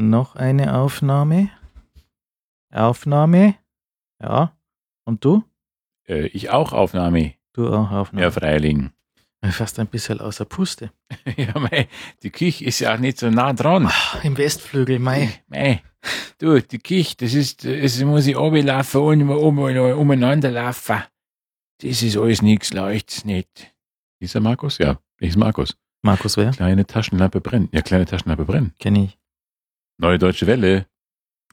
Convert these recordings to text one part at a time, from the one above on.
Noch eine Aufnahme. Aufnahme. Ja. Und du? Äh, ich auch Aufnahme. Du auch Aufnahme. Ja, Freiling. Fast ein bisschen außer Puste. ja, mei, die Küche ist ja auch nicht so nah dran. Ach, Im Westflügel, Mai. Mei, du, die Küche, das ist, es muss ich runterlaufen und um, um, umeinander laufen. Das ist alles nichts, leuchtet's nicht. Ist er Markus? Ja, ich ist Markus. Markus wer? Kleine Taschenlampe brennen. Ja, kleine Taschenlampe brennen. Kenn ich. Neue Deutsche Welle.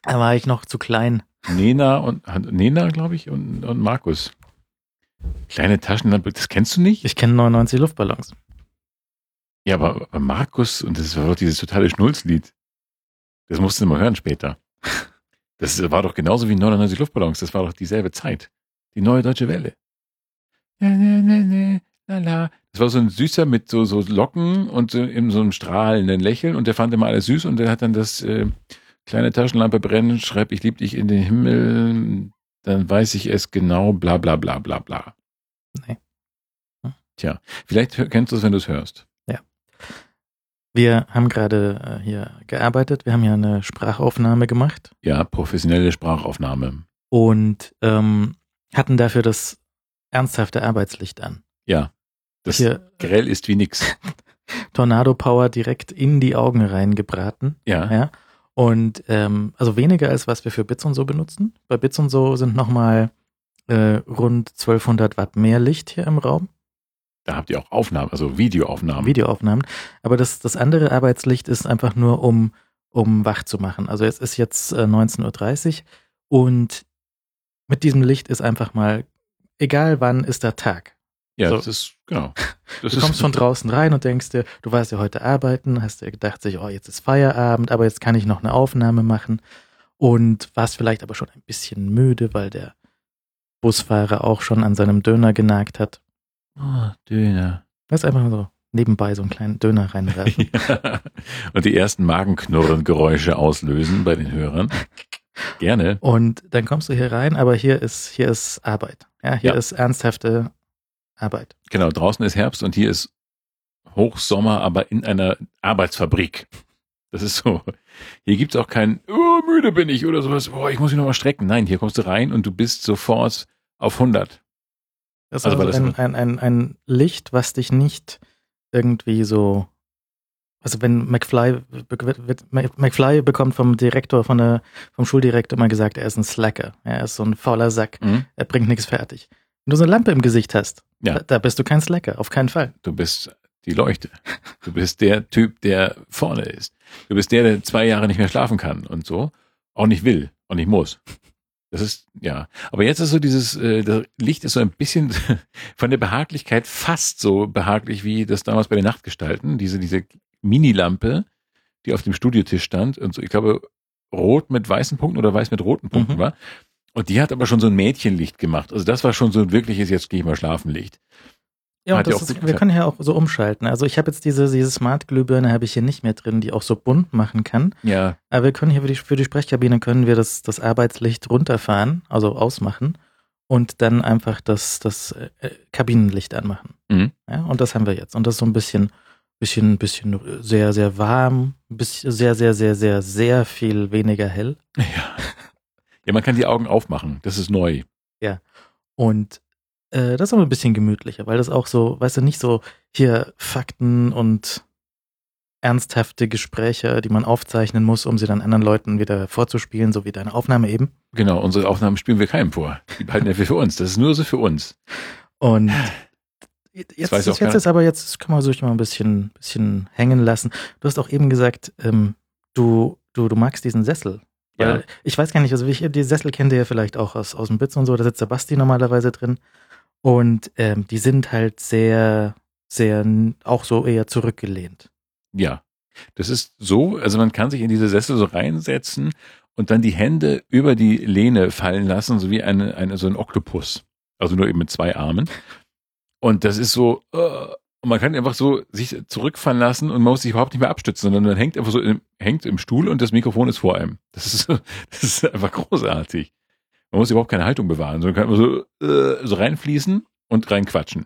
Da war ich noch zu klein. Nena und Nena, glaube ich, und, und Markus. Kleine Taschenlampe, das kennst du nicht? Ich kenne 99 Luftballons. Ja, aber, aber Markus, und das war doch dieses totale Schnulzlied. Das musst du mal hören später. Das war doch genauso wie 99 Luftballons. Das war doch dieselbe Zeit. Die neue deutsche Welle. Ja, ne, ne, ne, la, la. Das war so ein Süßer mit so, so Locken und so, in so einem strahlenden Lächeln und der fand immer alles süß und der hat dann das äh, kleine Taschenlampe brennen, schreib ich lieb dich in den Himmel, dann weiß ich es genau, bla bla bla bla bla. Nee. Tja, vielleicht kennst du es, wenn du es hörst. Wir haben gerade äh, hier gearbeitet. Wir haben ja eine Sprachaufnahme gemacht Ja, professionelle Sprachaufnahme. und ähm, hatten dafür das ernsthafte Arbeitslicht an. Ja. Das Hier grell ist wie nix. Tornado Power direkt in die Augen reingebraten. Ja. Ja. Und ähm, also weniger als was wir für Bits und so benutzen. Bei Bits und so sind nochmal äh, rund 1200 Watt mehr Licht hier im Raum, Da habt ihr auch Aufnahmen, also Videoaufnahmen. Videoaufnahmen. Aber das, das andere Arbeitslicht ist einfach nur, um, um wach zu machen. Also es ist jetzt äh, 19.30 Uhr und mit diesem Licht ist einfach mal, egal wann ist der Tag. Ja, so. das ist, genau. Das Du kommst von draußen rein und denkst dir, du warst ja heute arbeiten, hast dir gedacht, sich, oh, jetzt ist Feierabend, aber jetzt kann ich noch eine Aufnahme machen. Und warst vielleicht aber schon ein bisschen müde, weil der Busfahrer auch schon an seinem Döner genagt hat. Oh, Döner. Ist einfach so nebenbei so einen kleinen Döner reinwerfen. Ja. Und die ersten Magenknurren-Geräusche auslösen bei den Hörern. Gerne. Und dann kommst du hier rein, aber hier ist, hier ist Arbeit. Ja, hier Ja. ist ernsthafte Arbeit. Genau, draußen ist Herbst und hier ist Hochsommer, aber in einer Arbeitsfabrik. Das ist so. Hier gibt's auch kein, oh, müde bin ich oder sowas, oh, ich muss mich noch mal strecken. Nein, hier kommst du rein und du bist sofort auf 100. Das ist Also, also, ein, ein, ein, ein Licht, was dich nicht irgendwie so. Also wenn McFly McFly bekommt vom Direktor, von der, vom Schuldirektor immer gesagt, er ist ein Slacker. Er ist so ein fauler Sack. Mhm. Er bringt nichts fertig. Wenn du so eine Lampe im Gesicht hast, Ja. da, da bist du kein Slacker, auf keinen Fall. Du bist die Leuchte. Du bist der Typ, der vorne ist. Du bist der, der zwei Jahre nicht mehr schlafen kann und so. Auch nicht will, auch nicht muss. Das ist, ja. Aber jetzt ist so dieses, äh, das Licht ist so ein bisschen von der Behaglichkeit fast so behaglich wie das damals bei den Nachtgestalten. Diese, diese Minilampe, die auf dem Studiotisch stand und so, ich glaube, rot mit weißen Punkten oder weiß mit roten Punkten Mhm. war. Und die hat aber schon so ein Mädchenlicht gemacht. Also das war schon so ein wirkliches, jetzt gehe ich mal schlafen Licht. Ja, und das ist, wir können ja auch so umschalten. Also ich habe jetzt diese, diese Smart-Glühbirne habe ich hier nicht mehr drin, die auch so bunt machen kann. Ja, Aber wir können hier für die, für die Sprechkabine können wir das, das Arbeitslicht runterfahren, also ausmachen und dann einfach das, das äh, Kabinenlicht anmachen. Mhm. Ja, und das haben wir jetzt. Und das ist so ein bisschen, bisschen, bisschen sehr, sehr warm, bisschen, sehr, sehr, sehr, sehr, sehr viel weniger hell. Ja. Ja, man kann die Augen aufmachen. Das ist neu. Und äh, das ist aber ein bisschen gemütlicher, weil das auch so, weißt du, nicht so hier Fakten und ernsthafte Gespräche, die man aufzeichnen muss, um sie dann anderen Leuten wieder vorzuspielen, so wie deine Aufnahme eben. Genau, unsere Aufnahmen spielen wir keinem vor. Die behalten wir für uns. Das ist nur so für uns. Und jetzt, auch jetzt keiner. ist aber jetzt können wir sich mal ein bisschen, bisschen hängen lassen. Du hast auch eben gesagt, ähm, du, du, du magst diesen Sessel. Ja. ich weiß gar nicht, also ich, die Sessel kennt ihr ja vielleicht auch aus, aus dem Bits und so, da sitzt der Basti normalerweise drin. Und ähm, die sind halt sehr, sehr auch so eher zurückgelehnt. Ja. Das ist so, also man kann sich in diese Sessel so reinsetzen und dann die Hände über die Lehne fallen lassen, so wie eine, eine so ein Oktopus. Also nur eben mit zwei Armen. Und das ist so, äh, und man kann einfach so sich zurückfallen lassen und man muss sich überhaupt nicht mehr abstützen, sondern man hängt einfach so im, hängt im Stuhl und das Mikrofon ist vor einem. Das ist, das ist einfach großartig. Man muss überhaupt keine Haltung bewahren, sondern kann einfach so, äh, so reinfließen und reinquatschen.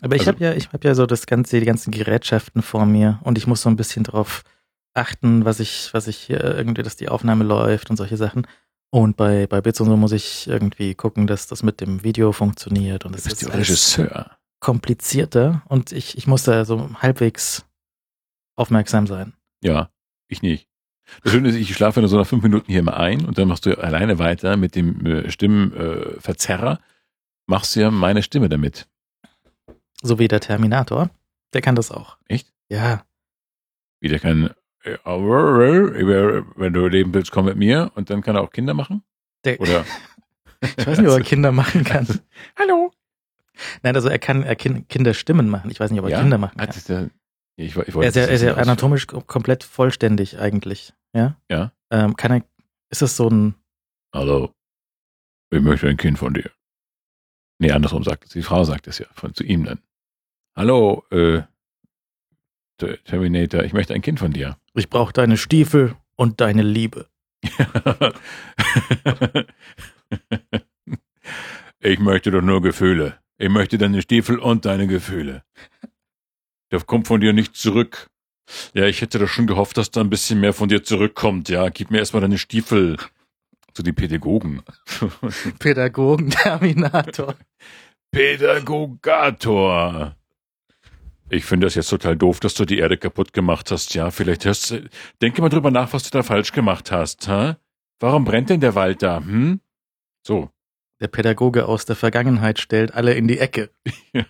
Aber ich Also- habe ja, ich habe ja so das ganze, die ganzen Gerätschaften vor mir und ich muss so ein bisschen drauf achten, was ich, was ich hier irgendwie, dass die Aufnahme läuft und solche Sachen. Und bei, bei Bits und so muss ich irgendwie gucken, dass das mit dem Video funktioniert. Und Du das bist ist der alles Regisseur. Komplizierter und ich, ich muss da so halbwegs aufmerksam sein. Ja, ich nicht. Das Schöne ist, ich schlafe nur so nach fünf Minuten hier mal ein und dann machst du alleine weiter mit dem äh, Stimmenverzerrer, Verzerrer, machst du ja meine Stimme damit. So wie der Terminator. Der kann das auch. Echt? Ja. Wieder kann, äh, wenn du leben willst, komm mit mir und dann kann er auch Kinder machen? Der, Oder? ich weiß nicht, ob er Kinder machen kann. Hallo. Nein, also er kann er kann Kinderstimmen machen. Ich weiß nicht, ob er Ja? Kinder machen kann. der, ich, ich Er wollte ist ja, er ist ja nicht ausführen. anatomisch kom- komplett vollständig eigentlich. Ja. Ja. Ähm, kann er, ist das so ein, Hallo. Ich möchte ein Kind von dir. Nee, andersrum sagt es. Die Frau sagt es ja von, zu ihm dann. Hallo, äh, Ter- Terminator, ich möchte ein Kind von dir. ich brauche deine Stiefel und deine Liebe. ich möchte doch nur Gefühle. Ich möchte deine Stiefel und deine Gefühle. Da kommt von dir nichts zurück. Ja, ich hätte doch schon gehofft, dass da ein bisschen mehr von dir zurückkommt. Ja, gib mir erstmal deine Stiefel. Zu den Pädagogen. Pädagogen, Terminator. Pädagogator. Ich finde das jetzt total doof, dass du die Erde kaputt gemacht hast. Ja, vielleicht hast du, denke mal drüber nach, was du da falsch gemacht hast, hä? Warum brennt denn der Wald da, hm? So. Der Pädagoge aus der Vergangenheit stellt alle in die Ecke.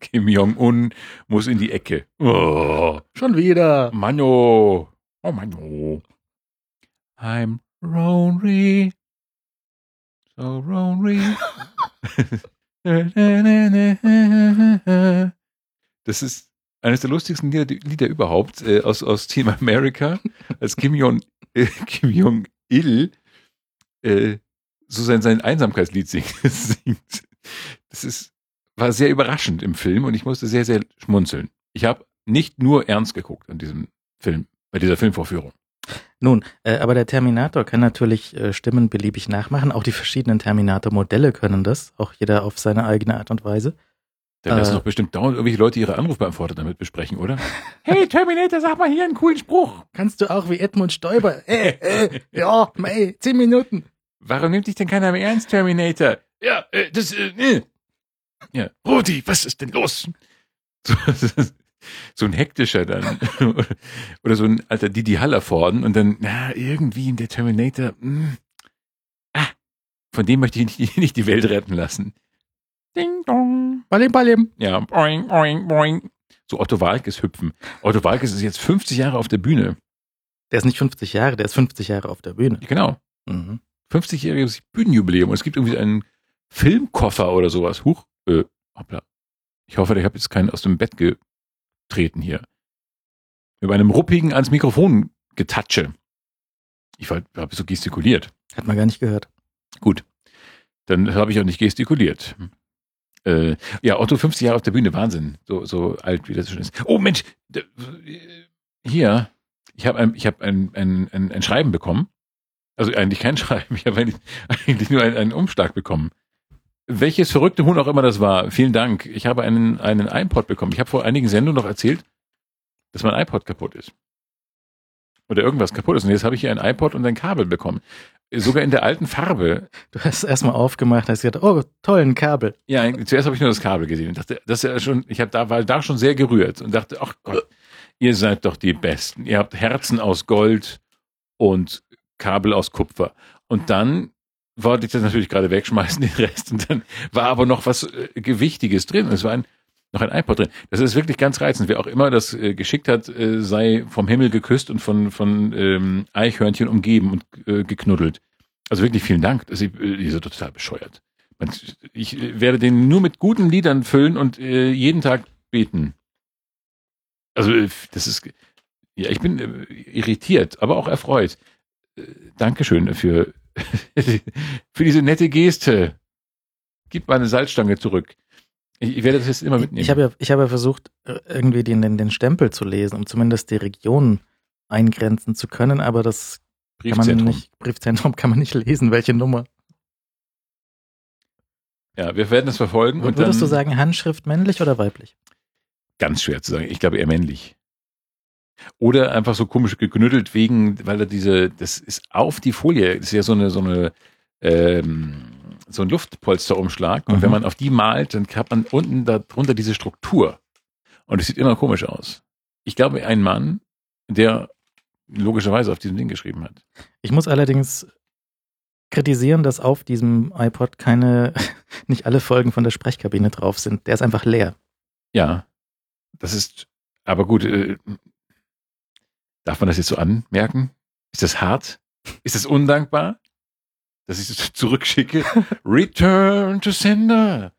Kim Jong-un muss in die Ecke. Oh, Schon wieder. Mano. Oh, Mano. I'm lonely. So lonely. Das ist eines der lustigsten Lieder, Lieder überhaupt äh, aus, aus Team America, als Kim Jong äh, Kim Jong Il äh, so sein, sein Einsamkeitslied singt. singt. Das ist war sehr überraschend im Film und ich musste sehr sehr schmunzeln. Ich habe nicht nur ernst geguckt an diesem Film, bei dieser Filmvorführung. Nun, äh, aber der Terminator kann natürlich äh, Stimmen beliebig nachmachen. Auch die verschiedenen Terminator-Modelle können das. Auch jeder auf seine eigene Art und Weise. Da lassen Äh. doch bestimmt dauernd irgendwelche Leute ihre Anrufbeantworter damit besprechen, oder? Hey Terminator, sag mal hier einen coolen Spruch. Kannst du auch wie Edmund Stoiber? Äh, äh, ja, mei, zehn Minuten. Warum nimmt dich denn keiner mehr ernst, Terminator? Ja, äh, das, äh, äh. Ja, Rudi, was ist denn los? So, so ein hektischer dann. Oder so ein alter Didi Hallervorden und dann, na, irgendwie der Terminator, mh. ah, von dem möchte ich nicht, nicht die Welt retten lassen. Ding dong. Balim, balim. Ja, boing, boing, boing. So Otto Walkes hüpfen. Otto Walkes ist jetzt 50 Jahre auf der Bühne. Der ist nicht 50 Jahre, der ist 50 Jahre auf der Bühne. Genau. Mhm. 50-jähriges Bühnenjubiläum. Und es gibt irgendwie einen Filmkoffer oder sowas. Huch, äh, hoppla. Ich hoffe, ich habe jetzt keinen aus dem Bett getreten hier. Mit einem ruppigen ans Mikrofon getatsche. Ich habe so gestikuliert. Hat man gar nicht gehört. Gut. Dann habe ich auch nicht gestikuliert. Äh, ja, Otto 50 Jahre auf der Bühne, Wahnsinn. So, so alt, wie das schon ist. Oh Mensch, hier, ich habe ein, hab ein, ein, ein, ein Schreiben bekommen. Also eigentlich kein Schreiben, ich habe eigentlich, eigentlich nur einen, einen Umschlag bekommen. Welches verrückte Huhn auch immer das war, vielen Dank. Ich habe einen, einen iPod bekommen. Ich habe vor einigen Sendungen noch erzählt, dass mein iPod kaputt ist. Oder irgendwas kaputt ist. Und jetzt habe ich hier ein iPod und ein Kabel bekommen. Sogar in der alten Farbe. Du hast erstmal aufgemacht, hast gesagt, oh, toll, ein Kabel. Ja, zuerst habe ich nur das Kabel gesehen und dachte, das ist ja schon, ich habe da war da schon sehr gerührt und dachte, ach Gott, ihr seid doch die Besten. Ihr habt Herzen aus Gold und Kabel aus Kupfer. Und dann wollte ich das natürlich gerade wegschmeißen, den Rest. Und dann war aber noch was äh, Gewichtiges drin. Es war ein, noch ein iPod drin. Das ist wirklich ganz reizend. Wer auch immer das äh, geschickt hat, äh, sei vom Himmel geküsst und von, von ähm, Eichhörnchen umgeben und äh, geknuddelt. Also wirklich vielen Dank. Das ist, äh, die sind total bescheuert. Ich äh, werde den nur mit guten Liedern füllen und äh, jeden Tag beten. Also das ist, ja, ich bin irritiert, aber auch erfreut. Dankeschön für, für diese nette Geste. Gib meine Salzstange zurück. Ich, ich werde das jetzt immer mitnehmen. Ich habe ja, ich habe ja versucht, äh, irgendwie den, den, den Stempel zu lesen, um zumindest die Region eingrenzen zu können, aber das kann man Briefzentrum. nicht, Briefzentrum kann man nicht lesen, welche Nummer. Ja, wir werden es verfolgen. Und Würdest dann, du sagen, Handschrift männlich oder weiblich? Ganz schwer zu sagen. Ich glaube eher männlich. Oder einfach so komisch geknüttelt wegen, weil er diese, das ist auf die Folie, das ist ja so eine, so eine, ähm, so ein Luftpolsterumschlag. Und Mhm. wenn man auf die malt, dann hat man unten darunter diese Struktur. Und es sieht immer komisch aus. Ich glaube, ein Mann, der logischerweise auf diesem Ding geschrieben hat. Ich muss allerdings kritisieren, dass auf diesem iPod keine, nicht alle Folgen von der Sprechkabine drauf sind. Der ist einfach leer. Ja, das ist, aber gut, äh, darf man das jetzt so anmerken? Ist das hart? Ist das undankbar? Dass ich das zurückschicke? Return to Sender.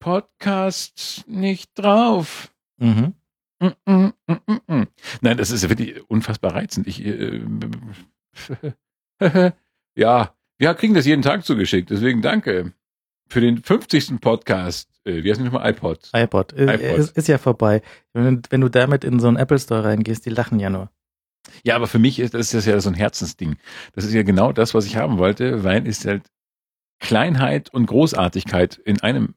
Podcast nicht drauf. Mhm. Mm, mm, mm, mm, mm. Nein, das ist wirklich unfassbar reizend. Ich, äh, ja, wir kriegen das jeden Tag zugeschickt, deswegen danke. Für den 50. Podcast, äh, wie heißt nochmal? iPod. iPod. Äh, iPod. Ist, ist ja vorbei. Wenn, wenn du damit in so einen Apple Store reingehst, die lachen ja nur. Ja, aber für mich ist das ist ja so ein Herzensding. Das ist ja genau das, was ich haben wollte, weil es halt Kleinheit und Großartigkeit in einem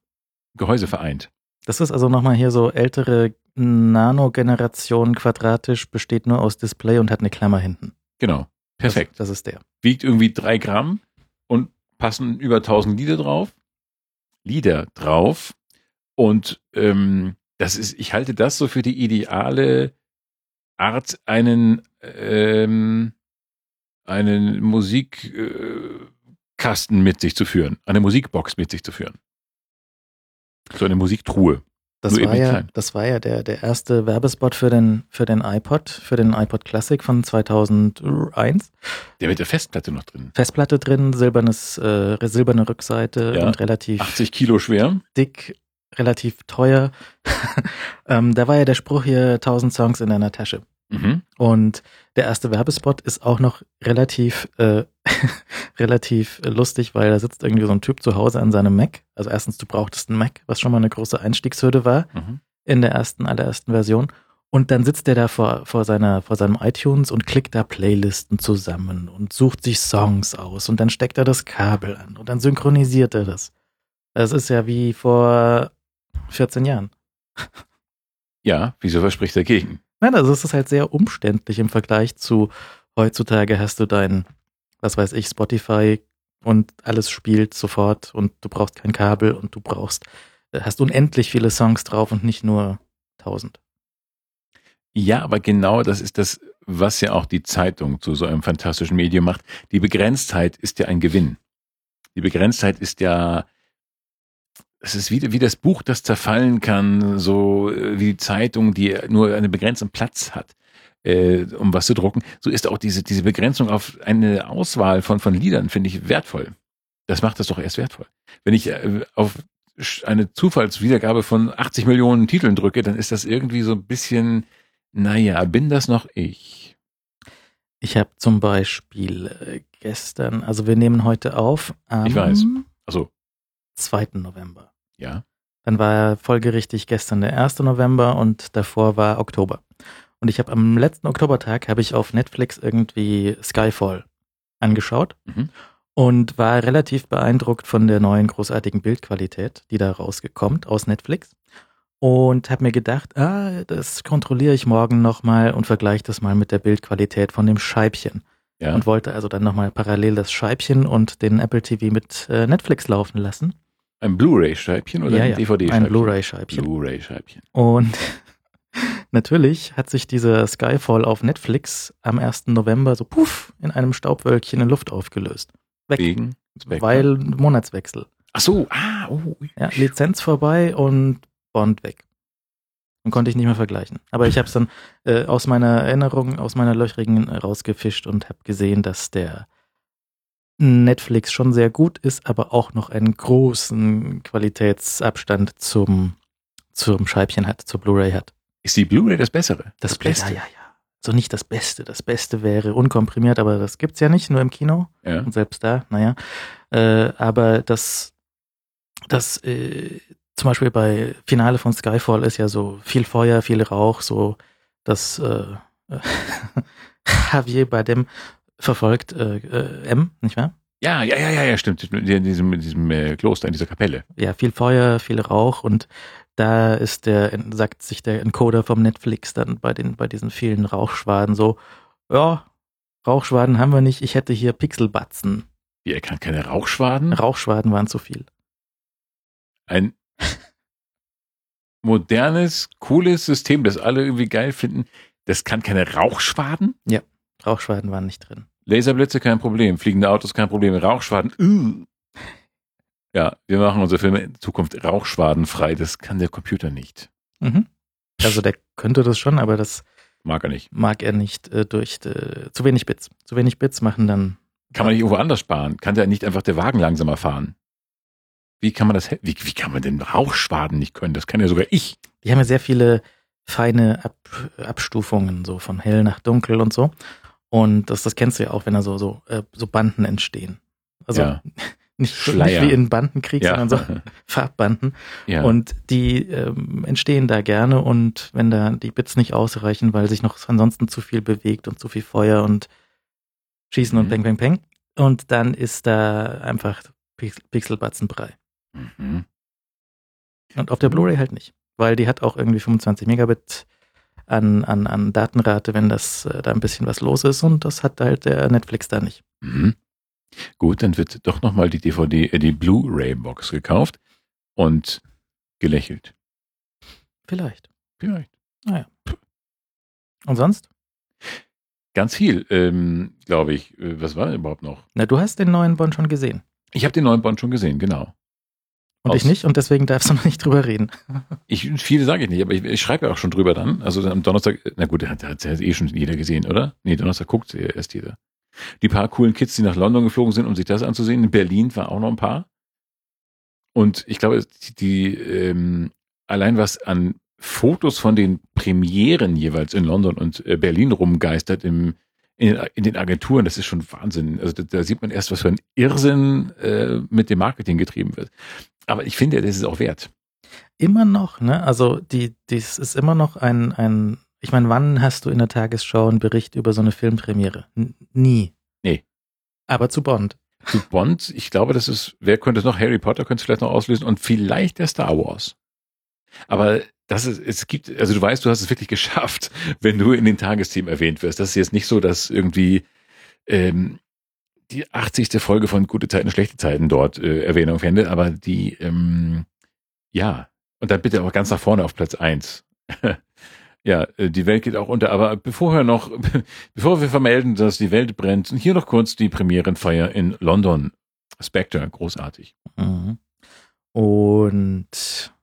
Gehäuse vereint. Das ist also nochmal hier so ältere Nano-Generation quadratisch, besteht nur aus Display und hat eine Klammer hinten. Genau. Perfekt. Das, das ist der. Wiegt irgendwie drei Gramm und passen über 1000 Lieder drauf. Lieder drauf. Und ähm, das ist, ich halte das so für die ideale Art, einen, ähm, einen Musikkasten äh, mit sich zu führen, eine Musikbox mit sich zu führen. So eine Musiktruhe. Das war, ja, das war ja der, der erste Werbespot für den, für den iPod, für den iPod Classic von 2001. Der mit der Festplatte noch drin. Festplatte drin, silbernes, äh, silberne Rückseite Ja. und relativ 80 Kilo schwer. dick, relativ teuer. ähm, da war ja der Spruch hier 1000 Songs in deiner Tasche. Mhm. Und der erste Werbespot ist auch noch relativ, äh, relativ lustig, weil da sitzt irgendwie so ein Typ zu Hause an seinem Mac. Also erstens, du brauchtest einen Mac, was schon mal eine große Einstiegshürde war Mhm. in der ersten, allerersten Version. Und dann sitzt er da vor, vor, seiner, vor seinem iTunes und klickt da Playlisten zusammen und sucht sich Songs aus und dann steckt er das Kabel an und dann synchronisiert er das. Das ist ja wie vor 14 Jahren. Ja, wieso verspricht dagegen? Nein, also es ist halt sehr umständlich im Vergleich zu heutzutage hast du dein, was weiß ich, Spotify und alles spielt sofort und du brauchst kein Kabel und du brauchst, äh, hast unendlich viele Songs drauf und nicht nur 1000. Ja, aber genau das ist das, was ja auch die Zeitung zu so einem fantastischen Medium macht. Die Begrenztheit ist ja ein Gewinn. Die Begrenztheit ist ja, es ist wie, wie das Buch, das zerfallen kann, so äh, wie die Zeitung, die nur einen begrenzten Platz hat, äh, um was zu drucken. So ist auch diese, diese Begrenzung auf eine Auswahl von, von Liedern, finde ich wertvoll. Das macht das doch erst wertvoll. Wenn ich äh, auf eine Zufallswiedergabe von 80 Millionen Titeln drücke, dann ist das irgendwie so ein bisschen, naja, bin das noch ich? Ich habe zum Beispiel äh, gestern, also wir nehmen heute auf am Ich weiß. Also, 2. November. Ja. Dann war folgerichtig gestern der 1. November und davor war Oktober. Und ich habe am letzten Oktobertag habe ich auf Netflix irgendwie Skyfall angeschaut Mhm. und war relativ beeindruckt von der neuen großartigen Bildqualität, die da rausgekommt aus Netflix. Und habe mir gedacht, ah, das kontrolliere ich morgen nochmal und vergleiche das mal mit der Bildqualität von dem Scheibchen. Ja. Und wollte also dann nochmal parallel das Scheibchen und den Apple TV mit äh, Netflix laufen lassen. Ein Blu-ray-Scheibchen oder Ja, ein ja, DVD-Scheibchen? Ein Blu-ray-Scheibchen. Blu-ray-Scheibchen. Und natürlich hat sich dieser Skyfall auf Netflix am 1. November so puff in einem Staubwölkchen in Luft aufgelöst. Weg. Wegen Spectre. Weil Monatswechsel. Ach so, ah, oh. Ja, Lizenz vorbei und Bond weg. Und konnte ich nicht mehr vergleichen. Aber ich habe es dann äh, aus meiner Erinnerung, aus meiner löchrigen rausgefischt und habe gesehen, dass der Netflix schon sehr gut ist, aber auch noch einen großen Qualitätsabstand zum, zum Scheibchen hat, zur Blu-ray hat. Ist die Blu-ray das Bessere? Das, Beste? Ja, ja, ja. So nicht das Beste. Das Beste wäre unkomprimiert, aber das gibt's ja nicht, nur im Kino. Ja. Und selbst da, naja. Äh, aber das, das äh, zum Beispiel bei Finale von Skyfall ist ja so viel Feuer, viel Rauch, so das äh, Javier Bardem verfolgt äh, äh, M, nicht wahr? Ja, ja, ja, ja, ja, stimmt. In diesem, in diesem äh, Kloster, in dieser Kapelle. Ja, viel Feuer, viel Rauch und da ist der, sagt sich der Encoder vom Netflix dann bei den, bei diesen vielen Rauchschwaden so, ja, Rauchschwaden haben wir nicht, ich hätte hier Pixelbatzen. Wie, er kann keine Rauchschwaden? Rauchschwaden waren zu viel. Ein modernes, cooles System, das alle irgendwie geil finden. Das kann keine Rauchschwaden? Ja, Rauchschwaden waren nicht drin. Laserblitze kein Problem, fliegende Autos kein Problem, Rauchschwaden. Uh. Ja, wir machen unsere Filme in Zukunft rauchschwadenfrei. Das kann der Computer nicht. Mhm. Also der könnte das schon, aber das mag er nicht. Mag er nicht äh, durch äh, zu wenig Bits. Zu wenig Bits machen dann. Kann man nicht irgendwo anders sparen? Kann der nicht einfach der Wagen langsamer fahren? Wie kann man das? Wie, wie kann man den Rauchschwaden nicht können? Das kann ja sogar ich. Die haben ja sehr viele feine Ab, Abstufungen, so von hell nach dunkel und so. Und das, das kennst du ja auch, wenn da so, so, äh, so Banden entstehen. Also Ja. nicht, nicht Schleier. wie in Bandenkrieg, Ja. sondern so Farbbanden. Ja. Und die ähm, entstehen da gerne und wenn da die Bits nicht ausreichen, weil sich noch ansonsten zu viel bewegt und zu viel Feuer und Schießen und Mhm. Peng, Peng, Peng. Und dann ist da einfach Pix Pixelbatzenbrei. mhm. Und auf der Blu-ray halt nicht. Weil die hat auch irgendwie 25 Megabit an, an, an Datenrate, wenn das äh, da ein bisschen was los ist. Und das hat halt der Netflix da nicht. Mhm. Gut, dann wird doch nochmal die DVD, äh, die Blu-ray-Box gekauft und gelächelt. Vielleicht. Vielleicht. Und sonst? Ganz viel, ähm, glaube ich. Äh, Was war denn überhaupt noch? Na, du hast den neuen Bond schon gesehen. Ich habe den neuen Bond schon gesehen, genau. Und Aus- ich nicht. Und deswegen darfst du noch nicht drüber reden. Ich, viele sage ich nicht, aber ich, ich schreibe ja auch schon drüber dann. Also am Donnerstag, na gut, hat hat ja eh schon jeder gesehen, oder? Nee, Donnerstag guckt ja erst jeder. Die paar coolen Kids, die nach London geflogen sind, um sich das anzusehen. In Berlin war auch noch ein paar. Und ich glaube, die, die ähm, allein was an Fotos von den Premieren jeweils in London und äh, Berlin rumgeistert im, in, in den Agenturen, das ist schon Wahnsinn. Also da, da sieht man erst, was für ein Irrsinn äh, mit dem Marketing getrieben wird. Aber ich finde, das ist auch wert. Immer noch, ne? Also die, dies ist immer noch ein, ein, ich meine, wann hast du in der Tagesschau einen Bericht über so eine Filmpremiere? N nie. Nee. Aber zu Bond. zu Bond, ich glaube, das ist, wer könnte es noch? Harry Potter könnte es vielleicht noch auslösen und vielleicht der Star Wars. Aber das ist, es gibt, also du weißt, du hast es wirklich geschafft, wenn du in den Tagesthemen erwähnt wirst. Das ist jetzt nicht so, dass irgendwie ähm, die 80. Folge von Gute Zeiten, Schlechte Zeiten dort äh, Erwähnung fände, aber die, ähm, ja, und dann bitte auch ganz nach vorne auf Platz eins. ja, äh, die Welt geht auch unter, aber bevor wir noch, bevor wir vermelden, dass die Welt brennt, hier noch kurz die Premierenfeier in London. Spectre, großartig. Mhm. Und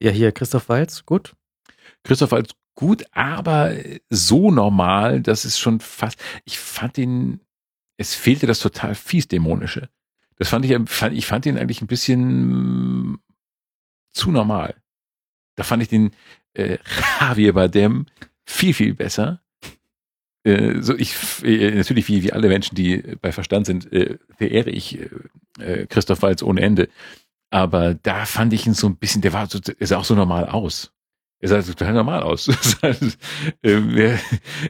ja, hier Christoph Walz, gut. Christoph als gut, aber so normal, das ist schon fast, ich fand ihn, es fehlte das total fies dämonische. Das fand ich, fand, ich fand ihn eigentlich ein bisschen mm, zu normal. Da fand ich den äh, Javier Bardem viel, viel besser. Äh, so ich, äh, natürlich wie, wie alle Menschen, die bei Verstand sind, äh, verehre ich äh, äh, Christoph Waltz ohne Ende. Aber da fand ich ihn so ein bisschen, der war so, er sah auch so normal aus. Er sah total normal aus. Halt, ähm, er,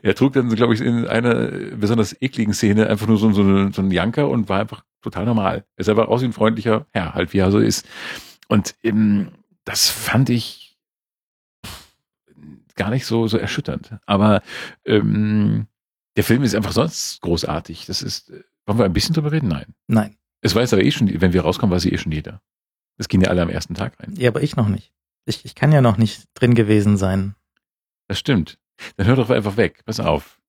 er trug dann, glaube ich, in einer besonders ekligen Szene einfach nur so, so, eine, so einen Janker und war einfach total normal. Er sah einfach aus wie ein freundlicher Herr, halt wie er so ist. Und ähm, das fand ich gar nicht so, so erschütternd. Aber ähm, der Film ist einfach sonst großartig. Das ist, äh, wollen wir ein bisschen drüber reden? Nein. Nein. Es weiß aber eh schon, wenn wir rauskommen, weiß eh schon jeder. Das gehen ja alle am ersten Tag rein. Ja, aber ich noch nicht. Ich, ich kann ja noch nicht drin gewesen sein. Das stimmt. Dann hör doch einfach weg. Pass auf.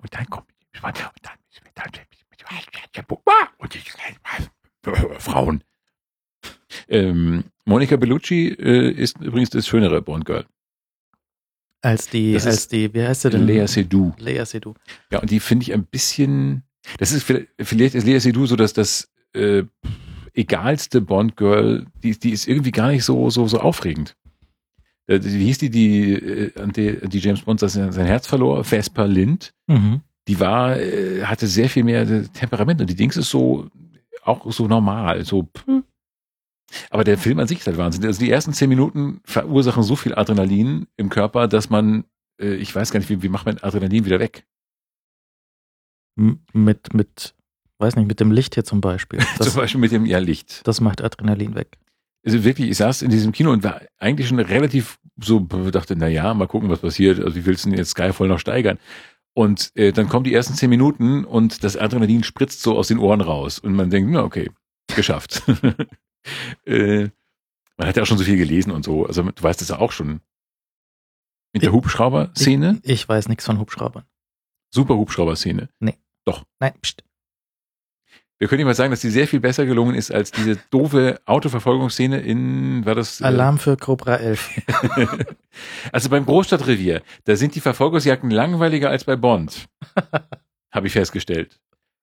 Und dann kommt und dann und ich, Frauen. Ähm, Monica Bellucci äh, ist übrigens das schönere Bond Girl. Als die, Das als die, wie heißt sie denn? Lea Seydoux. Lea Seydoux. Ja, und die finde ich ein bisschen. Das ist vielleicht- vielleicht ist Lea Seydoux so, dass das äh, egalste Bond Girl, die, die ist irgendwie gar nicht so so so aufregend. Äh, Wie hieß die, die äh, die, die James Bond sein, Herz verlor? Vesper Lind. Mhm. Die war äh, hatte sehr viel mehr Temperament und die Dings ist so auch so normal, so. pff. Aber der Film an sich ist halt Wahnsinn. Also die ersten zehn Minuten verursachen so viel Adrenalin im Körper, dass man, ich weiß gar nicht, wie, wie macht man Adrenalin wieder weg? Mit, mit, weiß nicht, mit dem Licht hier zum Beispiel. Das, Zum Beispiel mit dem ja, Licht. das macht Adrenalin weg. Also wirklich, ich saß in diesem Kino und war eigentlich schon relativ so, dachte, na ja, mal gucken, was passiert. Also wie willst du denn jetzt Skyfall noch steigern? Und äh, dann kommen die ersten zehn Minuten und das Adrenalin spritzt so aus den Ohren raus. Und man denkt, na okay, geschafft. äh, man hat ja auch schon so viel gelesen und so. Also du weißt das ja auch schon. Mit der Hubschrauber-Szene? Ich, ich weiß nichts von Hubschraubern. Super Hubschrauber-Szene. Nein, pst. Wir können nicht mal sagen, dass die sehr viel besser gelungen ist als diese doofe Autoverfolgungsszene in, war das? äh, Alarm für Cobra 11. Also beim Großstadtrevier, da sind die Verfolgungsjagden langweiliger als bei Bond. Habe ich festgestellt.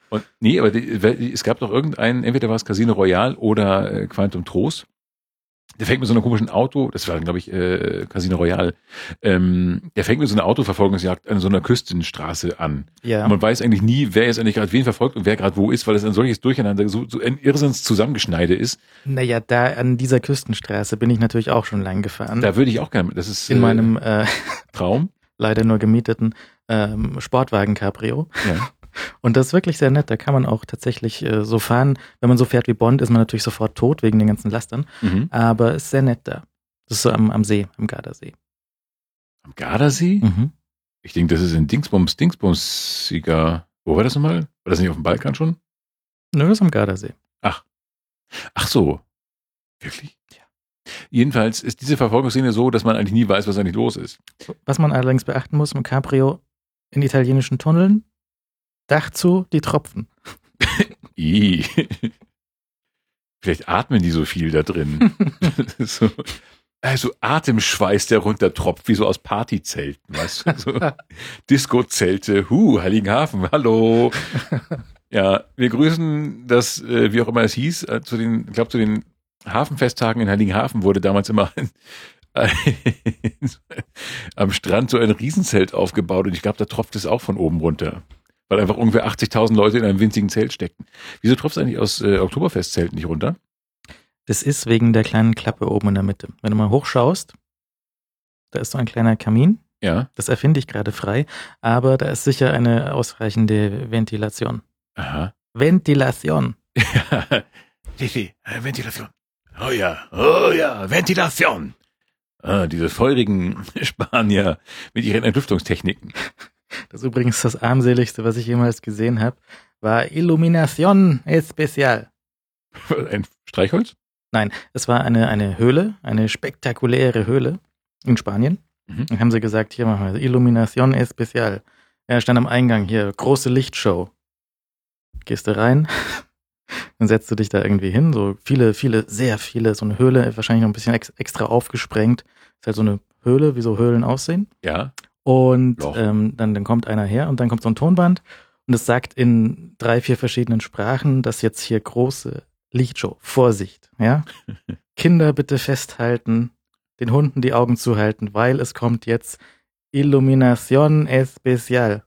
Und nee, aber die, es gab doch irgendeinen, entweder war es Casino Royale oder äh, Quantum Trost. Der fängt mit so einem komischen Auto, das war, glaube ich, äh, Casino Royale, ähm, der fängt mit so einer Autoverfolgungsjagd an so einer Küstenstraße an. Ja. Und man weiß eigentlich nie, wer jetzt eigentlich gerade wen verfolgt und wer gerade wo ist, weil es ein solches Durcheinander, so, so ein Irrsinns Zusammengeschneide ist. Naja, da an dieser Küstenstraße bin ich natürlich auch schon lang gefahren. Da würde ich auch gerne, das ist in äh, meinem äh, Traum. leider nur gemieteten ähm, Sportwagen Cabrio. Ja. Und das ist wirklich sehr nett. Da kann man auch tatsächlich äh, so fahren. Wenn man so fährt wie Bond, ist man natürlich sofort tot wegen den ganzen Lastern. Mhm. Aber ist sehr nett da. Das ist so am, am See, am Gardasee. Am Gardasee? Mhm. Ich denke, das ist in Dingsbums, Dingsbumsiger. Wo war das nochmal? War das nicht auf dem Balkan schon? Nö, das ist am Gardasee. Ach so. Wirklich? Ja. Jedenfalls ist diese Verfolgungsszene so, dass man eigentlich nie weiß, was eigentlich los ist. Was man allerdings beachten muss im Cabrio in italienischen Tunneln, Dach zu, die Tropfen. I. Vielleicht atmen die so viel da drin. so, also Atemschweiß, der runtertropft, wie so aus Partyzelten, weißt du? So. Disco-Zelte, hu, Heiligenhafen, hallo. Ja, wir grüßen das, äh, wie auch immer es hieß, äh, zu den, ich glaube, zu den Hafenfesttagen in Heiligenhafen wurde damals immer ein, ein, am Strand so ein Riesenzelt aufgebaut und ich glaube, da tropft es auch von oben runter. Weil einfach ungefähr 80.000 Leute in einem winzigen Zelt steckten. Wieso tropft es eigentlich aus äh, Oktoberfestzelten nicht runter? Das ist wegen der kleinen Klappe oben in der Mitte. Wenn du mal hochschaust, da ist so ein kleiner Kamin. Ja. Das erfinde ich gerade frei, aber da ist sicher eine ausreichende Ventilation. Aha. Ventilation. Ja. Äh, Ventilation. Oh ja, oh ja, Ventilation. Ah, diese feurigen Spanier mit ihren Entlüftungstechniken. Das ist übrigens das armseligste, was ich jemals gesehen habe, war Illumination Especial. Ein Streichholz? Nein, es war eine, eine Höhle, eine spektakuläre Höhle in Spanien. Mhm. Dann haben sie gesagt, hier machen wir Illumination Especial. Er stand am Eingang hier, große Lichtshow. Gehst du rein, dann setzt du dich da irgendwie hin, so viele, viele, sehr viele, so eine Höhle, wahrscheinlich noch ein bisschen ex extra aufgesprengt. Ist halt so eine Höhle, wie so Höhlen aussehen. Ja. Und ähm, dann, dann kommt einer her und dann kommt so ein Tonband und es sagt in drei, vier verschiedenen Sprachen, dass jetzt hier große Lichtshow, Vorsicht, ja. Kinder bitte festhalten, den Hunden die Augen zuhalten, weil es kommt jetzt Illumination Especial.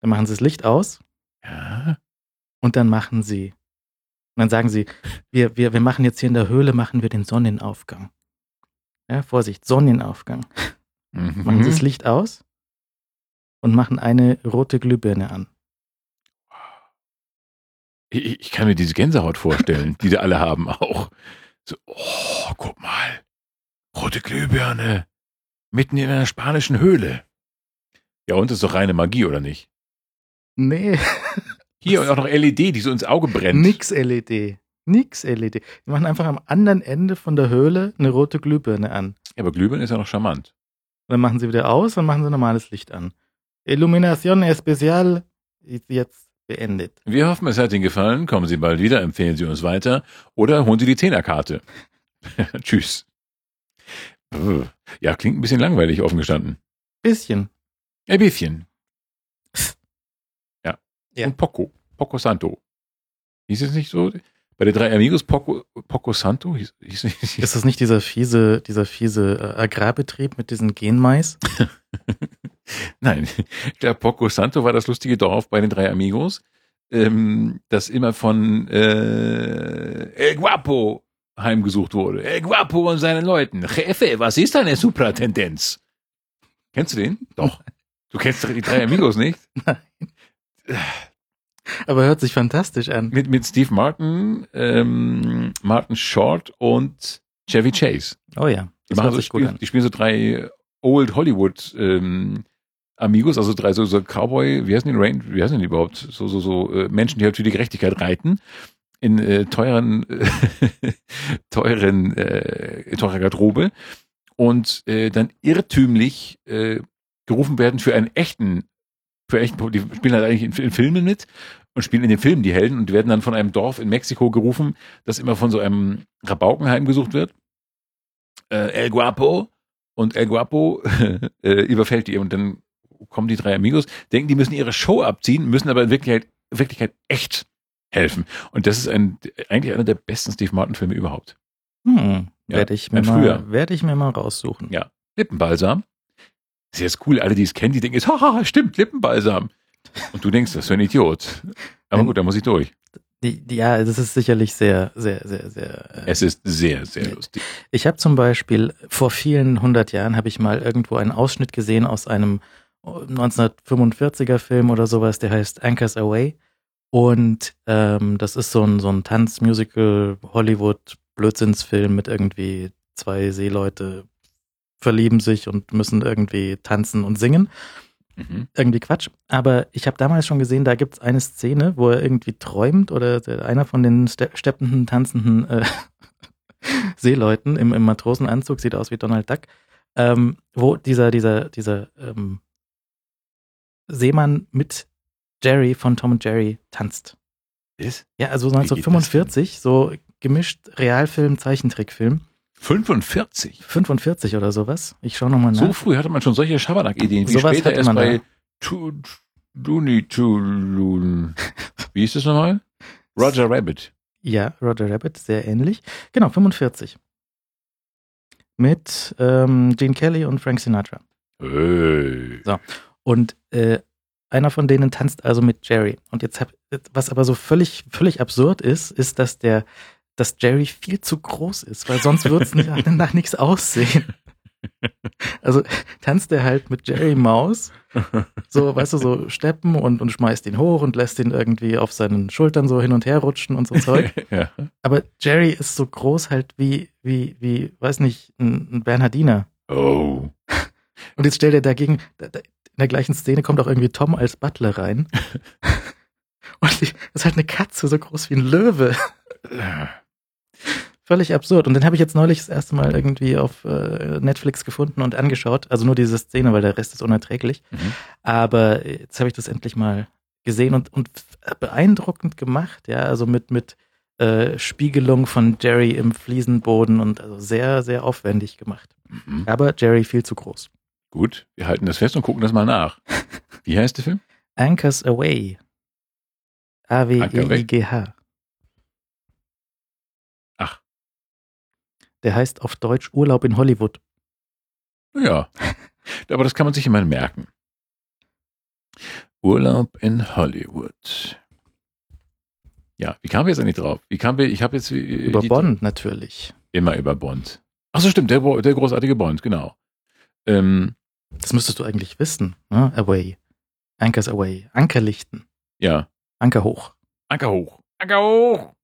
Dann machen sie das Licht aus Ja. und dann machen sie, und dann sagen sie, wir, wir, wir machen jetzt hier in der Höhle, machen wir den Sonnenaufgang. Ja, Vorsicht, Sonnenaufgang. Machen sie Mhm. das Licht aus und machen eine rote Glühbirne an. Ich, ich kann mir diese Gänsehaut vorstellen, die da alle haben auch. So, oh, guck mal. Rote Glühbirne. Mitten in einer spanischen Höhle. Ja, und das ist doch reine Magie, oder nicht? Nee, Hier und auch noch LED, die so ins Auge brennt. nix LED. Nix LED. Die machen einfach am anderen Ende von der Höhle eine rote Glühbirne an. Ja, aber Glühbirne ist ja noch charmant. Dann machen sie wieder aus und machen sie normales Licht an. Illumination Especial ist jetzt beendet. Wir hoffen, es hat Ihnen gefallen. Kommen Sie bald wieder, empfehlen Sie uns weiter oder holen Sie die Zehnerkarte. Tschüss. Ja, klingt ein bisschen langweilig, offen gestanden. Bisschen. Ein bisschen. Ja. Ja. Und Poco. Poco Santo. Hieß es nicht so? Bei den drei Amigos Poco, Poco Santo? Hieß, hieß, hieß, Ist das nicht dieser fiese, dieser fiese äh, Agrarbetrieb mit diesen Genmais? Nein, ich glaube, Poco Santo war das lustige Dorf bei den drei Amigos, ähm, das immer von äh, El Guapo heimgesucht wurde. El Guapo und seinen Leuten. Jefe, was ist eine Supratendenz? Kennst du den? Doch. Du kennst die drei Amigos nicht? Nein. Aber hört sich fantastisch an. Mit, mit Steve Martin, ähm, Martin Short und Chevy Chase. Oh ja, Die, das machen hört so, sich gut spielen, an. die spielen so drei Old Hollywood ähm, Amigos, also drei so, so Cowboy, wie heißen die, Rain, wie heißen die überhaupt? So, so, so äh, Menschen, die halt für die Gerechtigkeit reiten. In äh, teuren, äh, teuren, äh, teurer Garderobe. Und äh, dann irrtümlich äh, gerufen werden für einen echten, für echten, die spielen halt eigentlich in, in Filmen mit und spielen in den Filmen die Helden und die werden dann von einem Dorf in Mexiko gerufen, das immer von so einem Rabaukenheim gesucht wird. Äh, El Guapo und El Guapo äh, überfällt die und dann kommen die drei Amigos, denken, die müssen ihre Show abziehen, müssen aber in Wirklichkeit, Wirklichkeit echt helfen. Und das ist ein, eigentlich einer der besten Steve Martin-Filme überhaupt. Hm, Ja, werde ich, mir mal- werd ich mir mal raussuchen. Ja. Lippenbalsam. Ist jetzt cool, alle, die es kennen, die denken jetzt, haha, stimmt, Lippenbalsam. Und du denkst, das ist ein Idiot. Aber gut, da muss ich durch. Die, die, ja, das ist sicherlich sehr, sehr, sehr, sehr. Äh, Es ist sehr, sehr lustig. Ich habe zum Beispiel vor vielen hundert Jahren habe ich mal irgendwo einen Ausschnitt gesehen aus einem 1945er Film oder sowas, der heißt Anchors Away. Und ähm, das ist so ein, so ein Tanzmusical Hollywood Blödsinnsfilm mit irgendwie zwei Seeleute verlieben sich und müssen irgendwie tanzen und singen. Mhm. Irgendwie Quatsch. Aber ich habe damals schon gesehen, da gibt es eine Szene, wo er irgendwie träumt oder der, einer von den ste steppenden, tanzenden äh, Seeleuten im, im Matrosenanzug, sieht aus wie Donald Duck, ähm, wo dieser, dieser, dieser ähm, Seemann mit Jerry von Tom und Jerry tanzt. Ist Ja, also geht das 1945, so gemischt Realfilm, Zeichentrickfilm. 45. 45 oder sowas. Ich schaue nochmal nach. So früh hatte man schon solche Schabernack-Ideen, wie Sowas später erst man bei Looney Tunes. Wie hieß das nochmal? Roger Rabbit. Ja, Roger Rabbit, sehr ähnlich. Genau, 45. Mit ähm, Gene Kelly und Frank Sinatra. Hey. Und äh, einer von denen tanzt also mit Jerry. Und jetzt hab, was aber so völlig, völlig absurd ist, ist, dass der, dass Jerry viel zu groß ist, weil sonst würde es nach, nach nichts aussehen. Also tanzt er halt mit Jerry Maus, so, weißt du, so steppen und, und schmeißt ihn hoch und lässt ihn irgendwie auf seinen Schultern so hin und her rutschen und so Zeug. ja. Aber Jerry ist so groß halt wie, wie, wie, weiß nicht, ein, ein Bernhardiner. Oh. Und jetzt stellt er dagegen, da, da, in der gleichen Szene kommt auch irgendwie Tom als Butler rein. Und die, das ist halt eine Katze, so groß wie ein Löwe. Völlig absurd. Und den habe ich jetzt neulich das erste Mal irgendwie auf äh, Netflix gefunden und angeschaut. Also nur diese Szene, weil der Rest ist unerträglich. Mhm. Aber jetzt habe ich das endlich mal gesehen und, und beeindruckend gemacht, ja, also mit, mit äh, Spiegelung von Jerry im Fliesenboden und also sehr, sehr aufwendig gemacht. Mhm. Aber Jerry viel zu groß. Gut, wir halten das fest und gucken das mal nach. Wie heißt der Film? Anchors Away. A-W-E-I-G-H. Ach. Der heißt auf Deutsch Urlaub in Hollywood. Ja. Aber das kann man sich immer merken. Urlaub in Hollywood. Ja, wie kamen wir jetzt eigentlich drauf? Wie kamen wir, ich habe jetzt äh, Über Bond natürlich. Immer über Bond. Ach so, stimmt, der, der großartige Bond, genau. Ähm, Das müsstest du eigentlich wissen. Ne? Away. Anchors Away. Ankerlichten. ja, Anker hoch. Anker hoch. Anker hoch.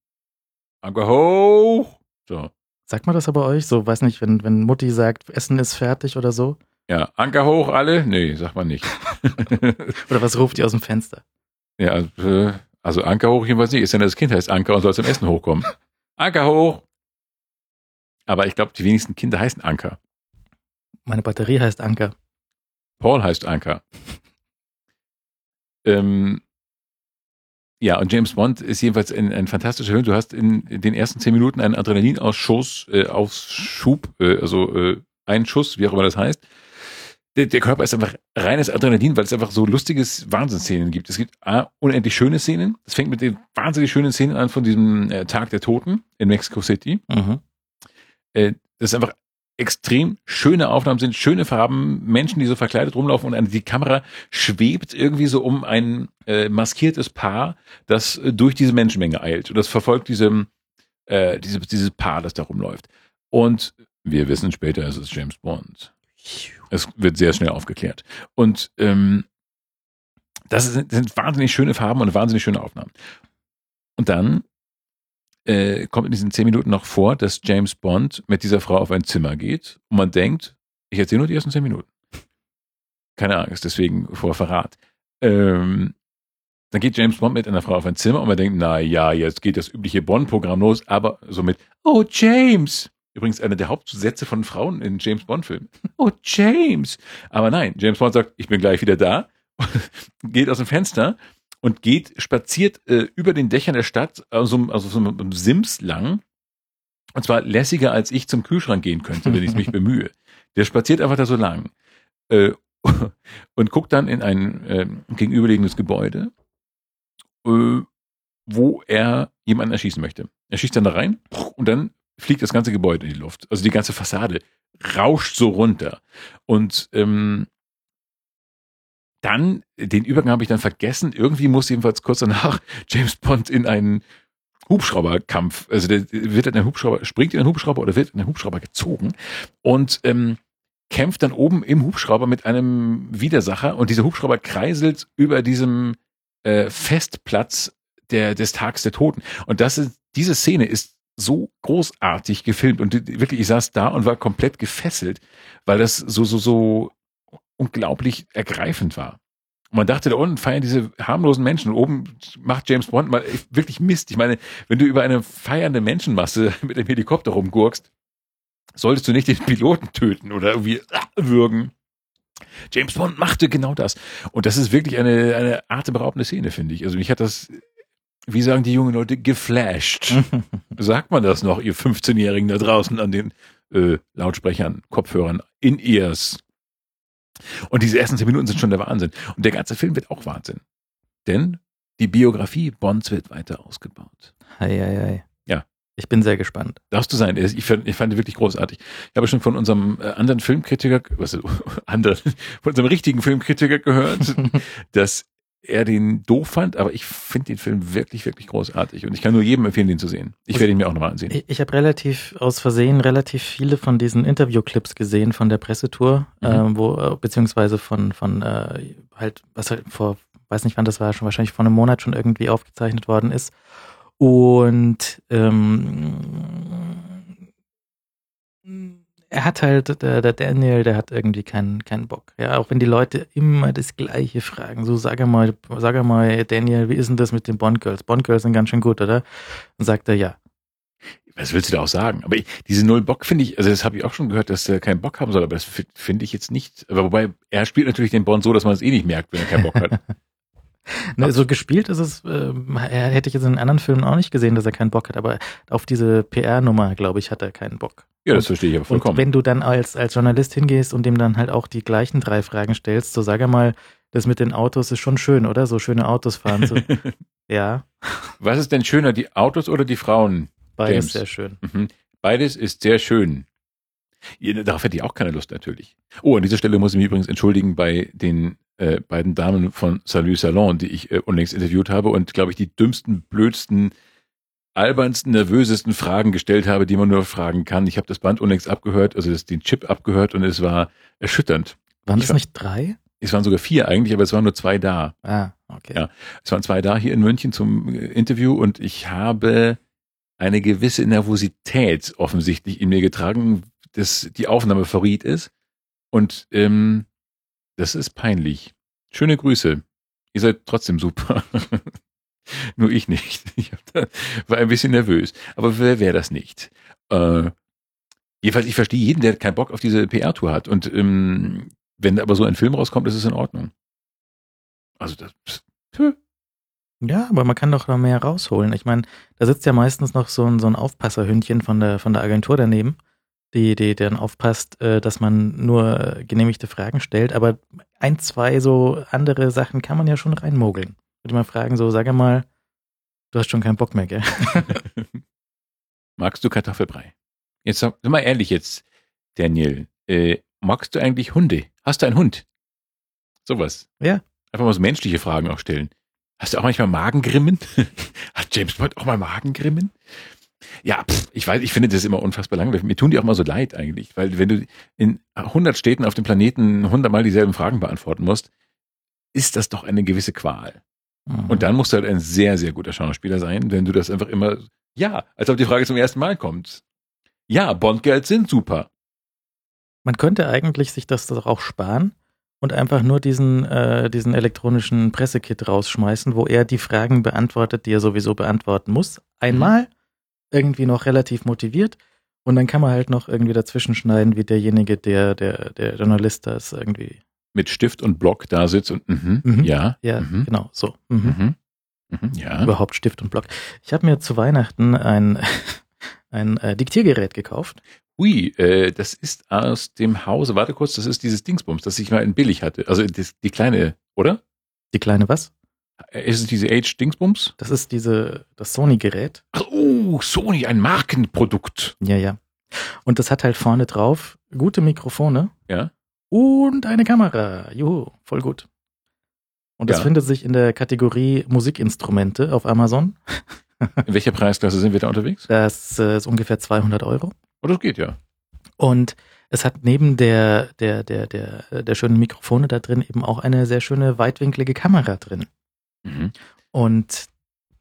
Anker hoch. So. Sagt man das aber euch? So, weiß nicht, wenn, wenn Mutti sagt, Essen ist fertig oder so? Ja, Anker hoch alle? Nee, sagt man nicht. Oder was ruft ihr aus dem Fenster? ja, äh, also Anker hoch jedenfalls nicht. Ist denn das Kind heißt Anker und soll zum Essen hochkommen. Anker hoch. Aber ich glaube, die wenigsten Kinder heißen Anker. Meine Batterie heißt Anker. Paul heißt Anker. ähm, ja, und James Bond ist jedenfalls ein, ein fantastischer Film. Du hast in, in den ersten zehn Minuten einen Adrenalinausschuss, äh, Ausschub, äh, also äh, einen Schuss, wie auch immer das heißt. Der, der Körper ist einfach reines Adrenalin, weil es einfach so lustiges Wahnsinnsszenen gibt. Es gibt A, unendlich schöne Szenen. Es fängt mit den wahnsinnig schönen Szenen an von diesem äh, Tag der Toten in Mexico City Mhm. äh, das ist einfach extrem schöne Aufnahmen sind, schöne Farben, Menschen, die so verkleidet rumlaufen und die Kamera schwebt irgendwie so um ein äh, maskiertes Paar, das äh, durch diese Menschenmenge eilt. Und das verfolgt diesem, äh, diese, dieses Paar, das da rumläuft. Und wir wissen später, es ist James Bond. Es wird sehr schnell aufgeklärt. Und ähm, Das sind, sind wahnsinnig schöne Farben und wahnsinnig schöne Aufnahmen. Und dann äh, kommt in diesen zehn Minuten noch vor, dass James Bond mit dieser Frau auf ein Zimmer geht und man denkt, ich erzähle nur die ersten zehn Minuten. Keine Angst, deswegen vor Verrat. Ähm, dann geht James Bond mit einer Frau auf ein Zimmer und man denkt, na ja, jetzt geht das übliche Bond-Programm los, aber so mit, oh James. Übrigens einer der Hauptsätze von Frauen in James Bond-Filmen. Oh James. Aber nein, James Bond sagt, ich bin gleich wieder da, geht aus dem Fenster und geht, spaziert äh, über den Dächern der Stadt, also, also so einem Sims lang. Und zwar lässiger, als ich zum Kühlschrank gehen könnte, wenn ich mich bemühe. Der spaziert einfach da so lang. Äh, und guckt dann in ein äh, gegenüberliegendes Gebäude äh, wo er jemanden erschießen möchte. Er schießt dann da rein und dann fliegt das ganze Gebäude in die Luft. Also die ganze Fassade rauscht so runter. Und ähm, dann, den Übergang habe ich dann vergessen, irgendwie muss jedenfalls kurz danach James Bond in einen Hubschrauberkampf, also der wird in einen Hubschrauber, springt in einen Hubschrauber oder wird in einen Hubschrauber gezogen und ähm, kämpft dann oben im Hubschrauber mit einem Widersacher und dieser Hubschrauber kreiselt über diesem äh, Festplatz der, des Tags der Toten. Und das ist, diese Szene ist so großartig gefilmt und wirklich, ich saß da und war komplett gefesselt, weil das so, so, so unglaublich ergreifend war. Und man dachte, da unten feiern diese harmlosen Menschen und oben macht James Bond mal wirklich Mist. Ich meine, wenn du über eine feiernde Menschenmasse mit dem Helikopter rumgurkst, solltest du nicht den Piloten töten oder irgendwie würgen. James Bond machte genau das. Und das ist wirklich eine, eine atemberaubende Szene, finde ich. Also mich hat das, wie sagen die jungen Leute, geflasht. Sagt man das noch, ihr 15-Jährigen da draußen an den äh, Lautsprechern, Kopfhörern, in ears. Und diese ersten zehn Minuten sind schon der Wahnsinn. Und der ganze Film wird auch Wahnsinn. Denn die Biografie Bonds wird weiter ausgebaut. Hei, hei, hei. Ja. Ich bin sehr gespannt. Darfst du sein. Ich fand, ich fand wirklich großartig. Ich habe schon von unserem äh, anderen Filmkritiker, was anderen, von unserem richtigen Filmkritiker gehört, dass er den doof fand, aber ich finde den Film wirklich, wirklich großartig und ich kann nur jedem empfehlen, den zu sehen. Ich werde ihn mir auch nochmal ansehen. Ich, ich habe relativ aus Versehen relativ viele von diesen Interviewclips gesehen von der Pressetour, mhm. äh, wo beziehungsweise von von äh, halt was halt vor weiß nicht wann das war schon wahrscheinlich vor einem Monat schon irgendwie aufgezeichnet worden ist und ähm, er hat halt, der, der, Daniel, der hat irgendwie keinen, keinen Bock. Ja, auch wenn die Leute immer das Gleiche fragen. So, sag mal, sag mal, Daniel, wie ist denn das mit den Bond Girls? Bond Girls sind ganz schön gut, oder? Dann sagt er ja. Was willst du da auch sagen? Aber ich, diese Null Bock finde ich, also das habe ich auch schon gehört, dass er keinen Bock haben soll, aber das finde ich jetzt nicht. Aber wobei, er spielt natürlich den Bond so, dass man es eh nicht merkt, wenn er keinen Bock hat. Ne, so gespielt ist es, äh, hätte ich jetzt in anderen Filmen auch nicht gesehen, dass er keinen Bock hat, aber auf diese PR-Nummer, glaube ich, hat er keinen Bock. Ja, das verstehe ich aber vollkommen. Und wenn du dann als, als Journalist hingehst und dem dann halt auch die gleichen drei Fragen stellst, so sag mal, das mit den Autos ist schon schön, oder? So schöne Autos fahren. So. ja. Was ist denn schöner, die Autos oder die Frauen? Beides James? sehr schön. Mhm. Beides ist sehr schön. Darauf hätte ich auch keine Lust natürlich. Oh, an dieser Stelle muss ich mich übrigens entschuldigen bei den äh, beiden Damen von Salut Salon, die ich äh, unlängst interviewt habe und, glaube ich, die dümmsten, blödsten, albernsten, nervösesten Fragen gestellt habe, die man nur fragen kann. Ich habe das Band unlängst abgehört, also das, den Chip abgehört und es war erschütternd. Waren es nicht drei? Es waren sogar vier eigentlich, aber es waren nur zwei da. Ah, okay. Ja, es waren zwei da hier in München zum äh, Interview und ich habe eine gewisse Nervosität offensichtlich in mir getragen, dass die Aufnahme verriet ist. Und ähm, das ist peinlich. Schöne Grüße. Ihr seid trotzdem super. Nur ich nicht. Ich war ein bisschen nervös. Aber wer wäre das nicht? Äh, jedenfalls, ich verstehe jeden, der keinen Bock auf diese PR-Tour hat. Und ähm, wenn aber so ein Film rauskommt, ist es in Ordnung. Also das. Tö. Ja, aber man kann doch noch mehr rausholen. Ich meine, da sitzt ja meistens noch so ein, so ein Aufpasserhündchen von der, von der Agentur daneben die, die dann aufpasst, äh, dass man nur genehmigte Fragen stellt. Aber ein, zwei so andere Sachen kann man ja schon reinmogeln. Würde mal fragen, so, sag mal, du hast schon keinen Bock mehr, gell? magst du Kartoffelbrei? Jetzt sag mal ehrlich jetzt, Daniel, äh, magst du eigentlich Hunde? Hast du einen Hund? Sowas. Ja. Einfach mal so menschliche Fragen auch stellen. Hast du auch manchmal Magengrimmen? Hat James Bond auch mal Magengrimmen? Ja, pff, ich weiß, ich finde das immer unfassbar langweilig. Mir tun die auch mal so leid eigentlich, weil wenn du in 100 Städten auf dem Planeten 100 Mal dieselben Fragen beantworten musst, ist das doch eine gewisse Qual. Mhm. Und dann musst du halt ein sehr, sehr guter Schauspieler sein, wenn du das einfach immer, ja, als ob die Frage zum ersten Mal kommt. Ja, Bondgeld sind super. Man könnte eigentlich sich das doch auch sparen und einfach nur diesen, äh, diesen elektronischen Pressekit rausschmeißen, wo er die Fragen beantwortet, die er sowieso beantworten muss. Einmal irgendwie noch relativ motiviert und dann kann man halt noch irgendwie dazwischen schneiden, wie derjenige, der, der, der Journalist da ist, irgendwie. Mit Stift und Block da sitzt und, mhm, Mhm. ja, Ja, mhm, genau, so. Mhm. mhm, mhm, ja. Überhaupt Stift und Block. Ich habe mir zu Weihnachten ein, ein äh, Diktiergerät gekauft. Ui, äh, das ist aus dem Hause, warte kurz, das ist dieses Dingsbums, das ich mal in billig hatte. Also das, die kleine, oder? Die kleine was? Äh, Ist es diese Age-Dingsbums? Das ist diese, das Sony-Gerät. Oh, Sony, ein Markenprodukt. Ja, ja. Und das hat halt vorne drauf gute Mikrofone Ja. und eine Kamera. Juhu, voll gut. Und das Ja. findet sich in der Kategorie Musikinstrumente auf Amazon. In welcher Preisklasse sind wir da unterwegs? Das äh, ist ungefähr 200 Euro. Oh, das geht ja. Und es hat neben der, der, der, der, der schönen Mikrofone da drin eben auch eine sehr schöne weitwinklige Kamera drin. Mhm. Und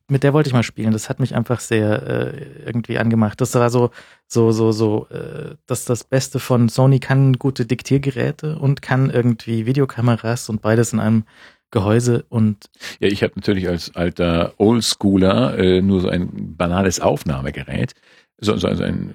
mit der wollte ich mal spielen. Das hat mich einfach sehr äh, irgendwie angemacht. Das war so, so, so, so, äh, dass das Beste von Sony kann gute Diktiergeräte und kann irgendwie Videokameras und beides in einem Gehäuse und Ja, ich habe natürlich als alter Oldschooler äh, nur so ein banales Aufnahmegerät. So, so, so ein äh,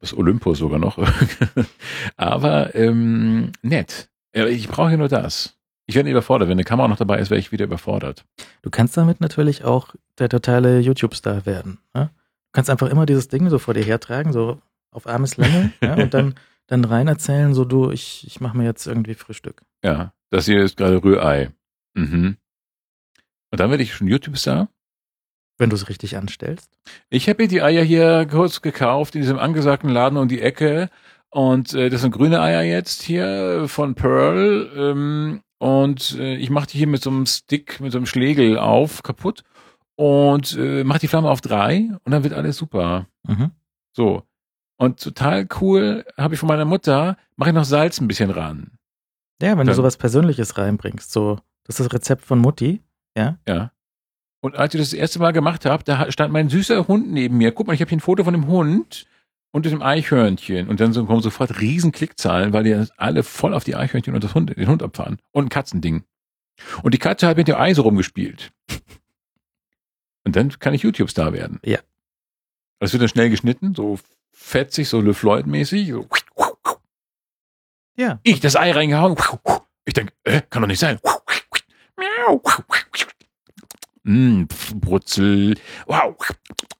das Olympus sogar noch. Aber ähm, nett. Ja, ich brauche ja nur das. Ich werde überfordert. Wenn eine Kamera noch dabei ist, wäre ich wieder überfordert. du kannst damit natürlich auch der totale YouTube-Star werden. Ja? Du kannst einfach immer dieses Ding so vor dir hertragen, so auf Armeslänge, ja, und dann, dann rein erzählen, so du, ich, ich mache mir jetzt irgendwie Frühstück. Ja, das hier ist gerade Rührei. Mhm. Und dann werde ich schon YouTube-Star. Wenn du es richtig anstellst. Ich habe mir die Eier hier kurz gekauft in diesem angesagten Laden um die Ecke. Und äh, das sind grüne Eier jetzt hier von Pearl. Ähm, und äh, ich mache die hier mit so einem Stick, mit so einem Schlegel auf, kaputt. Und äh, mache die Flamme auf drei und dann wird alles super. Mhm. So. Und total cool habe ich von meiner Mutter, mache ich noch Salz ein bisschen ran. Ja, wenn du Dann- sowas Persönliches reinbringst, so, das ist das Rezept von Mutti, ja, Ja. Und als ich das, das erste Mal gemacht habe, da stand mein süßer Hund neben mir. Guck mal, ich habe hier ein Foto von dem Hund und dem Eichhörnchen. Und dann so, kommen sofort riesen Klickzahlen, weil die alle voll auf die Eichhörnchen und das Hund, den Hund abfahren. Und ein Katzending. Und die Katze hat mit dem Ei so rumgespielt. Und dann kann ich YouTube-Star werden. Ja. Das wird dann schnell geschnitten, so fetzig, so Le Floyd-mäßig. So. ja, Ich das Ei reingehauen. Ich denke, äh, kann doch nicht sein. Miau. Pf, Brutzel. Wow.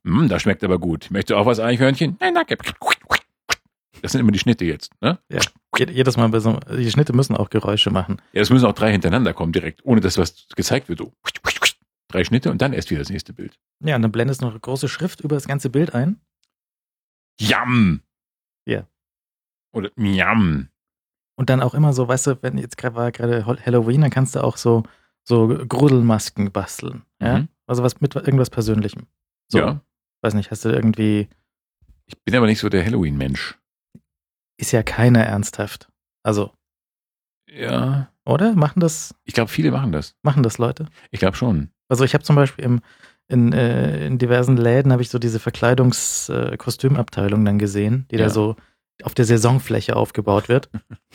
Mm, das schmeckt aber gut. Möchtest du auch was Eichhörnchen? Nein, danke. Das sind immer die Schnitte jetzt. Ne? Je- jedes Mal, bei so, die Schnitte müssen auch Geräusche machen. Ja, es müssen auch drei hintereinander kommen direkt, ohne dass was gezeigt wird. So. Drei Schnitte und dann erst wieder das nächste Bild. Ja, und dann blendest du noch eine große Schrift über das ganze Bild ein. Yum. Ja. Oder Miam. Und dann auch immer so, weißt du, wenn jetzt gerade war gerade Halloween, dann kannst du auch so, so Grudelmasken basteln. Ja. Mhm. Also was mit irgendwas Persönlichem. So, Ja. weiß nicht, hast du irgendwie, Ich bin aber nicht so der Halloween-Mensch. ist ja keiner ernsthaft. Also, Ja. oder? Machen das, Ich glaube, viele machen das. machen das Leute? Ich glaube schon. Also ich habe zum Beispiel im, in, äh, in diversen Läden habe ich so diese Verkleidungskostümabteilung dann gesehen, die Ja. da so auf der Saisonfläche aufgebaut wird.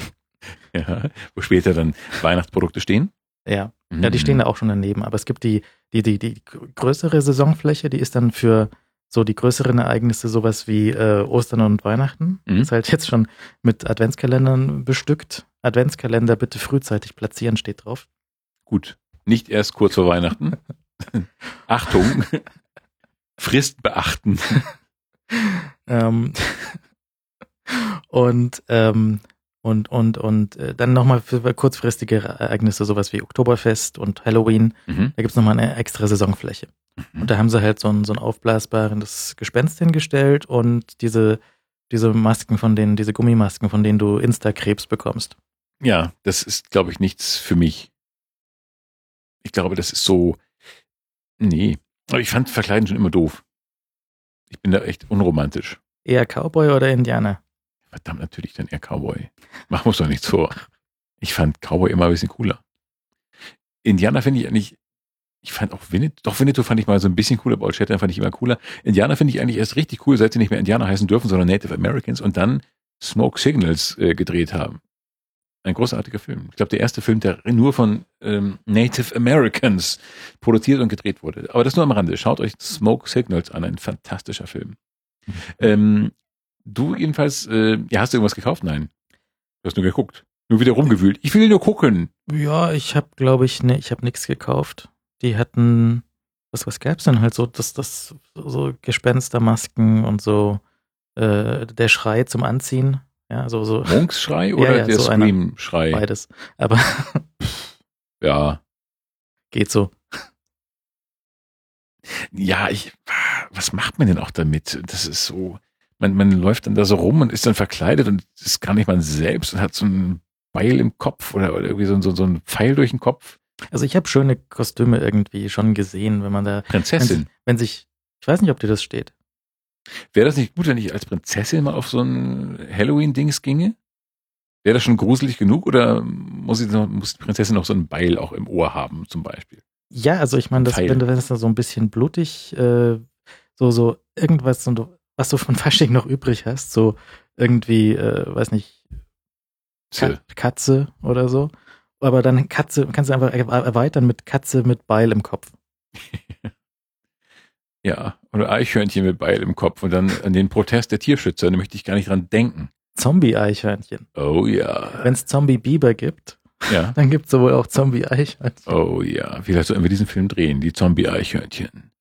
Ja. Wo später dann Weihnachtsprodukte stehen. Ja. Ja, die stehen da auch schon daneben, aber es gibt die, die, die, die größere Saisonfläche, die ist dann für so die größeren Ereignisse, sowas wie äh, Ostern und Weihnachten. Mhm. Ist halt jetzt schon mit Adventskalendern bestückt. Adventskalender bitte frühzeitig platzieren, steht drauf. Gut. Nicht erst kurz vor Weihnachten. Achtung. Frist beachten. Ähm, und, ähm, und, und, und äh, dann nochmal für kurzfristige Ereignisse, sowas wie Oktoberfest und Halloween, Mhm. da gibt's noch nochmal eine extra Saisonfläche. Und da haben sie halt so ein, so ein aufblasbares Gespenst hingestellt und diese, diese Masken von denen, diese Gummimasken, von denen du Instakrebs bekommst. Ja, das ist, glaube ich, nichts für mich. Ich glaube, das ist so. Nee. Aber ich fand Verkleiden schon immer doof. Ich bin da echt unromantisch. Eher Cowboy oder Indianer? Verdammt, natürlich dann eher Cowboy. Machen wir uns doch nichts vor. Ich fand Cowboy immer ein bisschen cooler. Indianer finde ich eigentlich, ich fand auch Winnetou, doch Winnetou fand ich mal so ein bisschen cooler, Old Shatterhand fand ich immer cooler. Indianer finde ich eigentlich erst richtig cool, seit sie nicht mehr Indianer heißen dürfen, sondern Native Americans und dann Smoke Signals äh, gedreht haben. Ein großartiger Film. Ich glaube, der erste Film, der nur von ähm, Native Americans produziert und gedreht wurde. Aber das nur am Rande. Schaut euch Smoke Signals an, ein fantastischer Film. Mhm. Ähm, du jedenfalls, äh, ja, hast du irgendwas gekauft? Nein. Du hast nur geguckt. Nur wieder rumgewühlt. Ich will nur gucken. Ja, ich habe, glaube ich, ne, ich habe nichts gekauft. Die hatten, was, was gab's denn halt so, das, das, so Gespenstermasken und so, äh, der Schrei zum Anziehen ja, so, so. Monksschrei oder ja, ja, der so Scream-Schrei? Beides. Aber. ja. Geht so. Ja, ich, was macht man denn auch damit? Das ist so, man, man läuft dann da so rum und ist dann verkleidet und ist gar nicht man selbst und hat so ein Beil im Kopf oder, oder irgendwie so, so, so ein Pfeil durch den Kopf. Also ich habe schöne Kostüme irgendwie schon gesehen, wenn man da. Prinzessin. Wenn, wenn sich, ich weiß nicht, ob dir das steht. Wäre das nicht gut, wenn ich als Prinzessin mal auf so ein Halloween-Dings ginge? Wäre das schon gruselig genug oder muss, ich noch, muss die Prinzessin noch so ein Beil auch im Ohr haben, zum Beispiel? Ja, also ich meine, wenn, wenn es da so ein bisschen blutig, äh, so, so irgendwas, so, was du von Fasching noch übrig hast, so irgendwie, äh, weiß nicht, Ka Katze oder so. Aber dann Katze, kannst du einfach erweitern mit Katze mit Beil im Kopf. Ja, oder Eichhörnchen mit Beil im Kopf und dann an den Protest der Tierschützer, da möchte ich gar nicht dran denken. Zombie-Eichhörnchen. Oh ja. Wenn es Zombie-Biber gibt, ja. dann gibt es wohl auch Zombie-Eichhörnchen. Oh ja, vielleicht sollten wir diesen Film drehen, die Zombie-Eichhörnchen.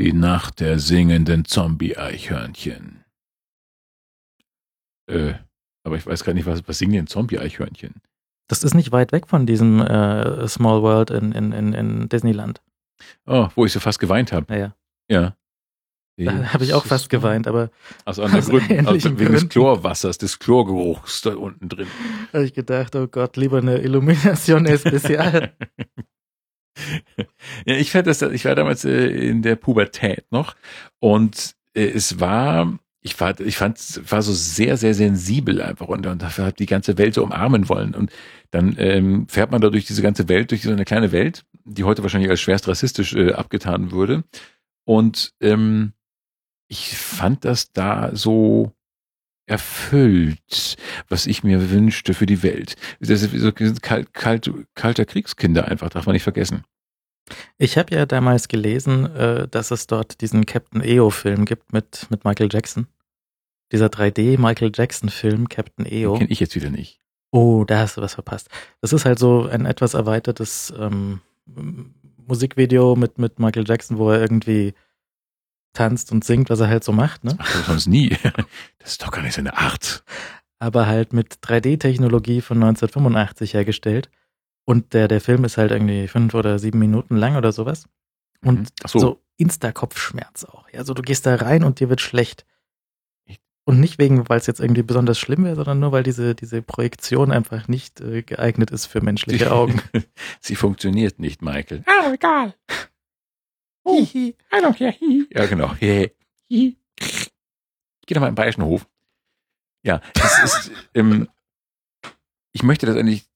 Die Nacht der singenden Zombie-Eichhörnchen. Äh, aber ich weiß gar nicht, was, was singen denn Zombie-Eichhörnchen? Das ist nicht weit weg von diesem äh, Small World in, in, in, in Disneyland. Oh, wo ich so fast geweint habe. Ja, ja. Da habe ich auch fast geweint, aber aus anderen Gründen, aus, wegen Gründen. des Chlorwassers, des Chlorgeruchs da unten drin. Habe ich gedacht, oh Gott, lieber eine Illumination Especial. ja, ich fand das, ich war damals äh, in der Pubertät noch und äh, es war, ich war, ich fand, war so sehr, sehr sensibel einfach und, und dafür hat die ganze Welt so umarmen wollen und dann ähm, fährt man da durch diese ganze Welt, durch so eine kleine Welt, die heute wahrscheinlich als schwerst rassistisch äh, abgetan würde und ähm, ich fand das da so erfüllt, was ich mir wünschte für die Welt. Das ist so kalt, kalt, kalter Kriegskinder einfach, darf man nicht vergessen. Ich habe ja damals gelesen, äh, dass es dort diesen Captain EO-Film gibt mit, mit Michael Jackson. Dieser 3D Michael Jackson-Film, Captain EO. Kenne ich jetzt wieder nicht. Oh, da hast du was verpasst. Das ist halt so ein etwas erweitertes ähm, Musikvideo mit, mit Michael Jackson, wo er irgendwie tanzt und singt, was er halt so macht. Ne? Ach, das sonst nie. Das ist doch gar nicht seine Art. Aber halt mit 3D-Technologie von 1985 hergestellt. Und der, der Film ist halt irgendwie fünf oder sieben Minuten lang oder sowas. Und mhm. so. so Insta-Kopfschmerz auch. Also du gehst da rein und dir wird schlecht. Und nicht wegen, weil es jetzt irgendwie besonders schlimm wäre, sondern nur, weil diese, diese Projektion einfach nicht äh, geeignet ist für menschliche Augen. Sie funktioniert nicht, Michael. Ah, egal. Oh, I don't care. Ja, genau. Hihi. Ich gehe doch mal im Bayerischen Hof. Ja, das ist, ähm, ich möchte das eigentlich,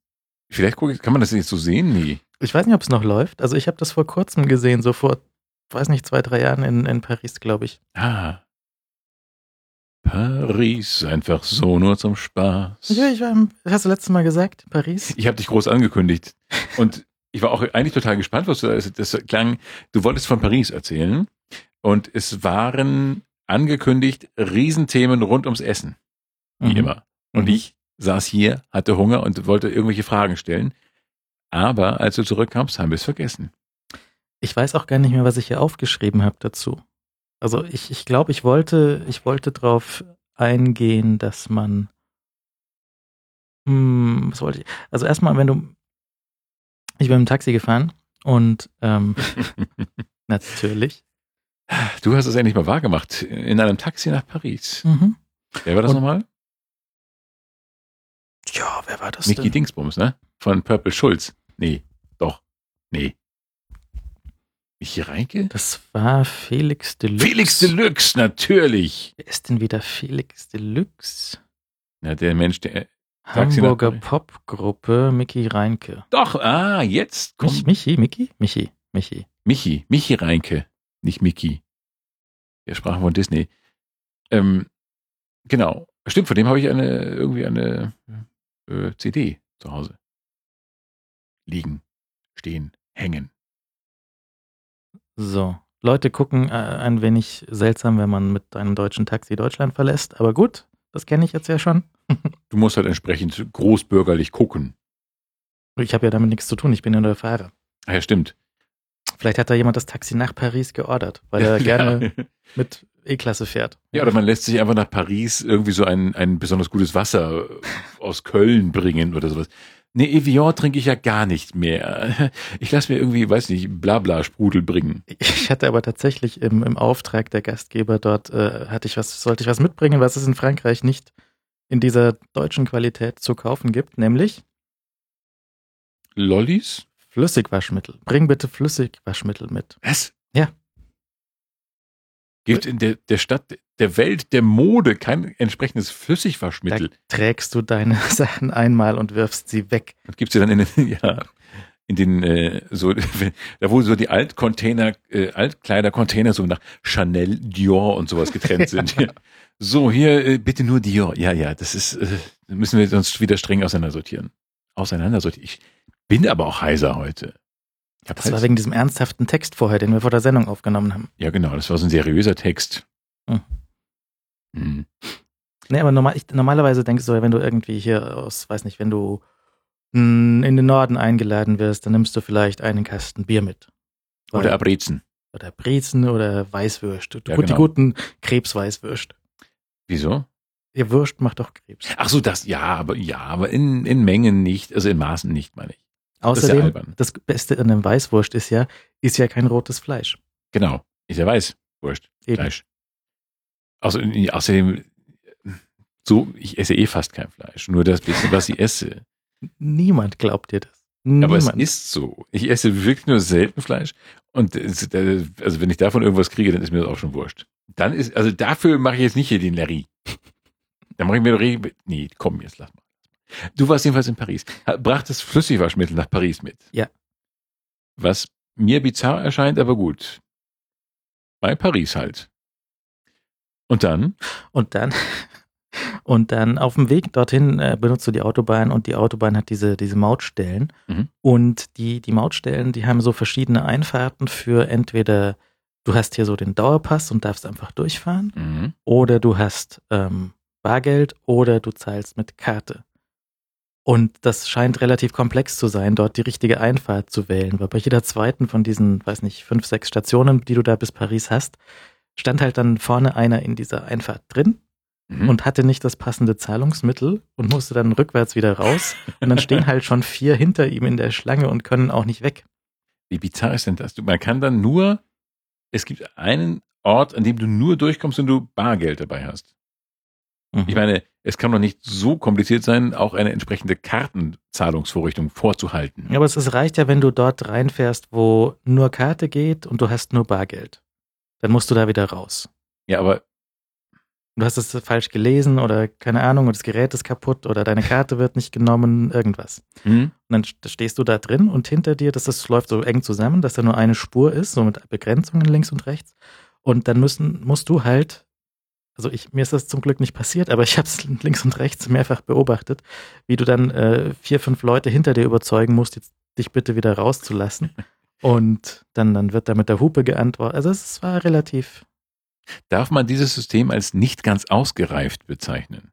vielleicht gucke, kann man das jetzt so sehen? Nee. Ich weiß nicht, ob es noch läuft. Also ich habe das vor kurzem gesehen, so vor, weiß nicht, zwei, drei Jahren in, in Paris, glaube ich. Ah, Paris, einfach so nur zum Spaß. Ja, ich war, hast du letztes Mal gesagt, Paris? Ich habe dich groß angekündigt. Und ich war auch eigentlich total gespannt, was du, also das klang, du wolltest von Paris erzählen. Und es waren angekündigt Riesenthemen rund ums Essen. Wie mhm. immer. Und mhm. ich saß hier, hatte Hunger und wollte irgendwelche Fragen stellen. Aber als du zurückkamst, haben wir es vergessen. Ich weiß auch gar nicht mehr, was ich hier aufgeschrieben habe dazu. Also ich, ich glaube, ich wollte, ich wollte darauf eingehen, dass man, hm, was wollte ich? Also erstmal, wenn du, ich bin im Taxi gefahren und ähm, natürlich. Du hast es endlich mal wahrgemacht. In einem Taxi nach Paris. Mhm. Wer war das nochmal? Ja, wer war das Niki? Dingsbums, ne? Von Purple Schulz. Nee, doch. Nee. Michi Reinke? Das war Felix Deluxe. Felix Deluxe, natürlich. Wer ist denn wieder Felix Deluxe? Na, der Mensch, der Hamburger. Popgruppe Mickey Reinke. Doch, ah, jetzt kommt Mich, Michi, Mickey? Michi, Michi. Michi, Michi Reinke, nicht Mickey. Wir sprachen von Disney. Ähm, genau. Stimmt, von dem habe ich eine, irgendwie eine äh, CD zu Hause. Liegen, stehen, hängen. So. Leute gucken äh, ein wenig seltsam, wenn man mit einem deutschen Taxi Deutschland verlässt. Aber gut, das kenne ich jetzt ja schon. Du musst halt entsprechend großbürgerlich gucken. Ich habe ja damit nichts zu tun, ich bin ja nur der Fahrer. Ah ja, stimmt. Vielleicht hat da jemand das Taxi nach Paris geordert, weil er gerne mit E-Klasse fährt. ja, oder man lässt sich einfach nach Paris irgendwie so ein, ein besonders gutes Wasser aus Köln bringen oder sowas. Nee, Evian trinke ich ja gar nicht mehr. Ich lasse mir irgendwie, weiß nicht, Blabla-Sprudel bringen. Ich hatte aber tatsächlich im, im Auftrag der Gastgeber dort, äh, hatte ich was, sollte ich was mitbringen, was es in Frankreich nicht in dieser deutschen Qualität zu kaufen gibt, nämlich Lollis? Flüssigwaschmittel. Bring bitte Flüssigwaschmittel mit. Was? Ja. Gibt in der, der Stadt, der Welt, der Mode kein entsprechendes Da Flüssigwaschmittel. trägst du deine Sachen einmal und wirfst sie weg. Das gibt's ja dann in den, ja, in den, äh, so, da wo so die Altcontainer, äh, Altkleidercontainer so nach Chanel, Dior und sowas getrennt sind. So, hier, äh, bitte nur Dior. Ja, ja, das ist, äh, müssen wir uns wieder streng auseinandersortieren. Auseinandersortieren. Ich bin aber auch heiser heute. Das war Hals- wegen diesem ernsthaften Text vorher, den wir vor der Sendung aufgenommen haben. ja, genau, das war so ein seriöser Text. Hm. Hm. Nee, aber normal, ich, normalerweise denkst du, ja, wenn du irgendwie hier aus, weiß nicht, wenn du mh, in den Norden eingeladen wirst, dann nimmst du vielleicht einen Kasten Bier mit. Weil- Oder Abrizen. oder Brezen oder Weißwürst. Ja, Gut, Die genau. guten Krebsweißwürst. Wieso? Ihr Würst macht doch Krebs. Ach so, das, ja, aber, ja, aber in, in Mengen nicht, also in Maßen nicht, meine ich. ja Außerdem, albern. das Beste an einem Weißwurst ist ja, ist ja kein rotes Fleisch. Genau. Ist ja weiß. Wurst. Eben. Fleisch. Außer, außerdem, so, ich esse eh fast kein Fleisch. Nur das bisschen, was ich esse. Niemand glaubt dir das. Aber Niemand. es ist so. Ich esse wirklich nur selten Fleisch. Und äh, also wenn ich davon irgendwas kriege, dann ist mir das auch schon wurscht. Dann ist, also dafür mache ich jetzt nicht hier den Larry. Dann mache ich mir doch eh, nee, komm, jetzt lass mal. Du warst jedenfalls in Paris. Brachtest Flüssigwaschmittel nach Paris mit. Ja. Was mir bizarr erscheint, aber gut. Bei Paris halt. Und dann? Und dann, und dann auf dem Weg dorthin äh, benutzt du die Autobahn und die Autobahn hat diese, diese Mautstellen. Mhm. Und die, die Mautstellen, die haben so verschiedene Einfahrten für entweder, du hast hier so den Dauerpass und darfst einfach durchfahren, Mhm. oder du hast ähm, Bargeld oder du zahlst mit Karte. Und das scheint relativ komplex zu sein, dort die richtige Einfahrt zu wählen, weil bei jeder zweiten von diesen, weiß nicht, fünf, sechs Stationen, die du da bis Paris hast, stand halt dann vorne einer in dieser Einfahrt drin Mhm. und hatte nicht das passende Zahlungsmittel und musste dann rückwärts wieder raus. Und dann stehen halt schon vier hinter ihm in der Schlange und können auch nicht weg. Wie bizarr ist denn das? Du, man kann dann nur, es gibt einen Ort, an dem du nur durchkommst, wenn du Bargeld dabei hast. Mhm. Ich meine, es kann doch nicht so kompliziert sein, auch eine entsprechende Kartenzahlungsvorrichtung vorzuhalten. Ja, aber es, es reicht ja, wenn du dort reinfährst, wo nur Karte geht und du hast nur Bargeld. Dann musst du da wieder raus. Ja, aber Du hast es falsch gelesen oder keine Ahnung, und das Gerät ist kaputt oder deine Karte wird nicht genommen, irgendwas. hm, Und dann st- stehst du da drin und hinter dir, das, das läuft so eng zusammen, dass da nur eine Spur ist, so mit Begrenzungen links und rechts. Und dann müssen, musst du halt, also ich, mir ist das zum Glück nicht passiert, aber ich habe es links und rechts mehrfach beobachtet, wie du dann äh, vier, fünf Leute hinter dir überzeugen musst, jetzt, dich bitte wieder rauszulassen. Und dann, dann wird da mit der Hupe geantwortet. Also es war relativ. Darf man dieses System als nicht ganz ausgereift bezeichnen?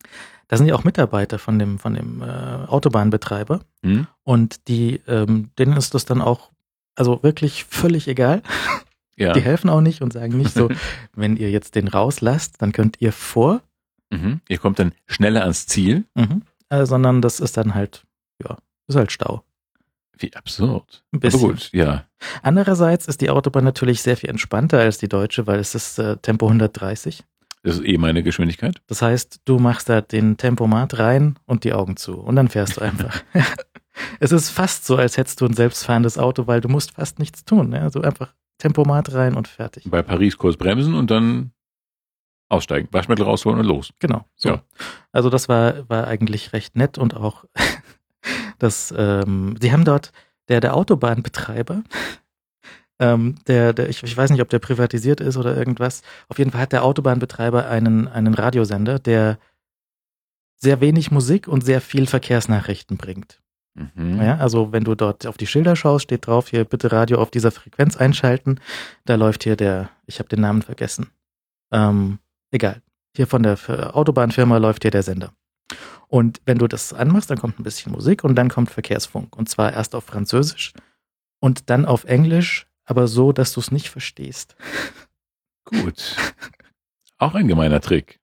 Da sind ja auch Mitarbeiter von dem, von dem äh, Autobahnbetreiber. Hm? Und die, ähm, denen ist das dann auch, also wirklich völlig egal. Ja. Die helfen auch nicht und sagen nicht so, wenn ihr jetzt den rauslasst, dann könnt ihr vor, Mhm. Ihr kommt dann schneller ans Ziel. mhm. äh, sondern das ist dann halt, ja, ist halt Stau. Wie absurd. Ein Aber bisschen. gut, ja. Andererseits ist die Autobahn natürlich sehr viel entspannter als die deutsche, weil es ist äh, Tempo 130. Das ist eh meine Geschwindigkeit. Das heißt, du machst da den Tempomat rein und die Augen zu und dann fährst du einfach. es ist fast so, als hättest du ein selbstfahrendes Auto, weil du musst fast nichts tun. Ne? Also einfach Tempomat rein und fertig. Bei Paris kurz bremsen und dann aussteigen, Waschmittel rausholen und los. Genau. So. Ja. Also das war, war eigentlich recht nett und auch das, ähm, sie haben dort, der, der Autobahnbetreiber, ähm, der, der, ich, ich weiß nicht, ob der privatisiert ist oder irgendwas. Auf jeden Fall hat der Autobahnbetreiber einen, einen Radiosender, der sehr wenig Musik und sehr viel Verkehrsnachrichten bringt. Mhm. Ja, also wenn du dort auf die Schilder schaust, steht drauf, hier bitte Radio auf dieser Frequenz einschalten. Da läuft hier der, ich habe den Namen vergessen. Ähm, egal. Hier von der Autobahnfirma läuft hier der Sender. Und wenn du das anmachst, dann kommt ein bisschen Musik und dann kommt Verkehrsfunk. Und zwar erst auf Französisch und dann auf Englisch, aber so, dass du es nicht verstehst. Gut. Auch ein gemeiner Trick.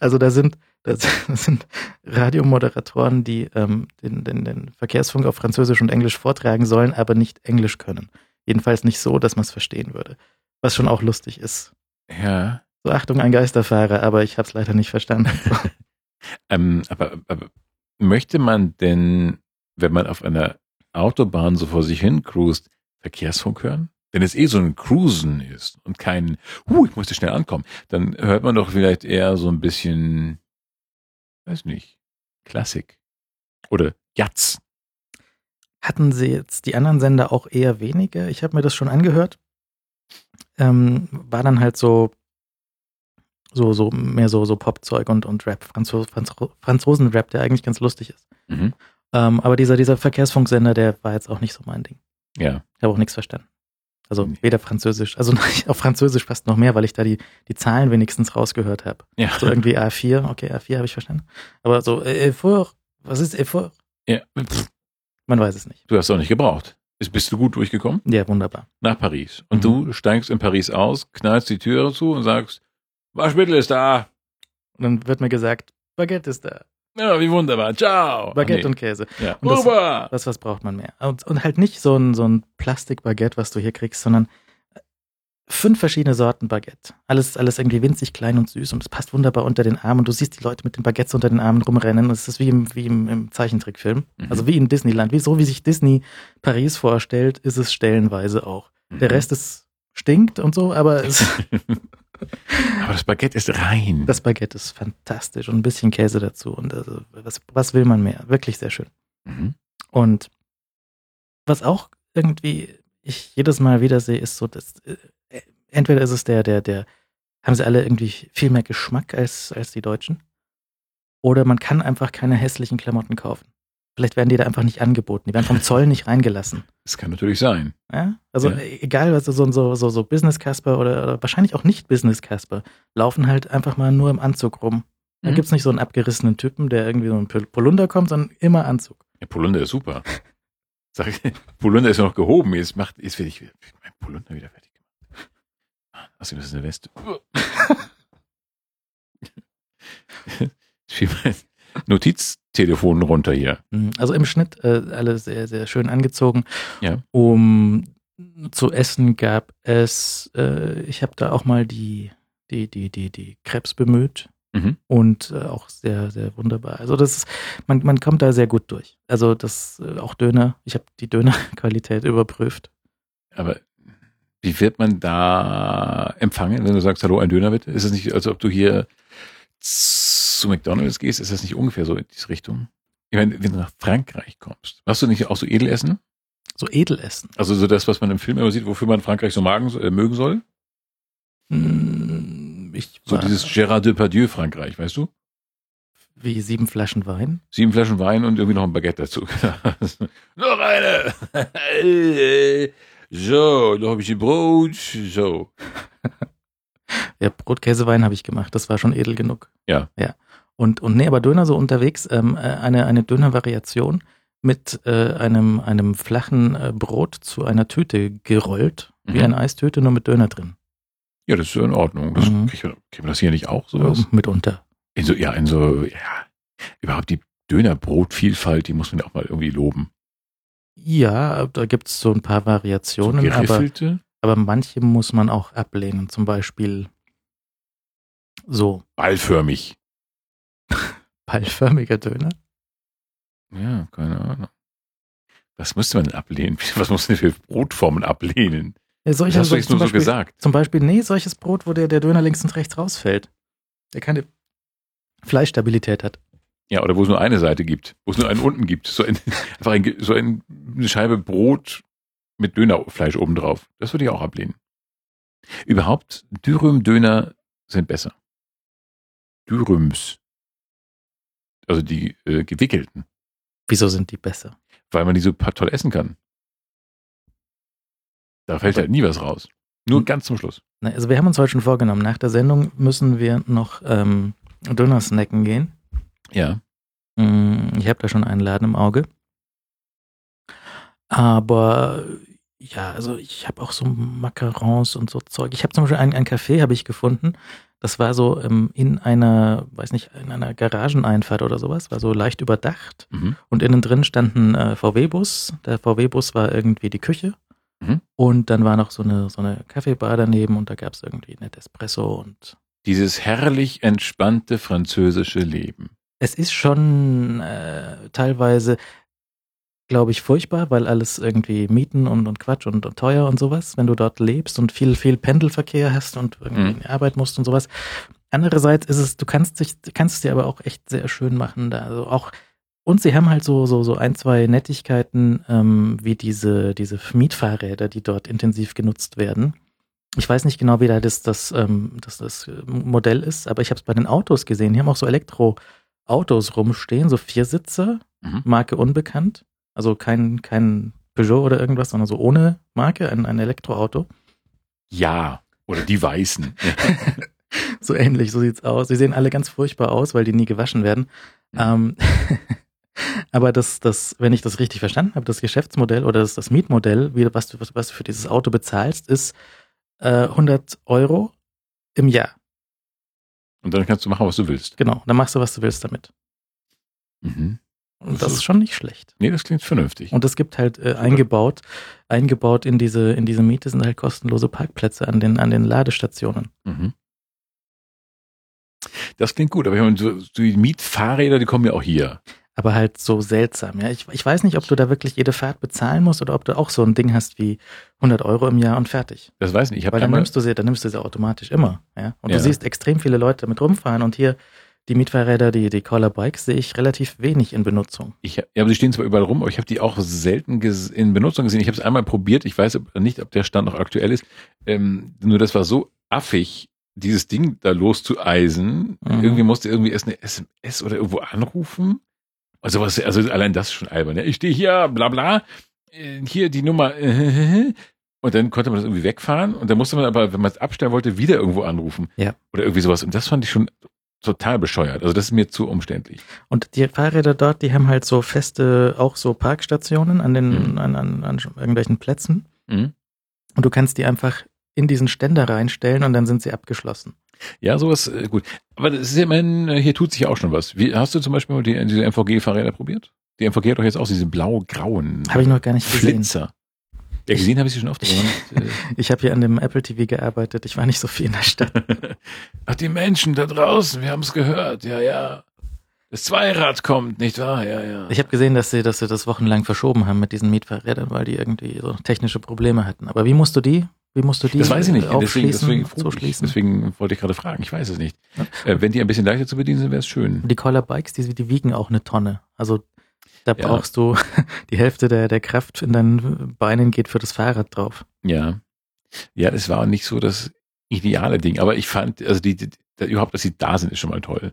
Also da sind, das sind Radiomoderatoren, die ähm, den, den, den Verkehrsfunk auf Französisch und Englisch vortragen sollen, aber nicht Englisch können. Jedenfalls nicht so, dass man es verstehen würde. Was schon auch lustig ist. Ja. So, Achtung, ein Geisterfahrer, aber ich habe es leider nicht verstanden. Ähm, aber, aber möchte man denn, wenn man auf einer Autobahn so vor sich hin cruist, Verkehrsfunk hören? Wenn es eh so ein Cruisen ist und kein, huh, ich musste schnell ankommen, dann hört man doch vielleicht eher so ein bisschen, weiß nicht, Klassik. Oder Jatz. Hatten sie jetzt die anderen Sender auch eher weniger? Ich habe mir das schon angehört. Ähm, war dann halt so, so, so mehr so, so Popzeug und, und Rap, Franzo Franzo Franzosen-Rap, der eigentlich ganz lustig ist. Mhm. Ähm, aber dieser, dieser Verkehrsfunksender, der war jetzt auch nicht so mein Ding. Ja. Ich habe auch nichts verstanden. Also Nee. weder Französisch, also auf Französisch fast noch mehr, weil ich da die, die Zahlen wenigstens rausgehört habe. Ja. So irgendwie A4, okay, A4 habe ich verstanden. Aber so, äh, Effort, was ist Effort? ja. Man weiß es nicht. Du hast auch nicht gebraucht. Ist- Bist du gut durchgekommen? Ja, wunderbar. Nach Paris. Und Mhm. du steigst in Paris aus, knallst die Türe zu und sagst, Waschmittel ist da. Und dann wird mir gesagt, Baguette ist da. Ja, wie wunderbar. Ciao. Baguette nee. und Käse. ja. und das- Rüber. Was, braucht man mehr? Und, und halt nicht so ein, so ein Plastikbaguette, was du hier kriegst, sondern fünf verschiedene Sorten Baguette. Alles, alles irgendwie winzig, klein und süß und es passt wunderbar unter den Arm und du siehst die Leute mit den Baguettes unter den Armen rumrennen. Es ist wie im, wie im, im Zeichentrickfilm. Mhm. Also wie in Disneyland. Wie, so wie sich Disney Paris vorstellt, ist es stellenweise auch. Der Mhm. Rest ist stinkt und so, aber es, Aber das Baguette ist rein. das Baguette ist fantastisch und ein bisschen Käse dazu. Und also, was, was will man mehr? Wirklich sehr schön. Mhm. Und was auch irgendwie ich jedes Mal wieder sehe, ist so, dass äh, entweder ist es der, der, der, haben sie alle irgendwie viel mehr Geschmack als, als die Deutschen. Oder man kann einfach keine hässlichen Klamotten kaufen. Vielleicht werden die da einfach nicht angeboten. Die werden vom Zoll nicht reingelassen. Das kann natürlich sein. Ja? Also Ja. äh, egal, was so, so, so, so Business Casper oder, oder wahrscheinlich auch nicht Business Casper, laufen halt einfach mal nur im Anzug rum. Da Mhm. gibt's nicht so einen abgerissenen Typen, der irgendwie so ein Pol- Polunder kommt, sondern immer Anzug. Ja, Polunder ist super. Sag ich, Polunder ist ja noch gehoben. Jetzt macht, jetzt werde ich mein Polunder wieder fertig gemacht. Achso, das ist eine Weste. Ich schieb mein Notiztelefon runter hier. Mhm. Also im Schnitt äh, alle sehr, sehr schön angezogen. Ja. Um zu essen gab es, äh, ich habe da auch mal die, die, die, die, die Krebs bemüht Mhm. und äh, auch sehr, sehr wunderbar. Also das ist, man, man kommt da sehr gut durch. Also das, äh, auch Döner, ich habe die Dönerqualität überprüft. Aber wie wird man da empfangen, wenn du sagst, hallo, ein Döner bitte? Ist es nicht, als ob du hier zu McDonalds gehst? Ist das nicht ungefähr so in diese Richtung? Ich meine, wenn du nach Frankreich kommst, machst du nicht auch so Edelessen? So Edelessen. Also so das, was man im Film immer sieht, wofür man Frankreich so magen, äh, mögen soll? Hm, Ich So dieses Gérard Depardieu Frankreich, weißt du? wie sieben Flaschen Wein. Sieben Flaschen Wein und irgendwie noch ein Baguette dazu. noch eine! so, noch ein bisschen Brot. So. Ja, Brotkäsewein habe ich gemacht. Das war schon edel genug. Ja. Ja. Und, und nee, aber Döner so unterwegs, ähm, äh, eine, eine Döner-Variation mit äh, einem, einem flachen äh, Brot zu einer Tüte gerollt, wie Mhm. eine Eistüte, nur mit Döner drin. Ja, das ist ja in Ordnung. Das, Mhm. kriegt man das hier nicht auch, sowas? Ähm, mitunter. In so, ja, in so, ja, überhaupt die Dönerbrotvielfalt, die muss man ja auch mal irgendwie loben. Ja, da gibt's so ein paar So Variationen, aber, geriffelte, aber manche muss man auch ablehnen. Zum Beispiel so ballförmig. ballförmiger Döner. Ja, keine Ahnung. Was müsste man denn ablehnen? Was muss man denn für Brotformen ablehnen? Ja, Das solche, hast du jetzt nur so Beispiel- gesagt. Zum Beispiel, nee, solches Brot, wo der, der Döner links und rechts rausfällt. der keine Fleischstabilität hat. Ja, oder wo es nur eine Seite gibt, wo es nur einen unten gibt. So, ein, einfach ein, so ein, eine Scheibe Brot mit Dönerfleisch obendrauf. Das würde ich auch ablehnen. Überhaupt, Dürüm-Döner sind besser. Dürüms. Also die äh, gewickelten. Wieso sind die besser? Weil man die so toll essen kann. Da fällt halt nie was raus. Nur Hm. ganz zum Schluss. Also wir haben uns heute schon vorgenommen, nach der Sendung müssen wir noch ähm, Döner snacken gehen. Ja. Mm, Ich habe da schon einen Laden im Auge. Aber ja, also ich habe auch so Macarons und so Zeug. Ich habe zum Beispiel ein, ein Café habe ich gefunden. Das war so ähm, in einer, weiß nicht, in einer Garageneinfahrt oder sowas, war so leicht überdacht. Mhm. Und innen drin stand ein äh, VW-Bus. Der VW-Bus war irgendwie die Küche. Mhm. Und dann war noch so eine, so eine Kaffeebar daneben und da gab es irgendwie nett Espresso und Dieses herrlich entspannte französische Leben. es ist schon äh, teilweise, glaube ich, furchtbar, weil alles irgendwie Mieten und, und Quatsch und, und teuer und sowas, wenn du dort lebst und viel, viel Pendelverkehr hast und irgendwie Mhm. in die Arbeit musst und sowas. Andererseits ist es, du kannst dich, kannst es dir aber auch echt sehr schön machen da. Also auch, und sie haben halt so, so, so ein, zwei Nettigkeiten, ähm, wie diese, diese Mietfahrräder, die dort intensiv genutzt werden. Ich weiß nicht genau, wie da das, das, ähm, das, das Modell ist, aber ich habe es bei den Autos gesehen. Die haben auch so Elektroautos rumstehen, so Viersitzer, Mhm. Marke unbekannt. Also kein, kein Peugeot oder irgendwas, sondern so ohne Marke, ein, ein Elektroauto. Ja. Oder die Weißen. So ähnlich, so sieht's aus. Sie sehen alle ganz furchtbar aus, weil die nie gewaschen werden. Ähm, aber das, das, wenn ich das richtig verstanden habe, das Geschäftsmodell oder das, das Mietmodell, wie, was, du, was, du für dieses Auto bezahlst, ist äh, 100 Euro im Jahr. Und dann kannst du machen, was du willst. Genau, dann machst du, was du willst damit. Mhm. Und Das das ist- ist schon nicht schlecht. Nee, das klingt vernünftig. Und es gibt halt äh, eingebaut, eingebaut in diese, in diese Miete sind halt kostenlose Parkplätze an den, an den Ladestationen. Mhm. Das klingt gut, aber ich meine, so, so die Mietfahrräder, die kommen ja auch hier. Aber halt so seltsam, ja. Ich, ich weiß nicht, ob du da wirklich jede Fahrt bezahlen musst oder ob du auch so ein Ding hast wie 100 Euro im Jahr und fertig. Das weiß ich nicht. Ich Weil dann nimmst du sie, dann nimmst du sie automatisch immer, ja. Und Ja. du siehst extrem viele Leute damit rumfahren und hier die Mietfahrräder, die, die Caller Bikes sehe ich relativ wenig in Benutzung. ich, ja, aber die stehen zwar überall rum, aber ich habe die auch selten in Benutzung gesehen. Ich habe es einmal probiert. Ich weiß nicht, ob der Stand noch aktuell ist. Ähm, nur das war so affig, dieses Ding da loszueisen. Mhm. Irgendwie musste irgendwie erst eine SMS oder irgendwo anrufen. Also was, also allein das ist schon albern. Ja? Ich stehe hier, bla bla, äh, hier die Nummer. Äh, und dann konnte man das irgendwie wegfahren und dann musste man aber, wenn man es abstellen wollte, wieder irgendwo anrufen. Ja. Oder irgendwie sowas. Und das fand ich schon total bescheuert. Also das ist mir zu umständlich. Und die Fahrräder dort, die haben halt so feste, auch so Parkstationen an den, Mhm. an, an, an irgendwelchen Plätzen. Mhm. Und du kannst die einfach in diesen Ständer reinstellen und dann sind sie abgeschlossen. Ja, sowas, äh, gut. Aber das ist ja immerhin, hier tut sich ja auch schon was. Wie, hast du zum Beispiel mal die, diese MVG-Fahrräder probiert? Die MVG hat doch jetzt auch diese blau-grauen Habe ich noch gar nicht gesehen. Ja, gesehen habe ich sie schon oft. noch nicht, Ich habe hier an dem Apple TV gearbeitet. Ich war nicht so viel in der Stadt. äh. Ach, die Menschen da draußen, wir haben es gehört. Ja, ja. Das Zweirad kommt, nicht wahr? Ja, ja. Ich habe gesehen, dass sie, dass sie das wochenlang verschoben haben mit diesen Mietfahrrädern, weil die irgendwie so technische Probleme hatten. Aber wie musst du die? Wie musst du die das weiß ich nicht. Deswegen, deswegen, zuschließen? deswegen wollte ich gerade fragen. Ich weiß es nicht. Ja. Äh, wenn die ein bisschen leichter zu bedienen sind, wäre es schön. Die Collar Bikes, die, die wiegen auch eine Tonne. Also da Ja. brauchst du die Hälfte der, der Kraft in deinen Beinen geht für das Fahrrad drauf. Ja. Ja, das war nicht so das ideale Ding. Aber ich fand, also die, die, die überhaupt, dass sie da sind, ist schon mal toll.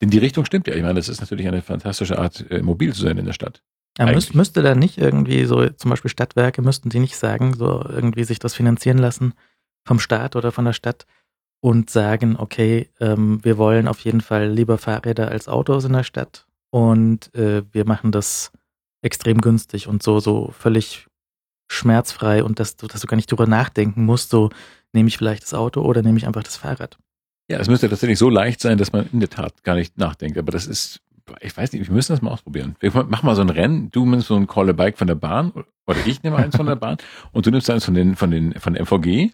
Denn die Richtung stimmt ja. Ich meine, das ist natürlich eine fantastische Art, äh, mobil zu sein in der Stadt. Ja, Eigentlich. müsste da nicht irgendwie so, zum Beispiel Stadtwerke, müssten die nicht sagen, so irgendwie sich das finanzieren lassen vom Staat oder von der Stadt und sagen, okay, ähm, wir wollen auf jeden Fall lieber Fahrräder als Autos in der Stadt und äh, wir machen das extrem günstig und so, so völlig schmerzfrei und dass du, dass du gar nicht drüber nachdenken musst, so nehme ich vielleicht das Auto oder nehme ich einfach das Fahrrad. Ja, es müsste tatsächlich so leicht sein, dass man in der Tat gar nicht nachdenkt. Aber das ist, ich weiß nicht, wir müssen das mal ausprobieren. Wir machen mal so ein Rennen. Du nimmst so ein Call a Bike von der Bahn oder ich nehme eins von der Bahn und du nimmst eins von den, von den, von der MVG und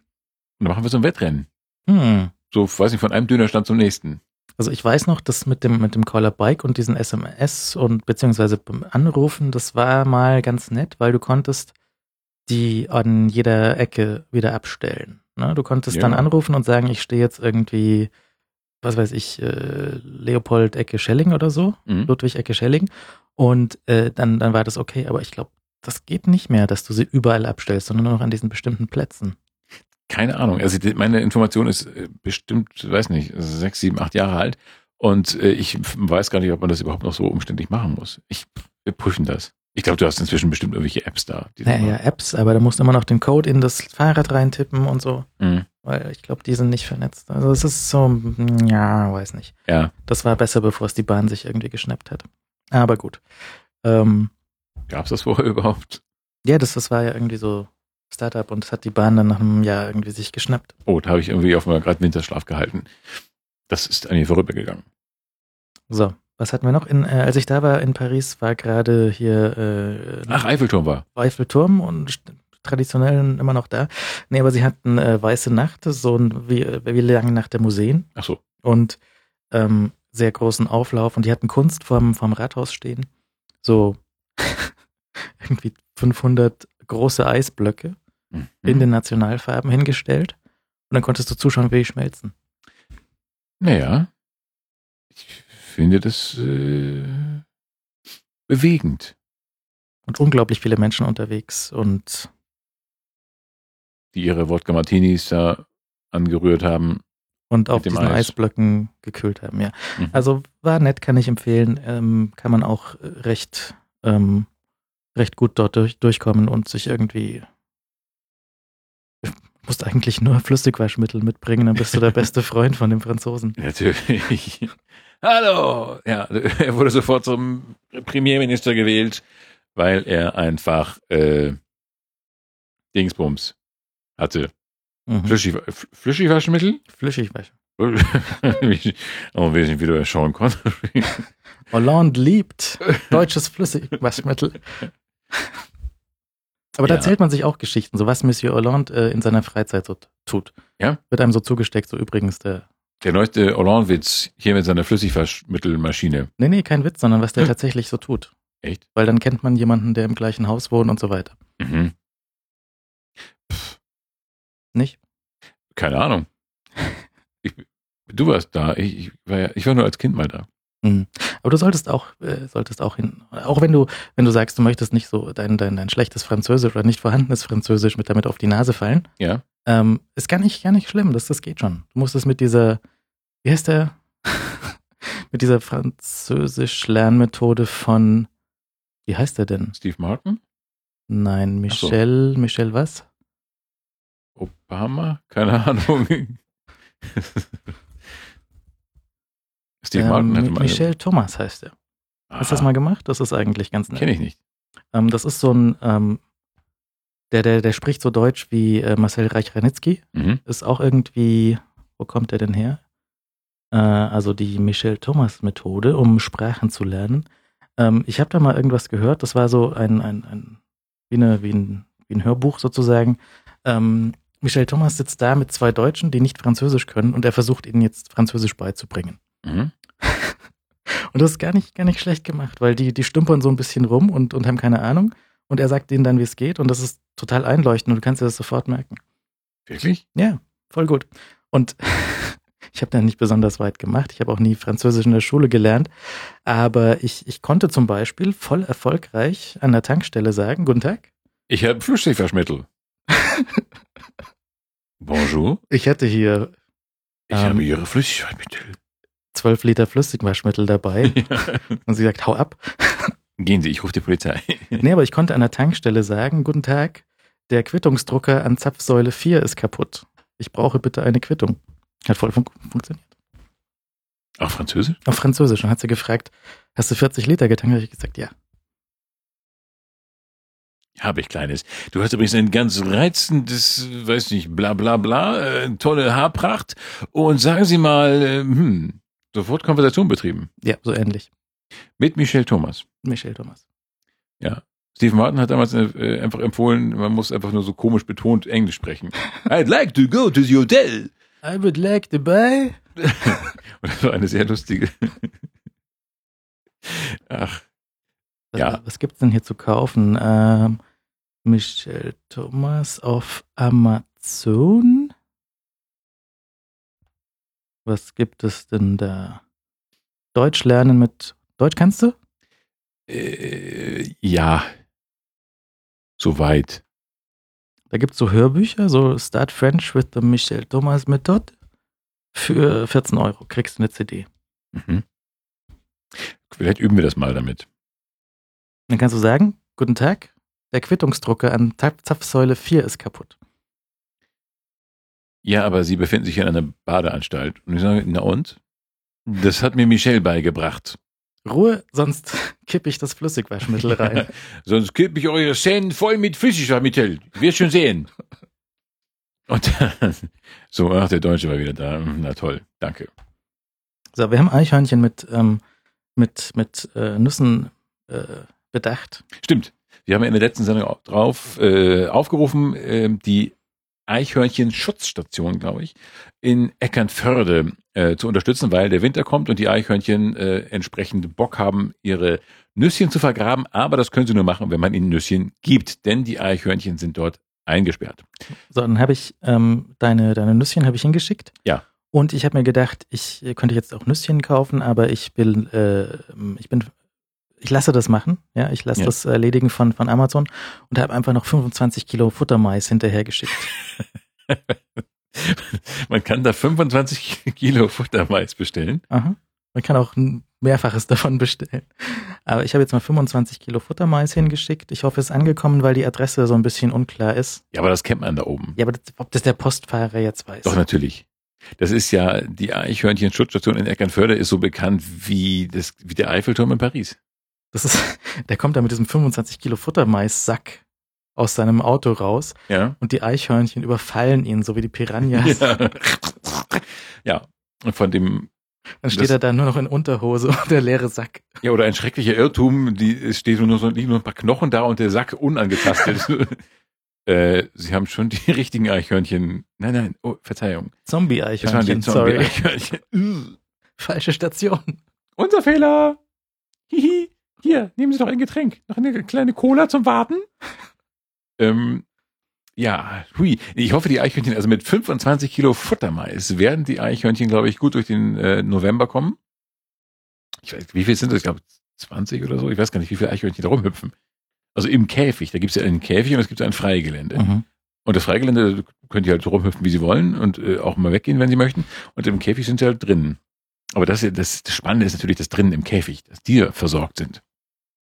dann machen wir so ein Wettrennen. Hm. So, weiß nicht, von einem Dönerstand zum nächsten. Also ich weiß noch, dass mit dem, mit dem Caller Bike und diesen SMS und beziehungsweise beim Anrufen, das war mal ganz nett, weil du konntest die an jeder Ecke wieder abstellen. Ne? Du konntest Ja. dann anrufen und sagen, ich stehe jetzt irgendwie was weiß ich, äh, Leopold Ecke Schelling oder so, Mhm. Ludwig Ecke Schelling. Und äh, dann, dann war das okay, aber ich glaube, das geht nicht mehr, dass du sie überall abstellst, sondern nur noch an diesen bestimmten Plätzen. Keine Ahnung. Also meine Information ist äh, bestimmt, weiß nicht, sechs, sieben, acht Jahre alt. Und äh, ich weiß gar nicht, ob man das überhaupt noch so umständlich machen muss. Ich, wir prüfen das. Ich glaube, du hast inzwischen bestimmt irgendwelche Apps da. Naja, ja, Apps, aber da musst du immer noch den Code in das Fahrrad reintippen und so, Mhm. weil ich glaube, die sind nicht vernetzt. Also es ist so, mm, ja, weiß nicht. ja. Das war besser, bevor es die Bahn sich irgendwie geschnappt hat. Aber gut. Ähm, Gab es das vorher überhaupt? ja, das, das war ja irgendwie so Startup und das hat die Bahn dann nach einem Jahr irgendwie sich geschnappt. Oh, da habe ich irgendwie auf mal gerade Winterschlaf gehalten. Das ist an mir vorübergegangen. So, was hatten wir noch? In, äh, als ich da war in Paris, war gerade hier äh, Ach, Eiffelturm war. Eiffelturm und traditionell immer noch da. Nee, aber sie hatten äh, Weiße Nacht, so ein, wie, wie lange Nacht der Museen Ach so. und ähm, sehr großen Auflauf und die hatten Kunst vorm, vorm Rathaus stehen. So irgendwie 500 große Eisblöcke Mhm. in den Nationalfarben hingestellt und dann konntest du zuschauen, wie die schmelzen. Naja, ich finde das äh, bewegend, Und unglaublich viele Menschen unterwegs und die ihre Wodka Martinis da angerührt haben. und auf diesen Eis. Eisblöcken gekühlt haben, ja. Mhm. Also war nett, kann ich empfehlen. Ähm, kann man auch äh, recht, ähm, recht gut dort durch, durchkommen und sich irgendwie. Du musst eigentlich nur Flüssigwaschmittel mitbringen, dann bist du der beste Freund von dem Franzosen. Natürlich. Hallo! Ja, er wurde sofort zum Premierminister gewählt, weil er einfach äh, Dingsbums hatte. Mhm. Flüssig, Flüssigwaschmittel? Flüssigwasch. oh, weiß nicht, wie du schauen konntest. Hollande liebt deutsches Flüssigwaschmittel. Aber da Ja. erzählt man sich auch Geschichten, so was Monsieur Hollande äh, in seiner Freizeit so tut. Ja. Wird einem so zugesteckt, so übrigens der. Der neueste Hollande-Witz hier mit seiner Flüssigwaschmittelmaschine. Nee, nee, kein Witz, sondern was der tatsächlich so tut. Echt? Weil dann kennt man jemanden, der im gleichen Haus wohnt und so weiter. Mhm. Nicht? Keine Ahnung. Ich, du warst da. Ich, ich, war ja, ich war nur als Kind mal da. Mhm. Aber du solltest auch, äh, solltest auch hin, auch wenn du, wenn du sagst, du möchtest nicht so dein, dein, dein schlechtes Französisch oder nicht vorhandenes Französisch mit damit auf die Nase fallen, Ja. ähm, ist gar nicht, gar nicht schlimm, das, das geht schon. Du musst es mit dieser, wie heißt der? mit dieser Französisch-Lernmethode von, wie heißt der denn? Steve Martin? Nein, Ach so. Michel, Michel was? Obama? Keine Ahnung. Steve Martin Ähm, hatte mal. Michel Thomas heißt er. Hast du das mal gemacht? Das ist eigentlich ganz nett. Kenne ich nicht. Ähm, das ist so ein, ähm, der, der, der spricht so Deutsch wie äh, Marcel Reich-Ranitzky. Mhm. Ist auch irgendwie, wo kommt der denn her? Äh, also die Michel-Thomas-Methode, um Sprachen zu lernen. Ähm, ich habe da mal irgendwas gehört, das war so ein, ein, ein, wie, eine, wie, ein, wie ein Hörbuch sozusagen. Ähm, Michel Thomas sitzt da mit zwei Deutschen, die nicht Französisch können und er versucht ihnen jetzt Französisch beizubringen. Mhm. Und das ist gar nicht, gar nicht schlecht gemacht, weil die, die stümpern so ein bisschen rum und, und haben keine Ahnung. Und er sagt denen dann, wie es geht. Und das ist total einleuchtend und du kannst dir das sofort merken. Wirklich? Ja, voll gut. Und ich habe da nicht besonders weit gemacht. Ich habe auch nie Französisch in der Schule gelernt. Aber ich, ich konnte zum Beispiel voll erfolgreich an der Tankstelle sagen, guten Tag. Ich habe Flüssigwaschmittel. Bonjour. Ich hätte hier Ich Ähm. habe Ihre Flüssigwaschmittel. Zwölf Liter Flüssigwaschmittel dabei. Und sie sagt, hau ab. Gehen Sie, ich rufe die Polizei. Nee, aber ich konnte an der Tankstelle sagen, guten Tag, der Quittungsdrucker an Zapfsäule 4 ist kaputt. Ich brauche bitte eine Quittung. Hat voll fun funktioniert. Auch Französisch? Auf Französisch. Und hat sie gefragt, hast du 40 Liter getankt? Habe ich gesagt, ja. Habe ich, Kleines. Du hast übrigens ein ganz reizendes, weiß nicht, bla bla bla, äh, tolle Haarpracht. Und sagen Sie mal, äh, hm, sofort Konversation betrieben. Ja, so ähnlich. Mit Michel Thomas. Michel Thomas. Steve Martin hat damals äh, einfach empfohlen, man muss einfach nur so komisch betont Englisch sprechen. I'd like to go to the hotel. I would like to buy. Und das war eine sehr lustige. Ach, Was, Ja. was gibt's denn hier zu kaufen? Ähm, Michel Thomas auf Amazon. Was gibt es denn da? Deutsch lernen mit Deutsch kannst du? Äh, ja. Soweit. Da gibt es so Hörbücher, so Start French with the Michel Thomas Method. Für 14 Euro kriegst du eine CD. Mhm. Vielleicht üben wir das mal damit. Dann kannst du sagen, guten Tag, der Quittungsdrucker an Zapfsäule 4 ist kaputt. Ja, aber Sie befinden sich in einer Badeanstalt. Und ich sage, na und? Das hat mir Michel beigebracht. Ruhe, sonst kippe ich das Flüssigwaschmittel rein. sonst kippe ich eure Zähne voll mit Flüssigwaschmittel. Wir schon sehen. Und dann, so, ach, der Deutsche war wieder da. Na toll, danke. So, wir haben Eichhörnchen mit, ähm, mit, mit äh, Nüssen äh, bedacht. Stimmt. Wir haben in der letzten Sendung drauf äh, aufgerufen, äh, die Eichhörnchen-Schutzstation, glaube ich, in Eckernförde äh, zu unterstützen, weil der Winter kommt und die Eichhörnchen äh, entsprechend Bock haben, ihre Nüsschen zu vergraben. Aber das können sie nur machen, wenn man ihnen Nüsschen gibt, denn die Eichhörnchen sind dort eingesperrt. So, dann habe ich ähm, deine, deine Nüsschen habe ich hingeschickt. Ja. Und ich habe mir gedacht, ich könnte jetzt auch Nüsschen kaufen, aber ich will, äh, ich bin ich lasse das machen, ja, ich lasse ja. das erledigen von, von Amazon und habe einfach noch 25 Kilo Futtermais hinterhergeschickt. Man kann da 25 Kilo Futtermais bestellen. Aha. Man kann auch ein Mehrfaches davon bestellen. Aber ich habe jetzt mal 25 Kilo Futtermais hingeschickt. Ich hoffe, es ist angekommen, weil die Adresse so ein bisschen unklar ist. Ja, aber das kennt man da oben. Ja, aber das, ob das der Postfahrer jetzt weiß. Doch, natürlich. Das ist ja, die Eichhörnchen-Schutzstation in Eckernförde ist so bekannt wie, das, wie der Eiffelturm in Paris. Das ist, der kommt da mit diesem 25 Kilo Futtermais-Sack aus seinem Auto raus. Ja. Und die Eichhörnchen überfallen ihn, so wie die Piranhas. Ja. ja. Und von dem. Dann steht er da nur noch in Unterhose und der leere Sack. Ja, oder ein schrecklicher Irrtum, die, es steht nur so, liegen nur ein paar Knochen da und der Sack unangetastet. äh, sie haben schon die richtigen Eichhörnchen. Nein, nein, oh, Verzeihung. Zombie-Eichhörnchen, Zombie sorry. -Eichhörnchen. Falsche Station. Unser Fehler. Hihi. Hier, nehmen Sie doch ein Getränk. Noch eine kleine Cola zum Warten. ähm, ja, hui. Ich hoffe, die Eichhörnchen, also mit 25 Kilo Futtermais werden die Eichhörnchen, glaube ich, gut durch den äh, November kommen. Ich weiß, wie viel sind das? Ich glaube, 20 oder so. Ich weiß gar nicht, wie viele Eichhörnchen da rumhüpfen. Also im Käfig. Da gibt es ja einen Käfig und es gibt ein Freigelände. Mhm. Und das Freigelände könnt ihr halt rumhüpfen, wie sie wollen und äh, auch mal weggehen, wenn sie möchten. Und im Käfig sind sie halt drin. Aber das, das, das Spannende ist natürlich das drinnen im Käfig, dass die versorgt sind.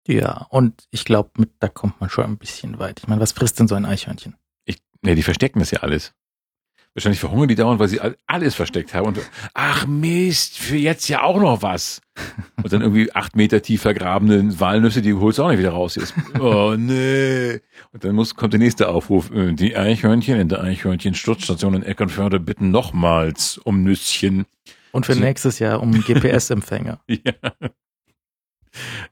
Ja, und ich glaube, da kommt man schon ein bisschen weit. Ich meine, was frisst denn so ein Eichhörnchen? Ich, nee, die verstecken das ja alles. Wahrscheinlich verhungern die dauernd, weil sie alles versteckt haben. Und ach Mist, für jetzt ja auch noch was. Und dann irgendwie acht Meter tief vergrabene Walnüsse, die holst du auch nicht wieder raus. Jetzt. Oh nee. Und dann muss, kommt der nächste Aufruf. Äh, die Eichhörnchen in der Eichhörnchen-Sturzstation in Eckernförde bitten nochmals um Nüsschen. Und für nächstes Jahr um GPS-Empfänger. Ja.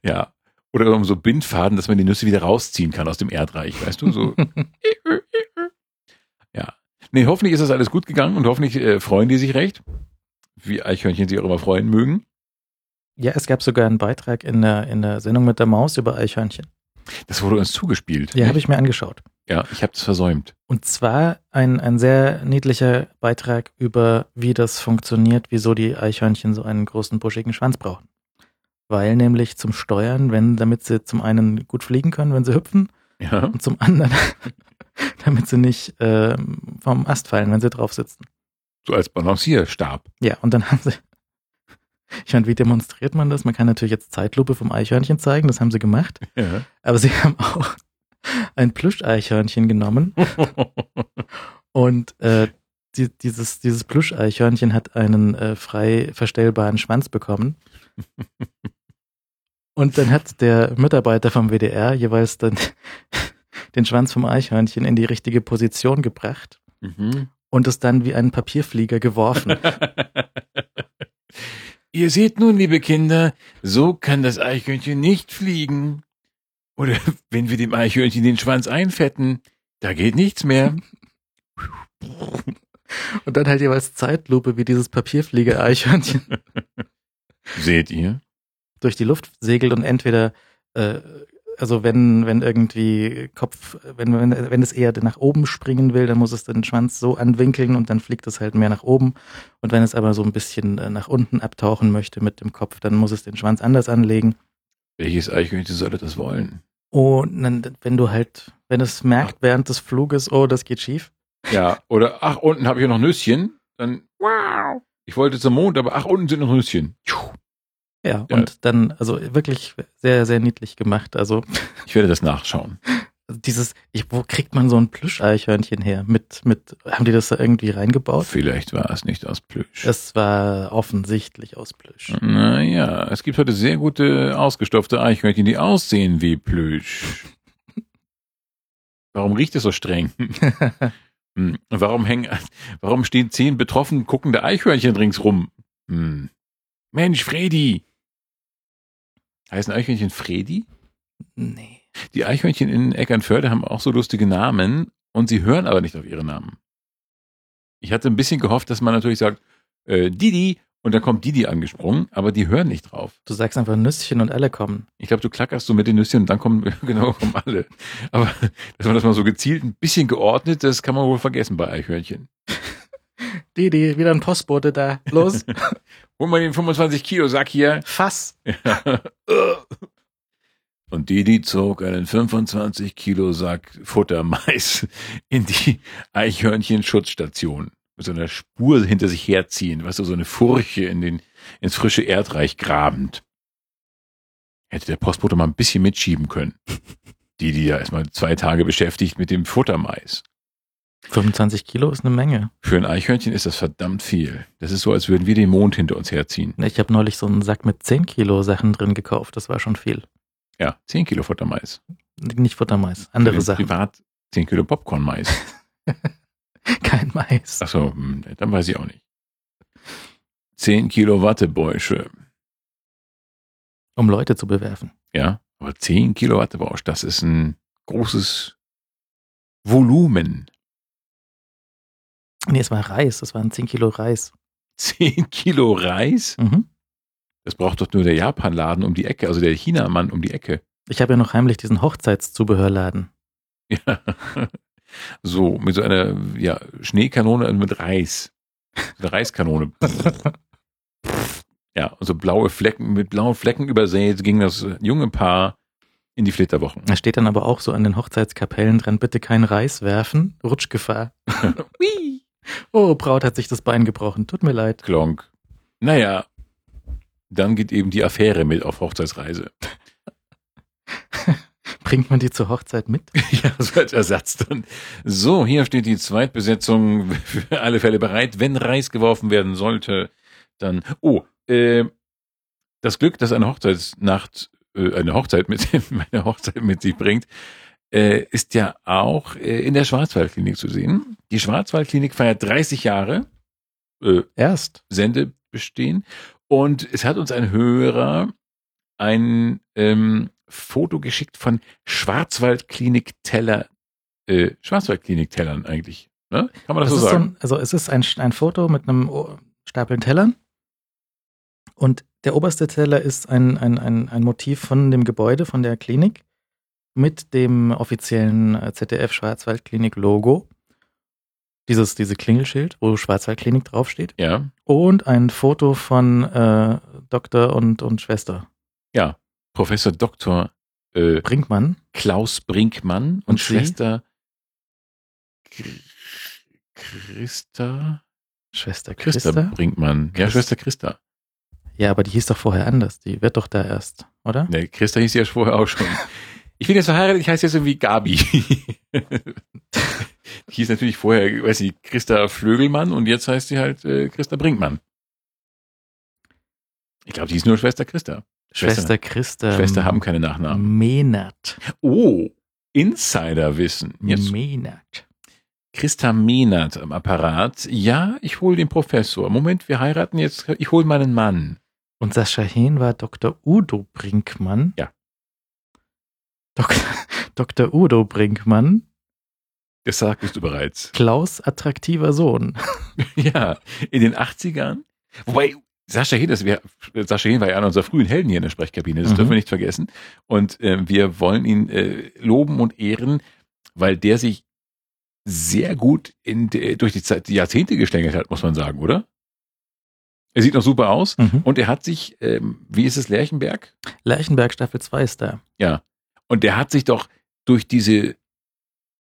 Ja. Oder um so Bindfaden, dass man die Nüsse wieder rausziehen kann aus dem Erdreich, weißt du? So. ja. Nee, hoffentlich ist das alles gut gegangen und hoffentlich äh, freuen die sich recht. Wie Eichhörnchen sich auch immer freuen mögen. ja, es gab sogar einen Beitrag in der, in der Sendung mit der Maus über Eichhörnchen. Das wurde uns zugespielt. Ja, habe ich mir angeschaut. Ja, ich habe es versäumt. Und zwar ein, ein sehr niedlicher Beitrag über, wie das funktioniert, wieso die Eichhörnchen so einen großen, buschigen Schwanz brauchen. Weil nämlich zum Steuern, wenn, damit sie zum einen gut fliegen können, wenn sie hüpfen, Ja. und zum anderen, damit sie nicht ähm, vom Ast fallen, wenn sie drauf sitzen. So als Balancierstab. Ja, und dann haben sie, ich meine, wie demonstriert man das? Man kann natürlich jetzt Zeitlupe vom Eichhörnchen zeigen, das haben sie gemacht, Ja. aber sie haben auch ein Plüscheichhörnchen genommen und äh, die, dieses, dieses Plüscheichhörnchen hat einen äh, frei verstellbaren Schwanz bekommen. Und dann hat der Mitarbeiter vom WDR jeweils dann den Schwanz vom Eichhörnchen in die richtige Position gebracht mhm. und es dann wie einen Papierflieger geworfen. Ihr seht nun, liebe Kinder, so kann das Eichhörnchen nicht fliegen. Oder wenn wir dem Eichhörnchen den Schwanz einfetten, da geht nichts mehr. Und dann halt jeweils Zeitlupe, wie dieses Papierflieger-Eichhörnchen Seht ihr? Durch die Luft segelt und entweder äh, also wenn, wenn irgendwie Kopf, wenn, wenn, wenn es eher nach oben springen will, dann muss es den Schwanz so anwinkeln und dann fliegt es halt mehr nach oben. Und wenn es aber so ein bisschen äh, nach unten abtauchen möchte mit dem Kopf, dann muss es den Schwanz anders anlegen. Welches Eichhörnchen sollte das wollen? Und dann, wenn du halt, wenn es merkt während des Fluges, oh, das geht schief. Ja, oder ach, unten habe ich noch Nüsschen, dann wow. Ich wollte zum Mond, aber ach, unten sind noch Nüsschen. Ja, ja, und dann, also wirklich sehr, sehr niedlich gemacht. Also ich werde das nachschauen. Dieses, ich, wo kriegt man so ein Plüscheichhörnchen her? Mit, mit, haben die das da irgendwie reingebaut? Vielleicht war es nicht aus Plüsch. Es war offensichtlich aus Plüsch. Naja, es gibt heute sehr gute ausgestopfte Eichhörnchen, die aussehen wie Plüsch. Warum riecht es so streng? hm. Warum hängen, warum stehen zehn betroffen guckende Eichhörnchen ringsrum? Hm. Mensch, Fredi! Heißen Eichhörnchen Fredi? Nee. Die Eichhörnchen in Eckernförde haben auch so lustige Namen und sie hören aber nicht auf ihre Namen. Ich hatte ein bisschen gehofft, dass man natürlich sagt, äh, Didi, und dann kommt Didi angesprungen, aber die hören nicht drauf. Du sagst einfach Nüsschen und alle kommen. Ich glaube, du klackerst so mit den Nüsschen und dann kommen, genau, kommen alle. Aber dass man das mal so gezielt ein bisschen geordnet, das kann man wohl vergessen bei Eichhörnchen. Didi, wieder ein Postbote da. Los. Hol mal den 25 Kilo Sack hier. Fass. Und Didi zog einen 25 Kilo Sack Futtermais in die Eichhörnchen-Schutzstation. Mit so einer Spur hinter sich herziehen, weißt du, so eine Furche in den, ins frische Erdreich grabend. Hätte der Postbote mal ein bisschen mitschieben können. Didi ja erstmal zwei Tage beschäftigt mit dem Futtermais. 25 Kilo ist eine Menge. Für ein Eichhörnchen ist das verdammt viel. Das ist so, als würden wir den Mond hinter uns herziehen. Ich habe neulich so einen Sack mit 10 Kilo Sachen drin gekauft. Das war schon viel. Ja, 10 Kilo Futtermais. Nicht Futtermais, andere Sachen. Privat 10 Kilo Popcorn-Mais. Kein Mais. Achso, hm, dann weiß ich auch nicht. 10 Kilo Wattebäusche. Um Leute zu bewerfen. Ja, aber 10 Kilo Wattebausch, das ist ein großes Volumen. Nee, es war Reis. Das waren 10 Kilo Reis. 10 Kilo Reis? Mhm. Das braucht doch nur der Japanladen um die Ecke, also der Chinamann um die Ecke. Ich habe ja noch heimlich diesen Hochzeitszubehörladen. Ja. So, mit so einer ja, Schneekanone mit Reis. Eine Reiskanone. ja, also blaue Flecken, mit blauen Flecken übersät ging das junge Paar in die Flitterwochen. Da steht dann aber auch so an den Hochzeitskapellen dran, bitte kein Reis werfen, Rutschgefahr. oh, Braut hat sich das Bein gebrochen, tut mir leid. Klonk. Naja, dann geht eben die Affäre mit auf Hochzeitsreise. Bringt man die zur Hochzeit mit? ja, so als Ersatz dann. So, hier steht die Zweitbesetzung für alle Fälle bereit. Wenn Reis geworfen werden sollte, dann. Oh, äh, das Glück, dass eine Hochzeitsnacht, äh, eine Hochzeit mit meine Hochzeit mit sich bringt, äh, ist ja auch äh, in der Schwarzwaldklinik zu sehen. Die Schwarzwaldklinik feiert 30 Jahre äh, erst Sendebestehen und es hat uns ein Hörer ein ähm, Foto geschickt von Schwarzwaldklinik-Teller, äh, Schwarzwaldklinik-Tellern eigentlich. Ne? Kann man das, das so sagen? So ein, also es ist ein, ein Foto mit einem Stapel Tellern und der oberste Teller ist ein, ein, ein, ein Motiv von dem Gebäude, von der Klinik mit dem offiziellen äh, ZDF Schwarzwaldklinik Logo. Dieses, diese Klingelschild, wo Schwarzwaldklinik draufsteht. Ja. Und ein Foto von äh, Doktor und, und Schwester. Ja. Professor Dr. Äh, Brinkmann. Klaus Brinkmann und, Und Schwester Christa. Schwester Christa, Christa. Brinkmann. Ja, Christ- Schwester Christa. Ja, aber die hieß doch vorher anders. Die wird doch da erst, oder? Ne, Christa hieß ja vorher auch schon. Ich bin jetzt verheiratet, ich heiße jetzt irgendwie Gabi. die hieß natürlich vorher, weiß ich, Christa Flögelmann und jetzt heißt sie halt äh, Christa Brinkmann. Ich glaube, die hieß nur Schwester Christa. Schwester Christa. Schwester haben keine Nachnamen. Menat. Oh, Insiderwissen. Jetzt Menat. Christa Mehnert am Apparat. Ja, ich hole den Professor. Moment, wir heiraten jetzt. Ich hole meinen Mann. Und Sascha Hehn war Dr. Udo Brinkmann. Ja. Dok Dr. Udo Brinkmann. Das sagtest du bereits. Klaus attraktiver Sohn. ja, in den 80ern. Wobei, Sascha Hehn, das wir, Sascha Hehn war ja einer unserer frühen Helden hier in der Sprechkabine, das Mhm. dürfen wir nicht vergessen. Und äh, wir wollen ihn äh, loben und ehren, weil der sich sehr gut in de, durch die, Zeit, die Jahrzehnte geschlängelt hat, muss man sagen, oder? Er sieht noch super aus Mhm. und er hat sich, ähm, wie ist es, Lerchenberg? Lerchenberg Staffel 2 ist da. Ja. Und der hat sich doch durch diese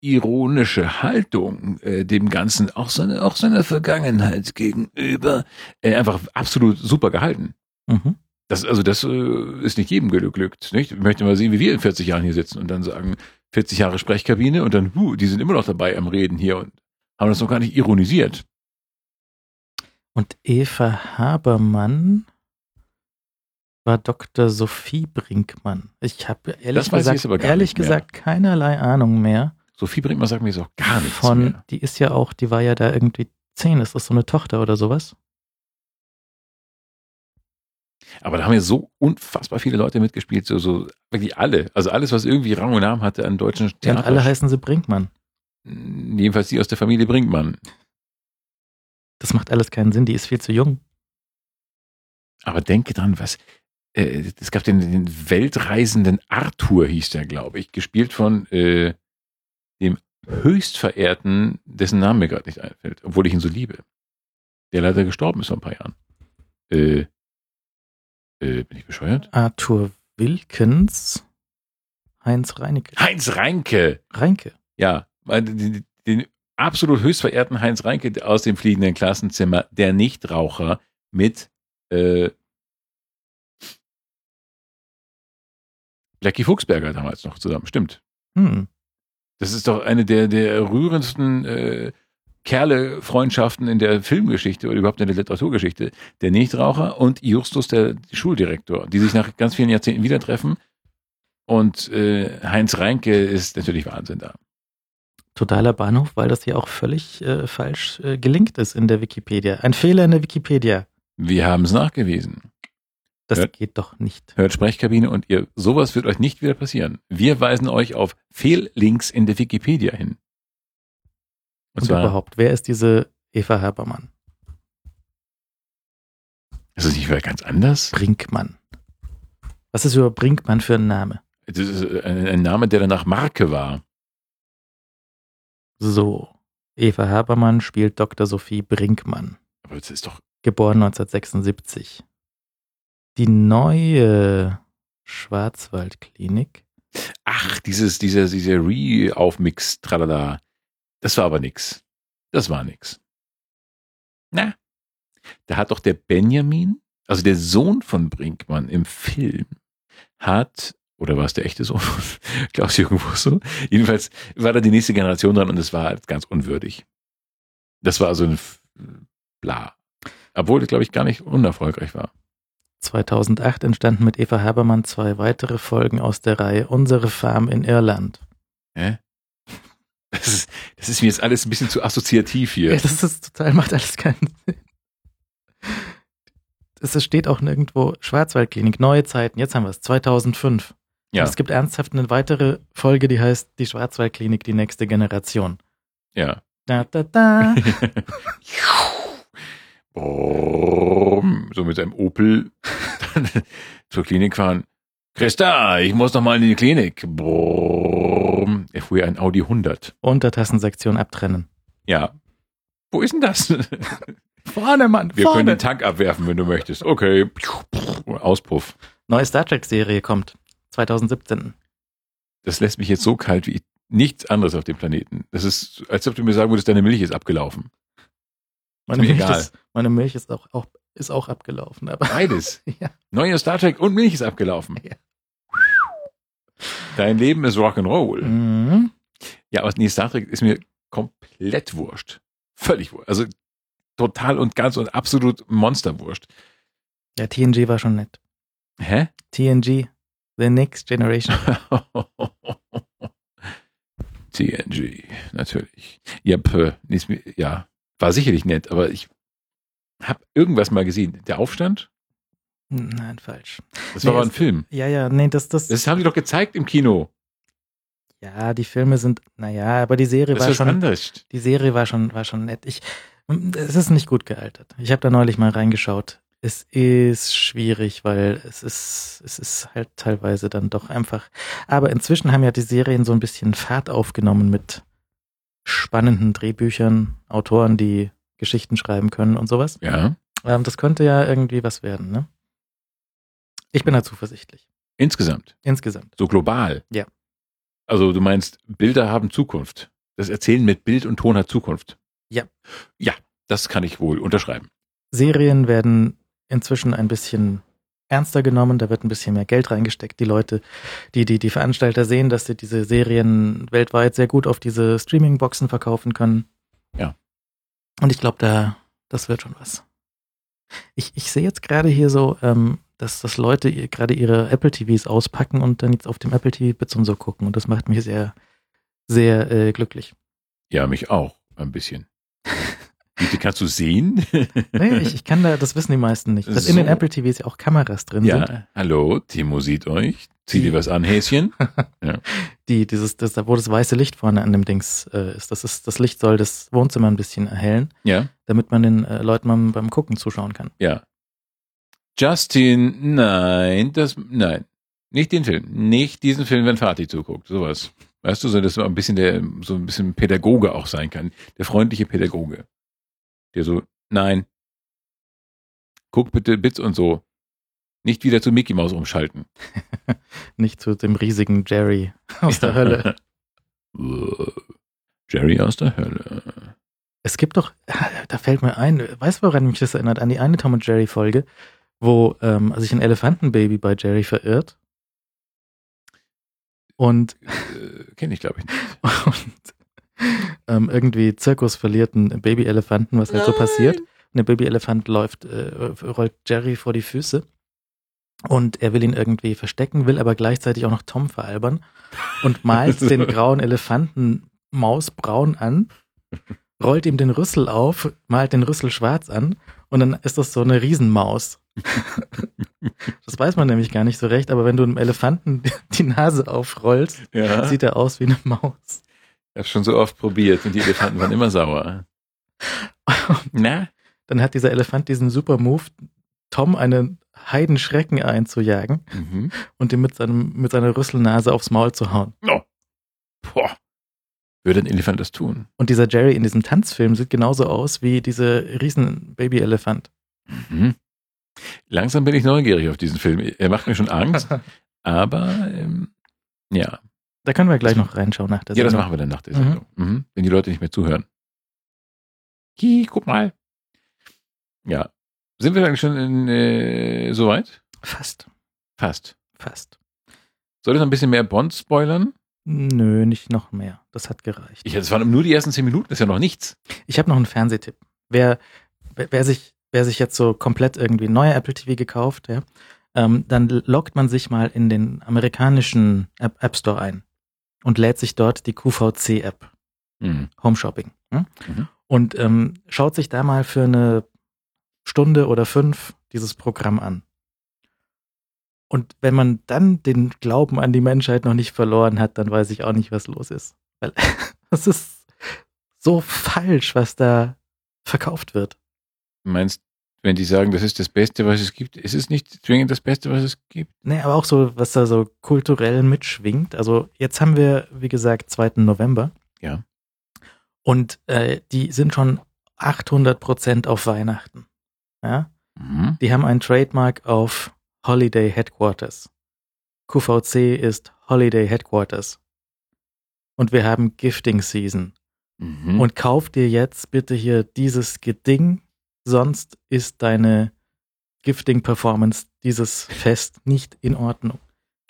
ironische Haltung äh, dem Ganzen, auch seine, auch seiner Vergangenheit gegenüber, äh, einfach absolut super gehalten. Mhm. Das, also das äh, ist nicht jedem geglückt. Nicht? Ich möchte mal sehen, wie wir in 40 Jahren hier sitzen und dann sagen, 40 Jahre Sprechkabine und dann, huh, die sind immer noch dabei am Reden hier und haben das noch gar nicht ironisiert. Und Eva Habermann war Dr. Sophie Brinkmann. Ich habe ehrlich Das gesagt, ehrlich gesagt keinerlei Ahnung mehr Sophie Brinkmann sagt mir jetzt auch gar nichts von, mehr. die ist ja auch, die war ja da irgendwie zehn, ist das so eine Tochter oder sowas? Aber da haben ja so unfassbar viele Leute mitgespielt, so, so wirklich alle. Also alles, was irgendwie Rang und Namen hatte an deutschen Ja, und Theater. alle heißen sie Brinkmann. Jedenfalls die aus der Familie Brinkmann. Das macht alles keinen Sinn, die ist viel zu jung. Aber denke dran, was. Äh, es gab den, den weltreisenden Arthur, hieß der, glaube ich, gespielt von äh, dem höchst verehrten, dessen Name mir gerade nicht einfällt, obwohl ich ihn so liebe. Der leider gestorben ist vor ein paar Jahren. Äh, äh, bin ich bescheuert? Arthur Wilkens, Heinz Reinecke. Heinz Reinke! Reinke. Ja, den, den absolut höchst verehrten Heinz Reinke aus dem fliegenden Klassenzimmer, der Nichtraucher mit äh, Blackie Fuchsberger damals noch zusammen. Stimmt. Hm. Das ist doch eine der, der rührendsten äh, Kerle-Freundschaften in der Filmgeschichte oder überhaupt in der Literaturgeschichte. Der Nichtraucher und Justus, der Schuldirektor, die sich nach ganz vielen Jahrzehnten wieder treffen. Und äh, Heinz Reinke ist natürlich Wahnsinn da. Totaler Bahnhof, weil das hier auch völlig äh, falsch äh, gelinkt ist in der Wikipedia. Ein Fehler in der Wikipedia. Wir haben es nachgewiesen. Das Ja. geht doch nicht. Hört Sprechkabine und ihr, sowas wird euch nicht wieder passieren. Wir weisen euch auf Fehllinks in der Wikipedia hin. Und, Und zwar, überhaupt, wer ist diese Eva Habermann? ist es nicht wieder ganz anders? Brinkmann. Was ist über Brinkmann für ein Name? Das ist ein, ein Name, der danach Marke war. So. Eva Habermann spielt Dr. Sophie Brinkmann. Aber das ist doch, Geboren 1976. Die neue Schwarzwaldklinik. ach, dieses, dieser, dieser Re-Aufmix, tralala. Das war aber nix. Das war nix. Na, da hat doch der Benjamin, also der Sohn von Brinkmann im Film, hat, oder war es der echte Sohn von Klaus-Jürgen Wusso? Jedenfalls war da die nächste Generation dran und es war halt ganz unwürdig. Das war also ein Bla. Obwohl das, glaube ich, gar nicht unerfolgreich war. 2008 entstanden mit Eva Habermann zwei weitere Folgen aus der Reihe Unsere Farm in Irland. Hä? Das ist, das ist mir jetzt alles ein bisschen zu assoziativ hier. Ja, das ist total, macht alles keinen Sinn. Es steht auch nirgendwo Schwarzwaldklinik, neue Zeiten, jetzt haben wir es, 2005. Ja, Und es gibt ernsthaft eine weitere Folge, die heißt Die Schwarzwaldklinik, die nächste Generation. ja. Da, da, da. Boom, so mit seinem Opel dann zur Klinik fahren. Christa, ich muss noch mal in die Klinik. Boom. Er fuhr ja ein Audi 100. Untertassensektion abtrennen. Ja. Wo ist denn das? Vorne, Mann, Wir können vorne. den Tank abwerfen, wenn du möchtest. Okay. Auspuff. Neue Star Trek-Serie kommt. 2017. Das lässt mich jetzt so kalt wie nichts anderes auf dem Planeten. Das ist, als ob du mir sagen würdest, deine Milch ist abgelaufen. Meine Milch, egal. ist, meine Milch ist auch, auch, ist auch abgelaufen. Aber Beides. ja. Neue Star Trek und Milch ist abgelaufen. Ja. Dein Leben ist Rock'n'Roll. Mhm. Ja, aber nee, Star Trek ist mir komplett wurscht. Völlig wurscht. Also total und ganz und absolut Monsterwurscht. ja, TNG war schon nett. Hä? TNG, The Next Generation. TNG, natürlich. Yep, äh, ist mir, ja, war sicherlich nett, aber ich habe irgendwas mal gesehen. Der Aufstand? Nein, falsch. Das Nee, war aber ein Film. Ja, ja, nee, das, das, Das haben die doch gezeigt im Kino. ja, die Filme sind, naja, aber die Serie Das war schon, anderes. die Serie war schon, war schon nett. Ich, es ist nicht gut gealtert. Ich habe da neulich mal reingeschaut. es ist schwierig, weil es ist, es ist halt teilweise dann doch einfach. Aber inzwischen haben ja die Serien so ein bisschen Fahrt aufgenommen mit spannenden Drehbüchern, Autoren, die Geschichten schreiben können und sowas. Ja. Ähm, das könnte ja irgendwie was werden, ne? Ich bin da zuversichtlich. Insgesamt. Insgesamt. So global. Ja. Also du meinst, Bilder haben Zukunft. Das Erzählen mit Bild und Ton hat Zukunft. Ja. Ja, das kann ich wohl unterschreiben. Serien werden inzwischen ein bisschen ernster genommen, da wird ein bisschen mehr Geld reingesteckt. Die Leute, die, die, die Veranstalter sehen, dass sie diese Serien weltweit sehr gut auf diese Streaming-Boxen verkaufen können. Ja. Und ich glaube, da, das wird schon was. Ich, ich sehe jetzt gerade hier so, ähm, dass, dass Leute ihr- gerade ihre Apple TVs auspacken und dann jetzt auf dem Apple TV Bits und so gucken. Und das macht mich sehr, sehr äh, glücklich. Ja, mich auch. Ein bisschen. Bitte kannst du sehen? Nee, ich, ich kann da, das wissen die meisten nicht. Dass in den So. Apple TVs ja auch Kameras drin sind. ja, hallo, Timo sieht euch. Zieh Die- dir was an, Häschen. die, dieses, das, wo das weiße Licht vorne an dem Dings äh, ist. Das ist, das Licht soll das Wohnzimmer ein bisschen erhellen, Ja, damit man den äh, Leuten beim, beim Gucken zuschauen kann. ja. Justin, nein, das, nein. Nicht den Film. Nicht diesen Film, wenn Fatih zuguckt. Sowas. Weißt du, so, dass man ein bisschen der, so ein bisschen Pädagoge auch sein kann. Der freundliche Pädagoge. Der so, nein. Guck bitte Bits und so. Nicht wieder zu Mickey Mouse umschalten. Nicht zu dem riesigen Jerry aus der Hölle. Jerry aus der Hölle. Es gibt doch, da fällt mir ein, weißt du, woran mich das erinnert? An die eine Tom und Jerry Folge, wo ähm, sich ein Elefantenbaby bei Jerry verirrt. Und, Äh, Kenne ich, glaube ich, nicht. und ähm, irgendwie Zirkus verliert einen Babyelefanten, was halt so passiert. Und der Babyelefant läuft, äh, rollt Jerry vor die Füße. Und er will ihn irgendwie verstecken, will aber gleichzeitig auch noch Tom veralbern und malt den grauen Elefanten mausbraun an, rollt ihm den Rüssel auf, malt den Rüssel schwarz an und dann ist das so eine Riesenmaus. das weiß man nämlich gar nicht so recht, aber wenn du einem Elefanten die Nase aufrollst, Ja. sieht er aus wie eine Maus. Ich habe schon so oft probiert und die Elefanten waren immer sauer. Na? Dann hat dieser Elefant diesen super Move, Tom einen Heidenschrecken einzujagen Mhm. und ihm mit, seinem, mit seiner Rüsselnase aufs Maul zu hauen. Oh. Boah. Würde ein Elefant das tun? Und dieser Jerry in diesem Tanzfilm sieht genauso aus wie diese riesen Baby-Elefant. Mhm. Langsam bin ich neugierig auf diesen Film. Er macht mir schon Angst, aber ähm, ja. Da können wir gleich noch reinschauen nach der Ja, das Sendung. machen wir dann nach der Mhm. Sendung. Mhm. Wenn die Leute nicht mehr zuhören. Hi, guck mal. Ja. Sind wir eigentlich schon in, äh, soweit? Fast, Fast. fast. Soll ich noch ein bisschen mehr Bond spoilern? Nö, nicht noch mehr. Das hat gereicht. Ich, das waren nur die ersten zehn Minuten, das ist ja noch nichts. Ich habe noch einen Fernsehtipp. Wer, wer, wer, sich, wer sich jetzt so komplett irgendwie neue Apple TV gekauft, ja, ähm, dann loggt man sich mal in den amerikanischen App, App Store ein und lädt sich dort die QVC-App, Mhm. Home Shopping. Hm? Mhm. Und ähm, schaut sich da mal für eine Stunde oder fünf dieses Programm an. Und wenn man dann den Glauben an die Menschheit noch nicht verloren hat, dann weiß ich auch nicht, was los ist. Weil es ist so falsch, was da verkauft wird. Du meinst, wenn die sagen, das ist das Beste, was es gibt, ist es nicht zwingend das Beste, was es gibt? Nee, aber auch so, was da so kulturell mitschwingt. Also jetzt haben wir, wie gesagt, 2. November. Ja. Und äh, die sind schon 800 Prozent auf Weihnachten. Ja. Mhm. Die haben ein Trademark auf Holiday Headquarters. QVC ist Holiday Headquarters. Und wir haben Gifting Season. Mhm. Und kauf dir jetzt bitte hier dieses Geding, sonst ist deine Gifting-Performance, dieses Fest, nicht in Ordnung.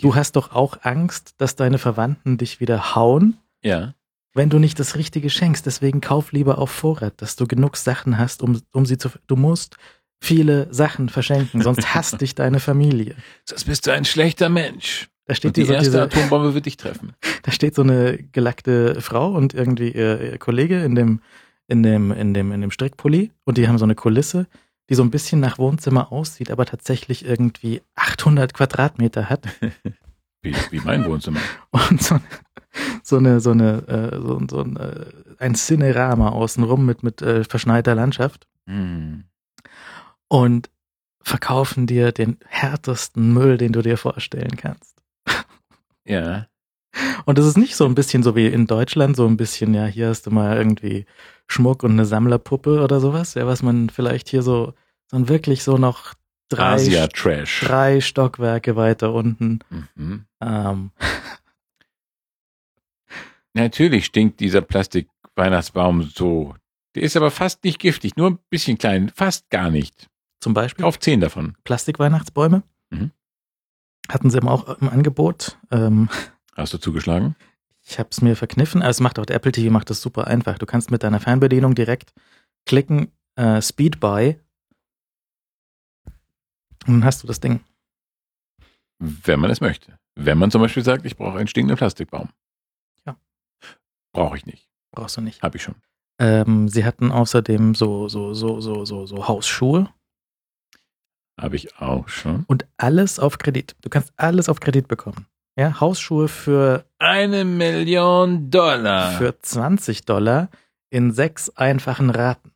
Du hast doch auch Angst, dass deine Verwandten dich wieder hauen, ja. wenn du nicht das Richtige schenkst. Deswegen kauf lieber auf Vorrat, dass du genug Sachen hast, um, um sie zu. Du musst viele Sachen verschenken, sonst hasst dich deine Familie. Sonst bist du ein schlechter Mensch. Da steht, Und die diese, erste diese, Atombombe wird dich treffen. da steht so eine gelackte Frau und irgendwie ihr, ihr Kollege in dem, in dem, in dem, in dem Strickpulli und die haben so eine Kulisse, die so ein bisschen nach Wohnzimmer aussieht, aber tatsächlich irgendwie 800 Quadratmeter hat Wie, wie mein Wohnzimmer. und so, so eine, so eine, äh, so, so ein, äh, ein Cinerama außenrum mit, mit äh, verschneiter Landschaft Mhm. und verkaufen dir den härtesten Müll, den du dir vorstellen kannst. Ja. Und es ist nicht so ein bisschen so wie in Deutschland, so ein bisschen, ja, hier hast du mal irgendwie Schmuck und eine Sammlerpuppe oder sowas, ja, was man vielleicht hier so, so wirklich so noch drei, Asia-Trash. drei Stockwerke weiter unten. Mhm. Ähm, Natürlich stinkt dieser Plastik-Weihnachtsbaum so. Der ist aber fast nicht giftig, nur ein bisschen klein, fast gar nicht. zum Beispiel Kauf zehn davon. Plastikweihnachtsbäume. Mhm. Hatten sie eben auch im Angebot. Ähm, Hast du zugeschlagen? ich habe es mir verkniffen. Also es macht auch der Apple TV macht das super einfach. Du kannst mit deiner Fernbedienung direkt klicken, äh, Speed Buy. Und dann hast du das Ding. Wenn man es möchte. Wenn man zum Beispiel sagt, ich brauche einen stinkenden Plastikbaum. Ja. Brauche ich nicht. Brauchst du nicht. Habe ich schon. Ähm, sie hatten außerdem so, so, so, so, so, so Hausschuhe Habe ich auch schon. und alles auf Kredit. Du kannst alles auf Kredit bekommen. Ja, Hausschuhe für, Eine Million Dollar. für 20 Dollar in sechs einfachen Raten.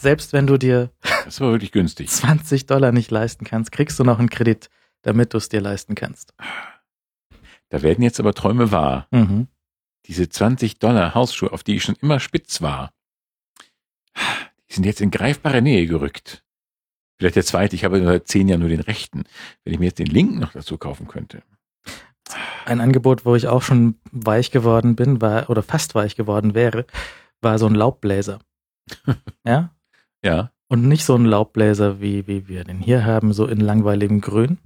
Selbst wenn du dir das war wirklich günstig. 20 Dollar nicht leisten kannst, kriegst du noch einen Kredit, damit du es dir leisten kannst. Da werden jetzt aber Träume wahr. Mhm. Diese 20 Dollar Hausschuhe, auf die ich schon immer spitz war, die sind jetzt in greifbare Nähe gerückt. Vielleicht der zweite, ich habe seit zehn Jahren nur den rechten. Wenn ich mir jetzt den linken noch dazu kaufen könnte. Ein Angebot, wo ich auch schon weich geworden bin, war, oder fast weich geworden wäre, war so ein Laubbläser. ja? Ja, Und nicht so ein Laubbläser, wie, wie wir den hier haben, so in langweiligem Grün.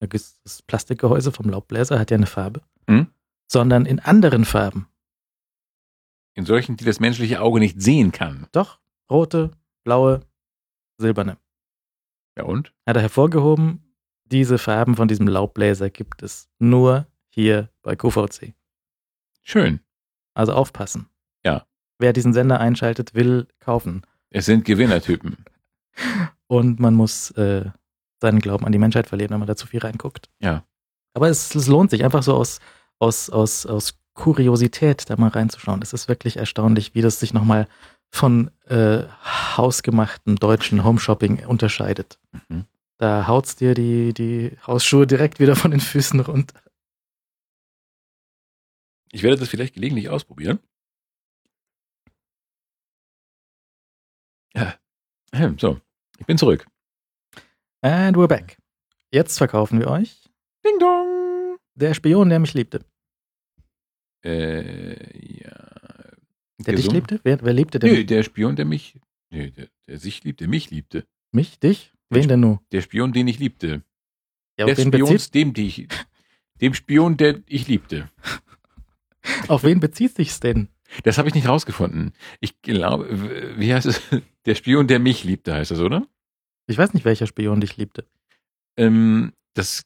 Das Plastikgehäuse vom Laubbläser hat ja eine Farbe. Mhm. Sondern in anderen Farben. in solchen, die das menschliche Auge nicht sehen kann. Doch, rote, blaue, silberne. Ja und? Hat er hervorgehoben, diese Farben von diesem Laubbläser gibt es nur hier bei QVC. Schön. Also aufpassen. Ja. Wer diesen Sender einschaltet, will kaufen. Es sind Gewinnertypen. Und man muss äh, seinen Glauben an die Menschheit verlieren, wenn man da zu viel reinguckt. Ja. Aber es, es lohnt sich einfach so aus, aus, aus, aus Kuriosität da mal reinzuschauen. Es ist wirklich erstaunlich, wie das sich nochmal von äh, hausgemachten deutschen Homeshopping unterscheidet. Mhm. Da haut's dir die, die Hausschuhe direkt wieder von den Füßen runter. Ich werde das vielleicht gelegentlich ausprobieren. Ja. Ähm, So, ich bin zurück. And we're back. Jetzt verkaufen wir euch Ding dong. der Spion, der mich liebte. Äh, ja. Der dich Gesungen? liebte? Wer, wer liebte denn Nö, der Spion, der mich, nö, der, der sich liebte, mich liebte. mich? Dich? Wen denn nur? Der Spion, den ich liebte. Ja, Des wen bezieht, dem, die ich, dem Spion, der ich liebte. auf wen bezieht sich's denn? Das habe ich nicht rausgefunden. Ich glaube, wie heißt es? Der Spion, der mich liebte, heißt das, oder? Ich weiß nicht, welcher Spion dich liebte. Ähm, das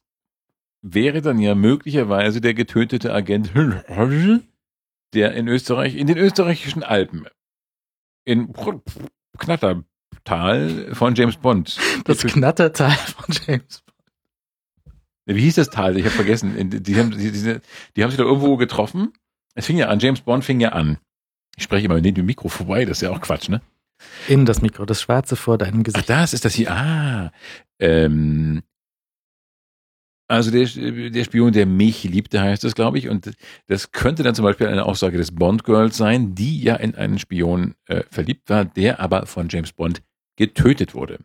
wäre dann ja möglicherweise der getötete Agent, der in Österreich, in den österreichischen Alpen, in Knattertal von James Bond. Das Knattertal von James. Wie hieß das Tal? Ich habe vergessen. Die haben, die, die, die haben sich da irgendwo getroffen. Es fing ja an, James Bond fing ja an. Ich spreche immer neben dem Mikro vorbei, das ist ja auch Quatsch, ne? In das Mikro, das Schwarze vor deinem Ach, Gesicht. das ist das hier. Ah. Ähm, also der, der Spion, der mich liebte, heißt das, glaube ich. Und das könnte dann zum Beispiel eine Aussage des Bond-Girls sein, die ja in einen Spion äh, verliebt war, der aber von James Bond getötet wurde.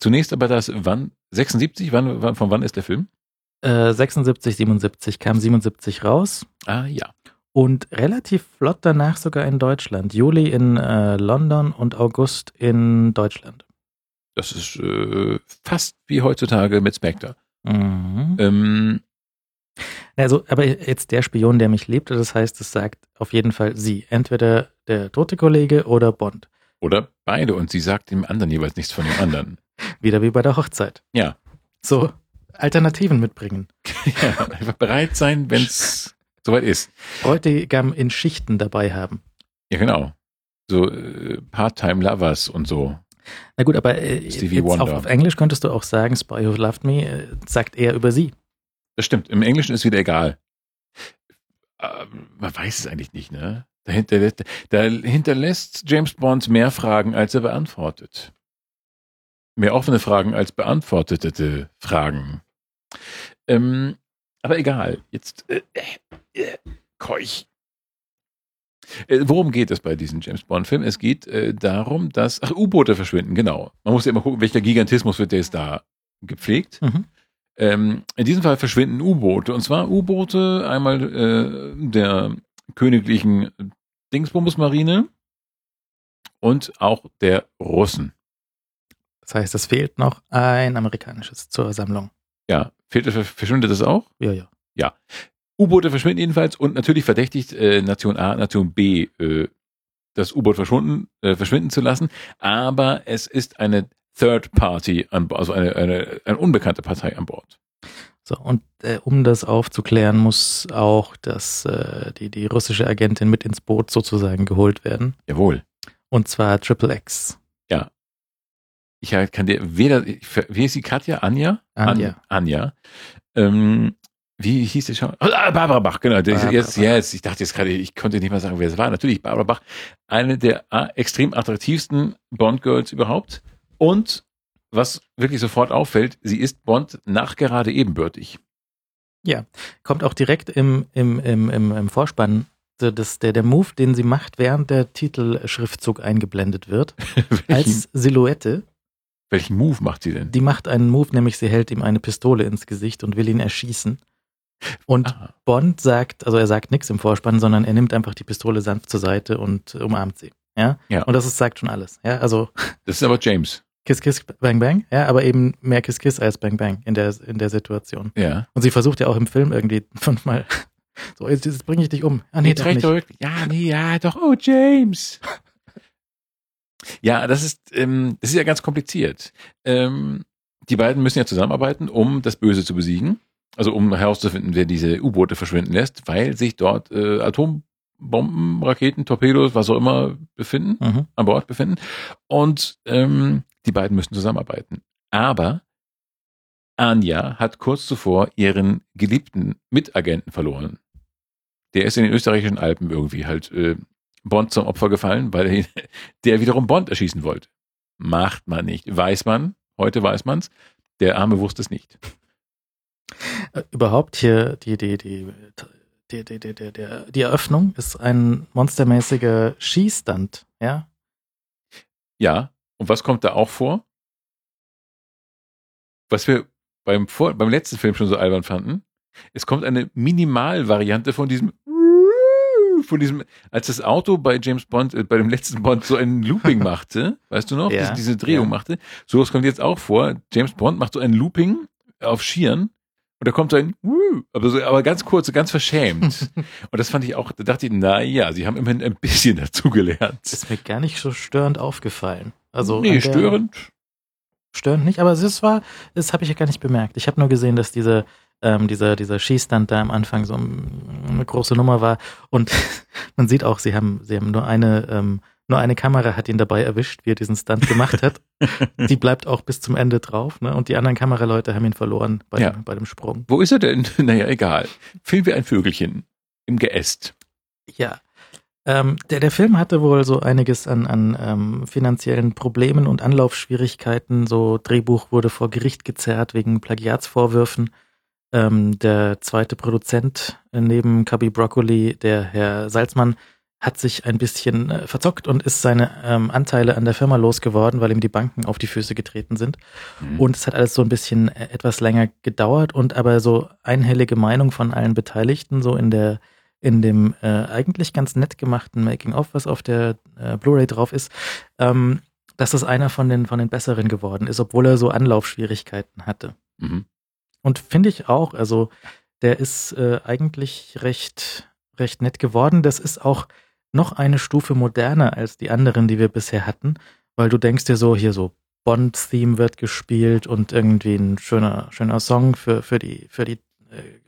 Zunächst aber das, wann, 76, wann, wann, von wann ist der Film? Äh, 76, 77 kam 77 raus Ah, ja. und relativ flott danach sogar in Deutschland. Juli in äh, London und August in Deutschland. Das ist äh, fast wie heutzutage mit Spectre. Mhm. Ähm, Also, aber jetzt der Spion, der mich liebte, das heißt, es sagt auf jeden Fall sie. Entweder der tote Kollege oder Bond. Oder beide. Und sie sagt dem anderen jeweils nichts von dem anderen. Wieder wie bei der Hochzeit. Ja. So, Alternativen mitbringen. ja einfach bereit sein, wenn es soweit ist. Bräutigam in Schichten dabei haben. Ja, genau. So äh, Part-Time Lovers und so. Na gut, aber äh, jetzt Wonder. auf, auf Englisch könntest du auch sagen, Spy Who Loved Me äh, sagt eher über sie. Das stimmt. Im Englischen ist wieder egal. Ähm, man weiß es eigentlich nicht, ne? Dahinter, da hinterlässt James Bond mehr Fragen, als er beantwortet. mehr offene Fragen als beantwortete Fragen. Ähm, aber egal, jetzt äh, äh, Keuch. Äh, worum geht es bei diesem James Bond-Film? Es geht äh, darum, dass ach, U-Boote verschwinden, genau. Man muss ja immer gucken, welcher Gigantismus wird jetzt da gepflegt. Mhm. Ähm, in diesem Fall verschwinden U-Boote. Und zwar U-Boote einmal äh, der königlichen Dingsbums-Marine und auch der Russen. Das heißt, es fehlt noch ein amerikanisches zur Sammlung. Ja, fehlt, verschwindet das auch? Ja, ja. U-Boote verschwinden jedenfalls und natürlich verdächtigt äh, Nation A, Nation B, äh, das U-Boot verschwunden, äh, verschwinden zu lassen. Aber es ist eine Third Party, an, also eine, eine, eine unbekannte Partei an Bord. So, und äh, um das aufzuklären, muss auch das, äh, die, die russische Agentin mit ins Boot sozusagen geholt werden. Jawohl. Und zwar Triple X. Ich halt kann dir weder, wie ist sie, Katja, Anja? Anja. An, Anja. Ähm, wie hieß die schon? Ah, Barbara Bach, genau. Barbara jetzt, Bach. jetzt, ich dachte jetzt gerade, ich konnte nicht mal sagen, wer es war. Natürlich Barbara Bach, eine der ah, extrem attraktivsten Bond-Girls überhaupt. Und was wirklich sofort auffällt, sie ist Bond nachgerade ebenbürtig. Kommt auch direkt im, im, im, im, im Vorspann das, der, der Move, den sie macht, während der Titelschriftzug eingeblendet wird, als Silhouette. welchen Move macht sie denn? Die macht einen Move, nämlich sie hält ihm eine Pistole ins Gesicht und will ihn erschießen. Und Ah, Bond sagt, also er sagt nichts im Vorspann, sondern er nimmt einfach die Pistole sanft zur Seite und umarmt sie. Ja. Ja. Und das ist, sagt schon alles. Ja. Also das ist aber James. Kiss, Kiss, Bang, Bang. Ja. Aber eben mehr Kiss, Kiss als Bang, Bang in der, in der Situation. Ja. Und sie versucht ja auch im Film irgendwie fünfmal, so, jetzt, jetzt bringe ich dich um. Ah, nee, doch nicht. Ja, nee, ja, doch. Oh, James. ja, das ist, ähm, das ist ja ganz kompliziert. Ähm, die beiden müssen ja zusammenarbeiten, um das Böse zu besiegen. Also um herauszufinden, wer diese U-Boote verschwinden lässt, weil sich dort äh, Atombomben, Raketen, Torpedos, was auch immer befinden, Mhm. an Bord befinden. Und ähm, die beiden müssen zusammenarbeiten. Aber Anja hat kurz zuvor ihren geliebten Mitagenten verloren. Der ist in den österreichischen Alpen irgendwie halt äh, Bond zum Opfer gefallen, weil er, der wiederum Bond erschießen wollte. Macht man nicht. Weiß man, heute weiß man's, der Arme wusste es nicht. Äh, überhaupt hier die, die, die, die, die, die, die, die Eröffnung ist ein monstermäßiger Schießstand, ja? Ja, und was kommt da auch vor? Was wir beim, vor, beim letzten Film schon so albern fanden. Es kommt eine Minimalvariante von diesem von diesem, als das Auto bei James Bond, äh, bei dem letzten Bond so ein Looping machte, weißt du noch, Ja, diese, diese Drehung ja. machte, sowas kommt jetzt auch vor. James Bond macht so ein Looping auf Skiern und da kommt so ein, aber, so, aber ganz kurz, so ganz verschämt. und das fand ich auch, da dachte ich, na ja, sie haben immerhin ein bisschen dazugelernt. Ist mir gar nicht so störend aufgefallen. Also nee, störend. Störend nicht, aber es war, das habe ich ja gar nicht bemerkt. Ich habe nur gesehen, dass diese, ähm, dieser, dieser Skistand da am Anfang so ein- eine große Nummer war. Und man sieht auch, sie haben, sie haben nur eine, ähm, nur eine Kamera hat ihn dabei erwischt, wie er diesen Stunt gemacht hat. Die bleibt auch bis zum Ende drauf, ne? Und die anderen Kameraleute haben ihn verloren bei, Ja. dem, bei dem Sprung. Wo ist er denn? Naja, egal. Filmen wir ein Vögelchen im Geäst. Ja. Ähm, der, der Film hatte wohl so einiges an, an ähm, finanziellen Problemen und Anlaufschwierigkeiten. So Drehbuch wurde vor Gericht gezerrt wegen Plagiatsvorwürfen. Ähm, der zweite Produzent äh, neben Cubby Broccoli, der Herr Salzmann, hat sich ein bisschen äh, verzockt und ist seine ähm, Anteile an der Firma losgeworden, weil ihm die Banken auf die Füße getreten sind. Mhm. Und es hat alles so ein bisschen äh, etwas länger gedauert und aber so einhellige Meinung von allen Beteiligten, so in der, in dem äh, eigentlich ganz nett gemachten Making-of, was auf der äh, Blu-ray drauf ist, ähm, dass das einer von den, von den besseren geworden ist, obwohl er so Anlaufschwierigkeiten hatte. Mhm. Und finde ich auch, also der ist äh, eigentlich recht, recht nett geworden. Das ist auch noch eine Stufe moderner als die anderen, die wir bisher hatten, weil du denkst dir so, hier so Bond-Theme wird gespielt und irgendwie ein schöner, schöner Song für, für die, für die, äh,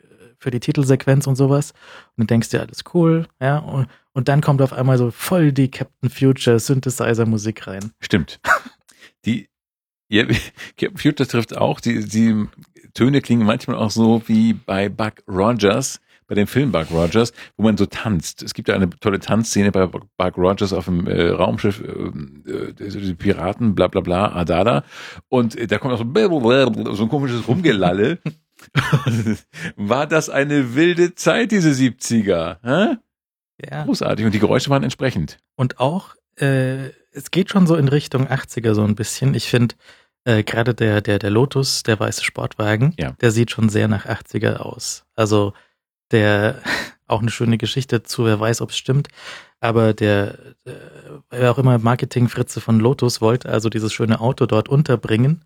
für die Titelsequenz und sowas. Und du denkst dir, alles cool, ja, und, und dann kommt auf einmal so voll die Captain Future Synthesizer-Musik rein. Stimmt. Die, ja, Captain Future trifft auch, die, die Töne klingen manchmal auch so wie bei Buck Rogers, bei bei dem Film Buck Rogers, wo man so tanzt. Es gibt ja eine tolle Tanzszene bei Buck Rogers auf dem äh, Raumschiff, äh, äh, die Piraten, bla bla bla, Adada. Und äh, da kommt auch so, so ein komisches Rumgelalle. War das eine wilde Zeit, diese 70er? Hä? Ja. Großartig. Und die Geräusche waren entsprechend. Und auch, äh, es geht schon so in Richtung 80er so ein bisschen. Ich finde, äh, gerade der, der, der Lotus, der weiße Sportwagen, Ja. der sieht schon sehr nach 80er aus. Also der, auch eine schöne Geschichte zu, wer weiß, ob es stimmt. Aber der, äh, wer auch immer Marketingfritze von Lotus wollte also dieses schöne Auto dort unterbringen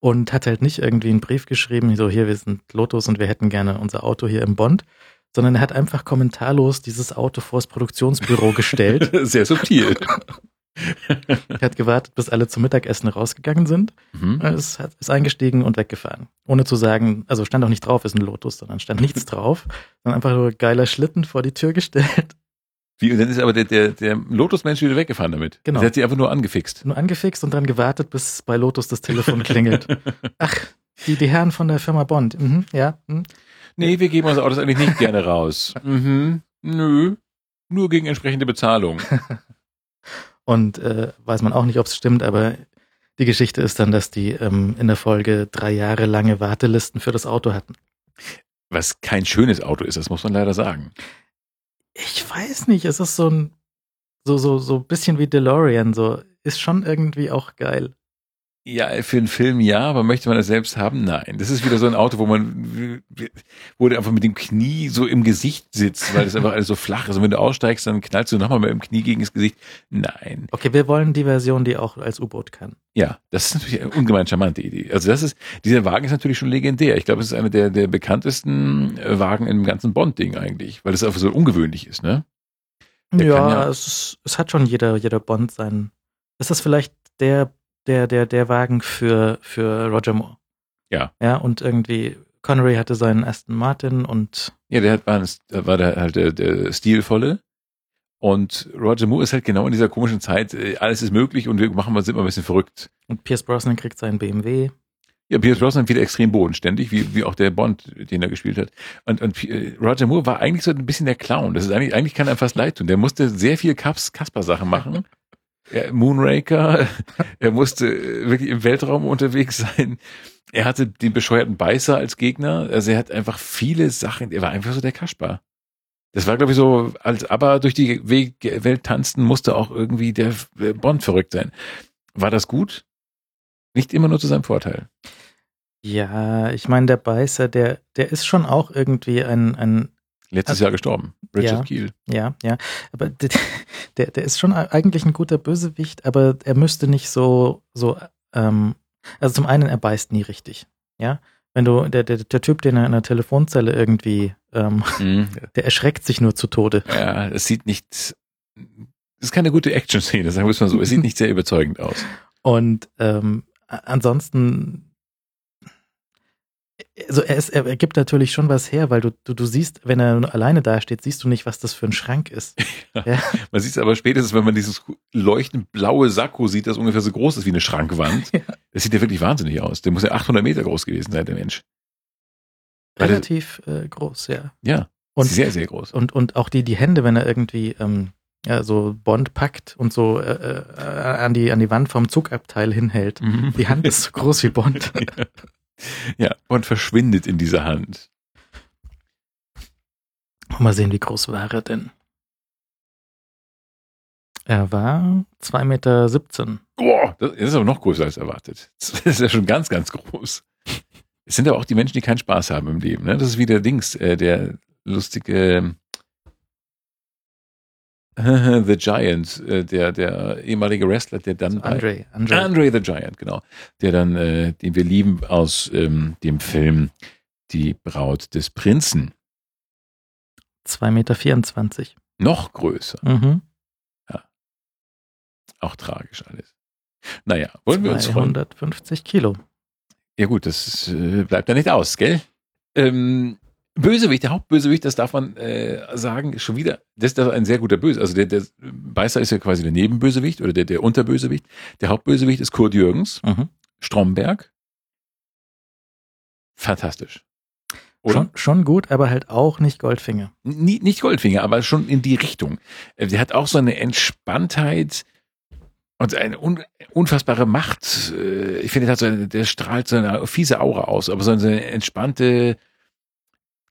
und hat halt nicht irgendwie einen Brief geschrieben, so hier, wir sind Lotus und wir hätten gerne unser Auto hier im Bond, sondern er hat einfach kommentarlos dieses Auto vors Produktionsbüro gestellt. Sehr subtil. Er hat gewartet, bis alle zum Mittagessen rausgegangen sind. mhm. Er ist, hat- ist eingestiegen und weggefahren. Ohne zu sagen, also stand auch nicht drauf, ist ein Lotus, sondern stand nichts drauf, sondern einfach nur geiler Schlitten vor die Tür gestellt, Wie, und dann ist aber der, der, der Lotus-Mensch wieder weggefahren damit. Genau. Der hat sie einfach nur angefixt. nur angefixt und dann gewartet, bis bei Lotus das Telefon klingelt. Ach, die, die Herren von der Firma Bond. Mhm, ja. Mhm. Nee, wir geben unsere Autos eigentlich nicht gerne raus. Mhm. Nö. Nur gegen entsprechende Bezahlung. Und äh, weiß man auch nicht, ob es stimmt, aber die Geschichte ist dann, dass die ähm, in der Folge drei Jahre lange Wartelisten für das Auto hatten. Was kein schönes Auto ist, das muss man leider sagen. Ich weiß nicht, es ist so ein so so so bisschen wie DeLorean, so ist schon irgendwie auch geil. Ja, für einen Film ja, aber möchte man das selbst haben? Nein. Das ist wieder so ein Auto, wo man, wo du einfach mit dem Knie so im Gesicht sitzt, weil das einfach alles so flach ist. Und wenn du aussteigst, dann knallst du nochmal mit dem Knie gegen das Gesicht. Nein. Okay, wir wollen die Version, die auch als U-Boot kann. Ja, das ist natürlich eine ungemein charmante Idee. Also das ist, dieser Wagen ist natürlich schon legendär. Ich glaube, es ist einer der, der bekanntesten äh, Wagen im ganzen Bond-Ding eigentlich, weil es einfach so ungewöhnlich ist, ne? Der ja, ja- es, es hat schon jeder jeder Bond sein. Ist das vielleicht der der der der Wagen für für Roger Moore? Ja. Ja, und irgendwie Connery hatte seinen Aston Martin und Ja, der hat, war, ein- war der, halt der, der Stilvolle. Und Roger Moore ist halt genau in dieser komischen Zeit, äh, alles ist möglich und wir machen mal, sind mal ein bisschen verrückt. und Pierce Brosnan kriegt seinen BMW. Ja, Pierce Brosnan wieder extrem bodenständig, wie, wie auch der Bond, den er gespielt hat. Und, und äh, Roger Moore war eigentlich so ein bisschen der Clown. Das ist eigentlich, eigentlich kann er fast leid tun. Der musste sehr viel Kasper-Sachen machen. Er, Moonraker, er musste äh, wirklich im Weltraum unterwegs sein. Er hatte den bescheuerten Beißer als Gegner. Also er hat einfach viele Sachen, er war einfach so der Kaspar. Das war, glaube ich, so, als aber durch die We- Welt tanzten, musste auch irgendwie der Bond verrückt sein. War das gut? Nicht immer nur zu seinem Vorteil. Ja, ich meine, der Beißer, der der ist schon auch irgendwie ein ein Letztes Also- Jahr gestorben. Richard Ja. Kiel. Ja, ja. Aber der, der, ist schon eigentlich ein guter Bösewicht, aber er müsste nicht so, so, ähm, also zum einen, er beißt nie richtig. Ja. Wenn du, der, der, der Typ, den er in der Telefonzelle irgendwie, ähm, der erschreckt sich nur zu Tode. Ja, es sieht nicht, es ist keine gute Action-Szene, sagen wir es mal so. Es sieht nicht sehr überzeugend aus. Und ähm, ansonsten, also er, ist, er, gibt natürlich schon was her, weil du, du, du siehst, wenn er alleine dasteht, siehst du nicht, was das für ein Schrank ist. Ja. Man sieht es aber spätestens, wenn man dieses leuchtend blaue Sakko sieht, das ungefähr so groß ist wie eine Schrankwand. Ja. Das sieht ja wirklich wahnsinnig aus. Der muss ja 800 Meter groß gewesen sein, der Mensch. Relativ äh, groß, ja. Ja, Und sehr, sehr groß. Und, und auch die, die Hände, wenn er irgendwie ähm, ja, so Bond packt und so äh, äh, an, die, an die Wand vom Zugabteil hinhält. Die Hand ist so groß wie Bond. ja, und verschwindet in dieser Hand. Mal sehen, wie groß war er denn? Er war 2,17 Meter. Boah, das ist aber noch größer als erwartet. Das ist ja schon ganz, ganz groß. Es sind aber auch die Menschen, die keinen Spaß haben im Leben. Ne? Das ist wie der Dings, äh, der lustige The Giant, äh, der, der ehemalige Wrestler, der dann bei Andre. Andre. Andre the Giant, genau. Der dann, äh, den wir lieben aus ähm, dem Film Die Braut des Prinzen. 2,24 Meter. Noch größer. Mhm. Auch tragisch alles. Naja, wollen wir uns freuen? 250 Kilo. Ja gut, das ist, äh, bleibt ja nicht aus, gell? Ähm, Bösewicht, der Hauptbösewicht, das darf man äh, sagen, ist schon wieder, das ist ein sehr guter Böse. Also der, der Beißer ist ja quasi der Nebenbösewicht oder der, der Unterbösewicht. Der Hauptbösewicht ist Kurt Jürgens, Mhm. Stromberg. Fantastisch. Oder? Schon, schon gut, aber halt auch nicht Goldfinger. Nie, nicht Goldfinger, aber schon in die Richtung. Äh, Sie hat auch so eine Entspanntheit und eine un, unfassbare Macht. Äh, Ich finde, der, so der strahlt so eine fiese Aura aus, aber so eine entspannte,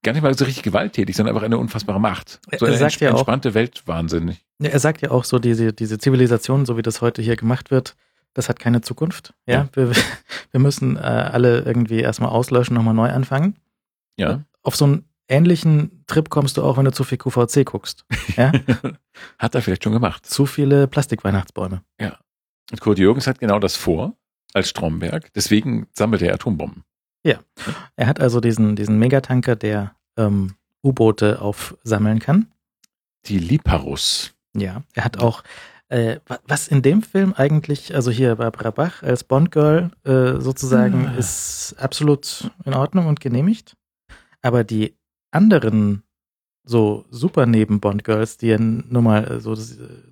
gar nicht mal so richtig gewalttätig, sondern einfach eine unfassbare Macht. So Er eine sagt ja auch- entspannte Weltwahnsinn. Ja, er sagt ja auch so, diese, diese Zivilisation, so wie das heute hier gemacht wird, das hat keine Zukunft. Ja, Ja. Wir, wir müssen äh, alle irgendwie erstmal auslöschen, nochmal neu anfangen. Ja. Auf so einen ähnlichen Trip kommst du auch, wenn du zu viel QVC guckst. Ja? Hat er vielleicht schon gemacht. zu viele Plastikweihnachtsbäume. Und Kurt Jürgens hat genau das vor als Stromberg. Deswegen sammelt er Atombomben. Er hat also diesen, diesen Megatanker, der ähm, U-Boote aufsammeln kann. Die Liparus. Ja, er hat auch, äh, wa- was in dem Film eigentlich, also hier Barbara Bach als Bond-Girl äh, sozusagen, Ah. ist absolut in Ordnung und genehmigt. Aber die anderen so super neben Bond-Girls, die er nur mal äh, so äh,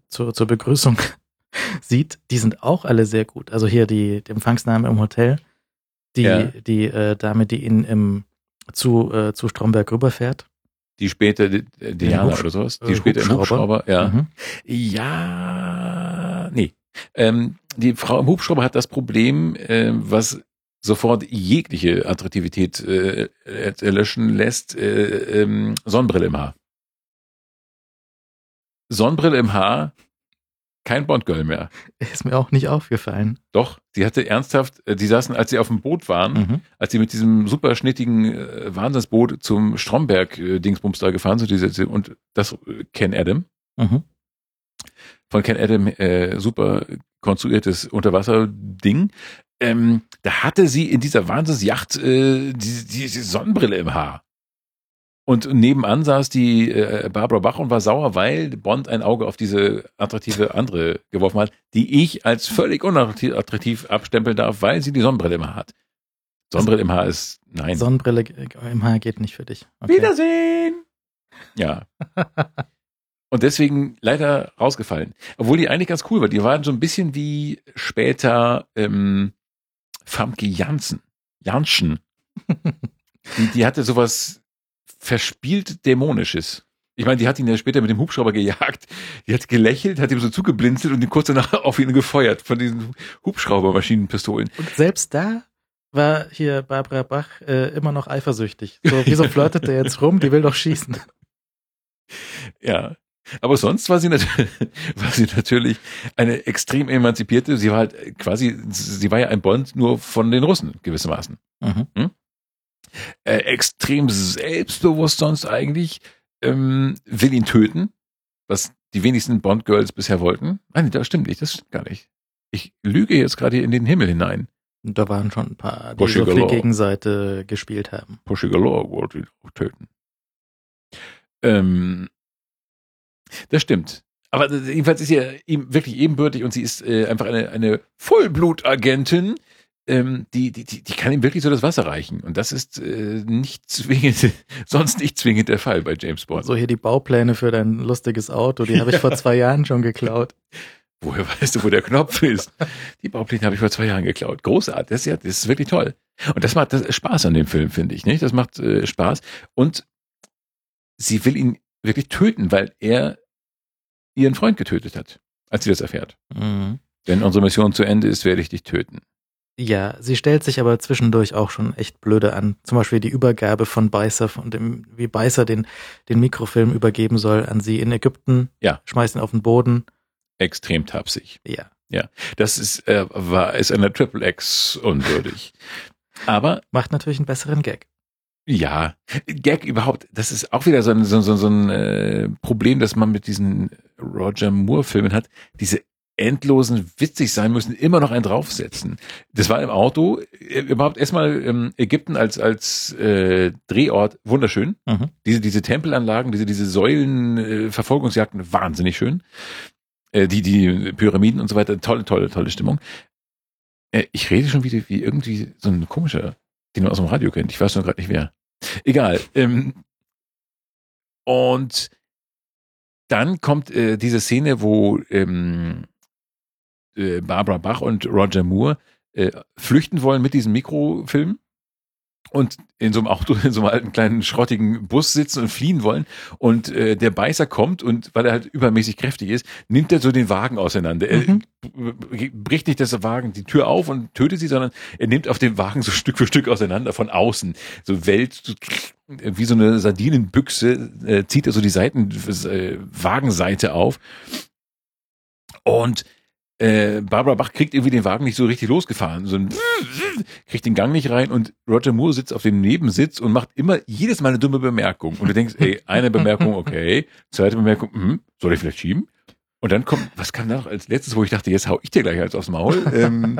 zur, zur Begrüßung sieht, die sind auch alle sehr gut. Also hier die, die Empfangsnahme im Hotel, die, Ja. die äh, Dame, die ihn im, zu, äh, zu Stromberg rüberfährt. Die später, die, Diana Hubsch- oder sowas. äh, Die später im Hubschrauber. Ja. Mhm. Ja, nee. Ähm, die Frau im Hubschrauber hat das Problem, äh, was sofort jegliche Attraktivität äh, erlöschen lässt, äh, ähm, Sonnenbrille im Haar. Sonnenbrille im Haar, kein Bondgirl mehr. Ist mir auch nicht aufgefallen. Doch, sie hatte ernsthaft, äh, die saßen, als sie auf dem Boot waren, Mhm. als sie mit diesem super schnittigen äh, Wahnsinnsboot zum Stromberg-Dingsbums da gefahren sind, diese, und das äh, Ken Adam, Mhm. von Ken Adam äh, super konstruiertes Unterwasser-Ding. Ähm, da hatte sie in dieser Wahnsinnsjacht äh, diese, diese Sonnenbrille im Haar. Und nebenan saß die äh, Barbara Bach und war sauer, weil Bond ein Auge auf diese attraktive andere geworfen hat, die ich als völlig unattraktiv attraktiv abstempeln darf, weil sie die Sonnenbrille im Haar hat. Sonnenbrille im Haar ist nein. Sonnenbrille im Haar geht nicht für dich. Okay. Wiedersehen! Ja. Und deswegen leider rausgefallen. Obwohl die eigentlich ganz cool war. Die waren so ein bisschen wie später ähm, Famke Janssen. Janschen. Die, die hatte sowas verspielt Dämonisches. Ich meine, die hat ihn ja später mit dem Hubschrauber gejagt. Die hat gelächelt, hat ihm so zugeblinzelt und ihn kurz danach auf ihn gefeuert von diesen Hubschraubermaschinenpistolen. Und selbst da war hier Barbara Bach äh, immer noch eifersüchtig. So, wieso flirtet der jetzt rum? Die will doch schießen. Ja. Aber sonst war sie, war sie natürlich eine extrem emanzipierte. Sie war halt quasi, sie war ja ein Bond nur von den Russen gewissermaßen. Mhm. Äh, extrem selbstbewusst sonst eigentlich, ähm, will ihn töten, was die wenigsten Bond-Girls bisher wollten. Nein, das stimmt nicht, das stimmt gar nicht. Ich lüge jetzt gerade in den Himmel hinein. Und da waren schon ein paar, die viel galore. Gegenseite gespielt haben. Pushy Galore wollte ihn auch töten. Ähm, das stimmt. Aber das- jedenfalls ist sie ja ihm wirklich ebenbürtig und sie ist äh, einfach eine, eine Vollblutagentin, ähm, die, die, die, die kann ihm wirklich so das Wasser reichen. Und das ist äh, nicht zwingend, sonst nicht zwingend der Fall bei James Bond. So hier die Baupläne für dein lustiges Auto, die habe ich vor zwei Jahren schon geklaut. Woher weißt du, wo der Knopf ist? Die Baupläne habe ich vor zwei Jahren geklaut. Großartig. Das ist, ja, das ist wirklich toll. Und das macht das ist Spaß an dem Film, finde ich. Nicht? Das macht äh, Spaß. Und sie will ihn wirklich töten, weil er ihren Freund getötet hat, als sie das erfährt. Mhm. Wenn unsere Mission zu Ende ist, werde ich dich töten. Ja, sie stellt sich aber zwischendurch auch schon echt blöde an. Zum Beispiel die Übergabe von Beißer, von dem, wie Beißer den, den Mikrofilm übergeben soll an sie in Ägypten. Ja. Schmeißt ihn auf den Boden. Extrem tapsig. Ja. Das ist, äh, war, ist einer Triple X unwürdig. Aber Macht natürlich einen besseren Gag. Ja, Gag überhaupt, das ist auch wieder so ein, so, so, so ein äh, Problem, das man mit diesen Roger Moore-Filmen hat. Diese endlosen witzig sein müssen, immer noch einen draufsetzen. Das war im Auto, überhaupt erstmal ähm, Ägypten als, als äh, Drehort wunderschön. Mhm. Diese, diese Tempelanlagen, diese, diese Säulen, äh, Verfolgungsjagden, wahnsinnig schön. Äh, die, die Pyramiden und so weiter, tolle, tolle, tolle Stimmung. Äh, ich rede schon wieder wie irgendwie so ein komischer, den man aus dem Radio kennt. Ich weiß nur gerade nicht wer. Egal. Ähm, und dann kommt äh, diese Szene, wo ähm, äh, Barbara Bach und Roger Moore äh, flüchten wollen mit diesem Mikrofilm. und in so einem Auto, in so einem alten kleinen schrottigen Bus sitzen und fliehen wollen. Und äh, der Beißer kommt und weil er halt übermäßig kräftig ist, nimmt er so den Wagen auseinander. Mhm. Er bricht nicht das Wagen die Tür auf und tötet sie, sondern er nimmt auf den Wagen so Stück für Stück auseinander von außen. So wälzt so, wie so eine Sardinenbüchse, äh, zieht er so die Seiten, äh, Wagenseite auf. Und äh, Barbara Bach kriegt irgendwie den Wagen nicht so richtig losgefahren. So ein kriegt den Gang nicht rein und Roger Moore sitzt auf dem Nebensitz und macht immer jedes Mal eine dumme Bemerkung. Und du denkst, ey, eine Bemerkung, okay, zweite Bemerkung, hm, soll ich vielleicht schieben? Und dann kommt, was kam da noch als letztes, wo ich dachte, jetzt hau ich dir gleich als aufs Maul. Ähm,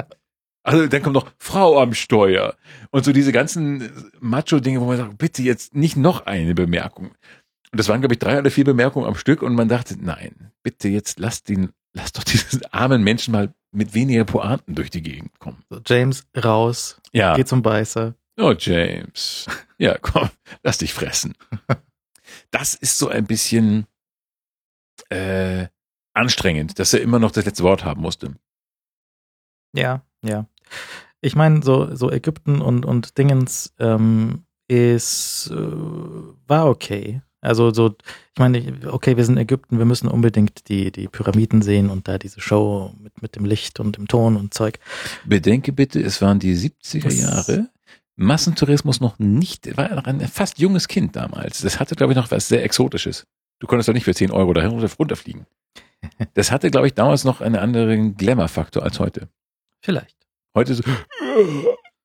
also dann kommt noch Frau am Steuer. Und so diese ganzen Macho-Dinge, wo man sagt, bitte jetzt nicht noch eine Bemerkung. Und das waren, glaube ich, drei oder vier Bemerkungen am Stück und man dachte, nein, bitte jetzt lass den, lass doch diesen armen Menschen mal mit weniger Pointen durch die Gegend kommen. So, James raus, Ja. geh zum Beißer. Oh, James. Ja, komm, lass dich fressen. Das ist so ein bisschen äh, anstrengend, dass er immer noch das letzte Wort haben musste. Ja, ja. Ich meine, so, so Ägypten und, und Dingens ähm, ist, äh, war okay. Also so, ich meine, okay, wir sind in Ägypten, wir müssen unbedingt die, die Pyramiden sehen und da diese Show mit, mit dem Licht und dem Ton und Zeug. Bedenke bitte, es waren die 70er Das- Jahre. Massentourismus noch nicht, war noch ein fast junges Kind damals. Das hatte, glaube ich, noch was sehr Exotisches. Du konntest doch nicht für 10 Euro dahin oder runterfliegen. Das hatte, glaube ich, damals noch einen anderen Glamour-Faktor als heute. Vielleicht. Heute so,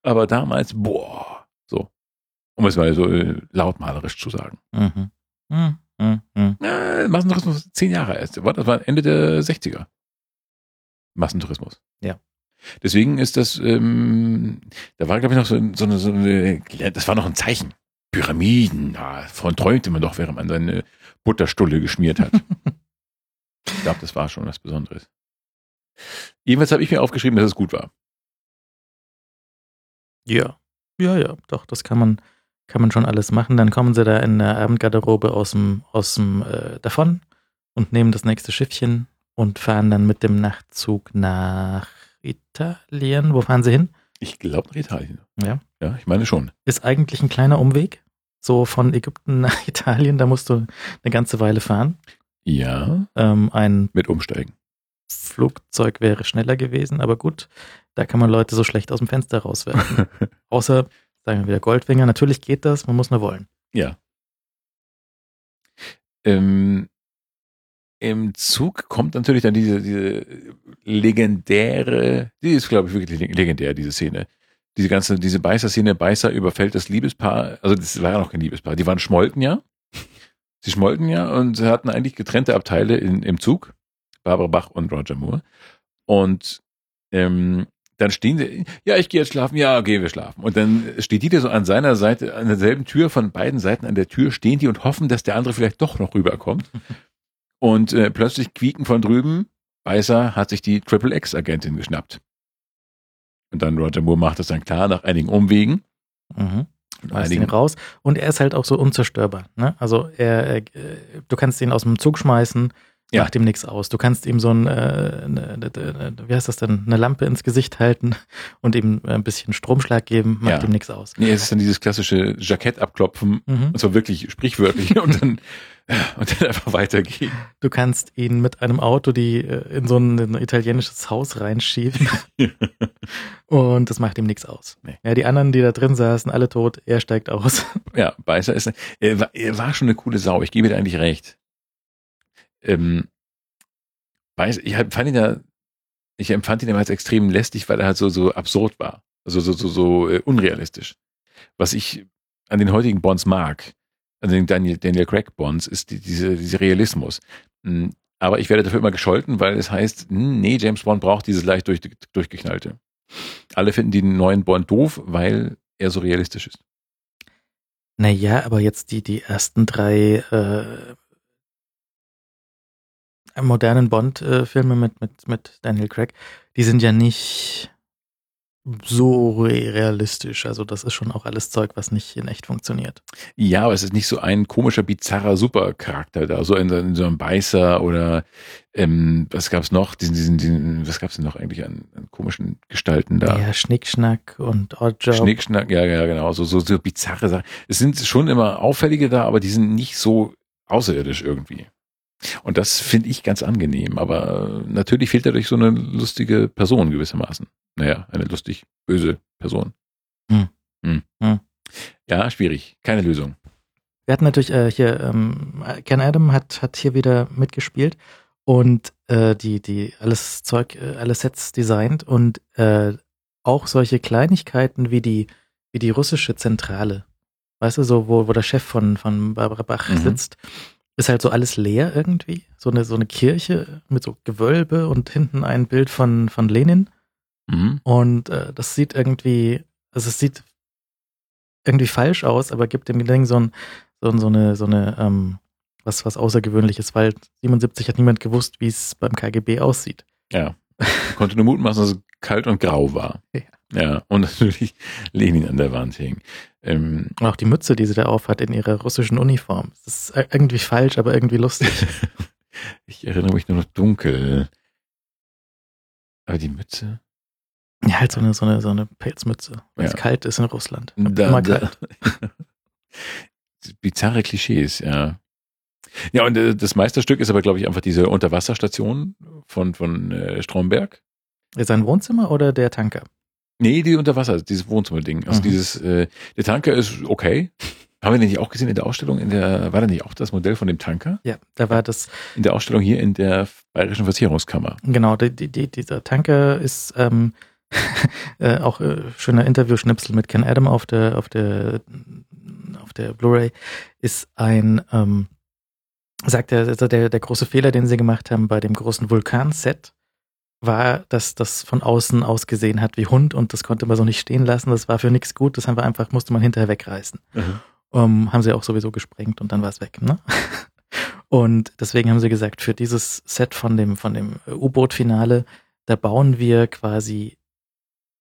aber damals, boah, so. Um es mal so äh, lautmalerisch zu sagen. Mhm. Mhm. Mhm. Mhm. Äh, Massentourismus zehn Jahre erst. Das war Ende der 60er. Massentourismus. Ja. Deswegen ist das, ähm, da war, glaube ich, noch so, so, eine, so eine, das war noch ein Zeichen. Pyramiden, ja, davon träumte man doch, während man seine Butterstulle geschmiert hat. ich glaube, das war schon was Besonderes. Jedenfalls habe ich mir aufgeschrieben, dass es gut war. Ja. Ja, ja, doch, das kann man, kann man schon alles machen. Dann kommen sie da in der Abendgarderobe aus dem, aus dem äh, davon und nehmen das nächste Schiffchen und fahren dann mit dem Nachtzug nach Italien. Wo fahren sie hin? Ich glaube nach Italien. Ja. Ja, ich meine schon. Ist eigentlich ein kleiner Umweg. So von Ägypten nach Italien, da musst du eine ganze Weile fahren. Ja, Ähm, ein mit Umsteigen. Flugzeug wäre schneller gewesen, aber gut, da kann man Leute so schlecht aus dem Fenster rauswerfen. Außer, sagen wir wieder Goldfinger, natürlich geht das, man muss nur wollen. Ja. Ähm, Im Zug kommt natürlich dann diese, diese legendäre, die ist, glaube ich, wirklich leg- legendär, diese Szene. Diese ganze, diese Beißer-Szene, Beißer überfällt das Liebespaar, also das war ja noch kein Liebespaar, die waren schmolten ja. Sie schmolten ja und sie hatten eigentlich getrennte Abteile in, im Zug, Barbara Bach und Roger Moore. Und ähm, dann stehen sie, ja, ich gehe jetzt schlafen, ja, gehen wir schlafen. Und dann steht die da so an seiner Seite, an derselben Tür, von beiden Seiten an der Tür stehen die und hoffen, dass der andere vielleicht doch noch rüberkommt. Und äh, plötzlich quieken von drüben, Beißer hat sich die Triple X-Agentin geschnappt. Und dann Roger Moore macht es dann klar, nach einigen Umwegen. Mhm. Ihn einigen, raus. Und er ist halt auch so unzerstörbar. Ne? Also er, er, äh, du kannst ihn aus dem Zug schmeißen, Ja. macht ihm nichts aus. Du kannst ihm so ein, äh, ne, ne, ne, wie heißt das denn, eine Lampe ins Gesicht halten und ihm ein bisschen Stromschlag geben, macht Ja. ihm nichts aus. nee, es ist dann dieses klassische Jackett abklopfen, Mhm. und zwar wirklich sprichwörtlich, und dann, und dann einfach weitergehen. Du kannst ihn mit einem Auto, die äh, in so ein, ein italienisches Haus reinschieben und das macht ihm nichts aus. Nee. Ja, die anderen, die da drin saßen, alle tot, er steigt aus. Ja, Beißer ist, er war, er war schon eine coole Sau. Ich gebe dir eigentlich recht. Ähm, Beißer, ich fand ihn ja, ich empfand ihn immer als extrem lästig, weil er halt so, so absurd war. Also so, so, so äh, unrealistisch. Was ich an den heutigen Bonds mag, an den Daniel, Daniel Craig Bonds, ist die, diese, dieser Realismus. Mm, Aber ich werde dafür immer gescholten, weil es heißt, hm, nee, James Bond braucht dieses leicht durch, durchgeknallte. Alle finden den neuen Bond doof, weil er so realistisch ist. Naja, aber jetzt die, die ersten drei äh, modernen Bond-Filme mit, mit, mit Daniel Craig, die sind ja nicht so realistisch. Also das ist schon auch alles Zeug, was nicht in echt funktioniert. Ja, aber es ist nicht so ein komischer, bizarrer Supercharakter da, so in, in so einem Beißer oder ähm, was gab's noch? Diesen, diesen, diesen, was gab's denn noch eigentlich an, an komischen Gestalten da? Ja, Schnickschnack und Oddjob. Schnickschnack, ja, ja, genau, so, so, so bizarre Sachen. Es sind schon immer auffällige da, aber die sind nicht so außerirdisch irgendwie. Und das finde ich ganz angenehm. Aber natürlich fehlt dadurch so eine lustige Person gewissermaßen. Naja, eine lustig böse Person. Hm. Hm. Hm. Ja, schwierig. Keine Lösung. Wir hatten natürlich äh, hier, ähm, Ken Adam hat, hat hier wieder mitgespielt und äh, die, die alles Zeug, äh, alle Sets designt und äh, auch solche Kleinigkeiten wie die, wie die russische Zentrale. Weißt du, so, wo, wo der Chef von, von Barbara Bach mhm. sitzt ist halt so alles leer irgendwie. So eine, so eine Kirche mit so Gewölbe und hinten ein Bild von, von Lenin. Mhm. Und äh, das sieht irgendwie, also es sieht irgendwie falsch aus, aber gibt dem Ding so, ein, so, so eine, so eine, ähm, was, was Außergewöhnliches, weil 77 hat niemand gewusst, wie es beim KGB aussieht. Ja. Konnte nur mutmaßen, dass es kalt und grau war. Ja. Ja, und natürlich Lenin an der Wand hing. Ähm, auch die Mütze, die sie da aufhat in ihrer russischen Uniform. Das ist irgendwie falsch, aber irgendwie lustig. ich erinnere mich nur noch dunkel. Aber die Mütze? Ja, halt so eine, so eine, so eine Pelzmütze, weil ja. es kalt ist in Russland. Da, immer kalt. Bizarre Klischees, ja. Ja, und äh, das Meisterstück ist aber, glaube ich, einfach diese Unterwasserstation von, von äh, Stromberg. Sein Wohnzimmer oder der Tanker? Nee, die Unterwasser, dieses Wohnzimmerding. Also mhm. dieses, äh, der Tanker ist okay. Haben wir den nicht auch gesehen in der Ausstellung? In der, war da nicht auch das Modell von dem Tanker? Ja, da war das. In der Ausstellung hier in der Bayerischen Versicherungskammer. Genau, die, die, dieser Tanker ist ähm, äh, auch äh, schöner Interview-Schnipsel mit Ken Adam auf der, auf der, auf der Blu-ray, ist ein, ähm, sagt er, also der, der große Fehler, den sie gemacht haben bei dem großen Vulkan-Set, war, dass das von außen ausgesehen hat wie Hund und das konnte man so nicht stehen lassen. Das war für nichts gut. Das haben wir einfach, musste man hinterher wegreißen. Mhm. Um, haben sie auch sowieso gesprengt und dann war es weg. Ne? Und deswegen haben sie gesagt, für dieses Set von dem, von dem U-Boot-Finale, da bauen wir quasi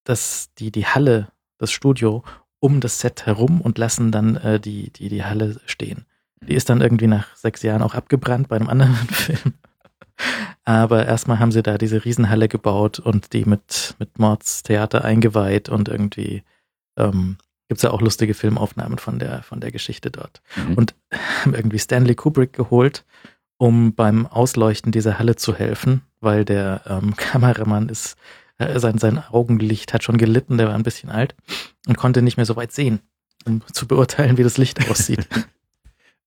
das, die, die Halle, das Studio um das Set herum und lassen dann äh, die, die, die Halle stehen. Die ist dann irgendwie nach sechs Jahren auch abgebrannt bei einem anderen Film. Aber erstmal haben sie da diese Riesenhalle gebaut und die mit, mit Mordstheater eingeweiht und irgendwie ähm, gibt es ja auch lustige Filmaufnahmen von der, von der Geschichte dort. Mhm. Und haben irgendwie Stanley Kubrick geholt, um beim Ausleuchten dieser Halle zu helfen, weil der ähm, Kameramann ist, äh, sein, sein Augenlicht hat schon gelitten, der war ein bisschen alt und konnte nicht mehr so weit sehen, um zu beurteilen, wie das Licht aussieht.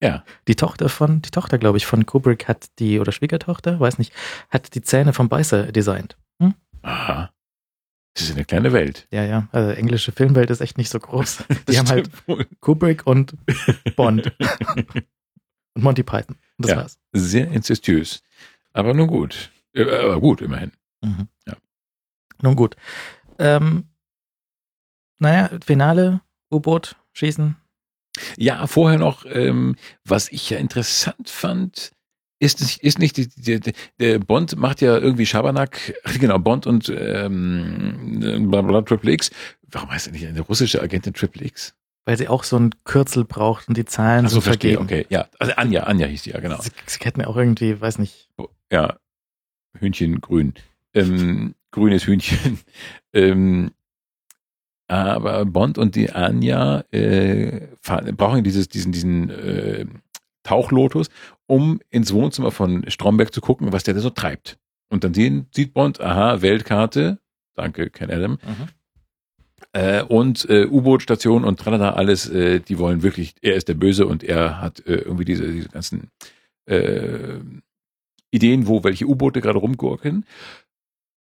Ja. Die Tochter von, die Tochter, glaube ich, von Kubrick hat die, oder Schwiegertochter, weiß nicht, hat die Zähne vom Beißer designt. Hm? Aha. Das ist eine kleine Welt. Ja, ja. Also englische Filmwelt ist echt nicht so groß. Die haben halt wohl. Kubrick und Bond. und Monty Python. Das ja, war's. Sehr inzestiös. Aber nun gut. Aber gut, immerhin. Mhm. Ja. Nun gut. Ähm, naja, Finale, U-Boot, Schießen, ja, vorher noch, ähm, was ich ja interessant fand, ist, ist nicht, die, die, der Bond macht ja irgendwie Schabernack, genau, Bond und ähm, bla, Triple X. Warum heißt er nicht eine russische Agentin Triple X? Weil sie auch so ein Kürzel braucht und die Zahlen Ach so, so verstehe, vergeben. okay, ja. Also Anja, Anja hieß die ja, genau. Sie, sie hätten ja auch irgendwie, weiß nicht. Ja, Hühnchen grün. Ähm, grünes Hühnchen. ähm, aber Bond und die Anja äh, brauchen dieses, diesen, diesen äh, Tauchlotus, um ins Wohnzimmer von Stromberg zu gucken, was der da so treibt. Und dann sehen, sieht Bond, aha, Weltkarte, danke, Ken Adam, mhm. äh, und äh, U-Boot-Station und tralala, alles, äh, die wollen wirklich, er ist der Böse und er hat äh, irgendwie diese, diese ganzen äh, Ideen, wo welche U-Boote gerade rumgurken.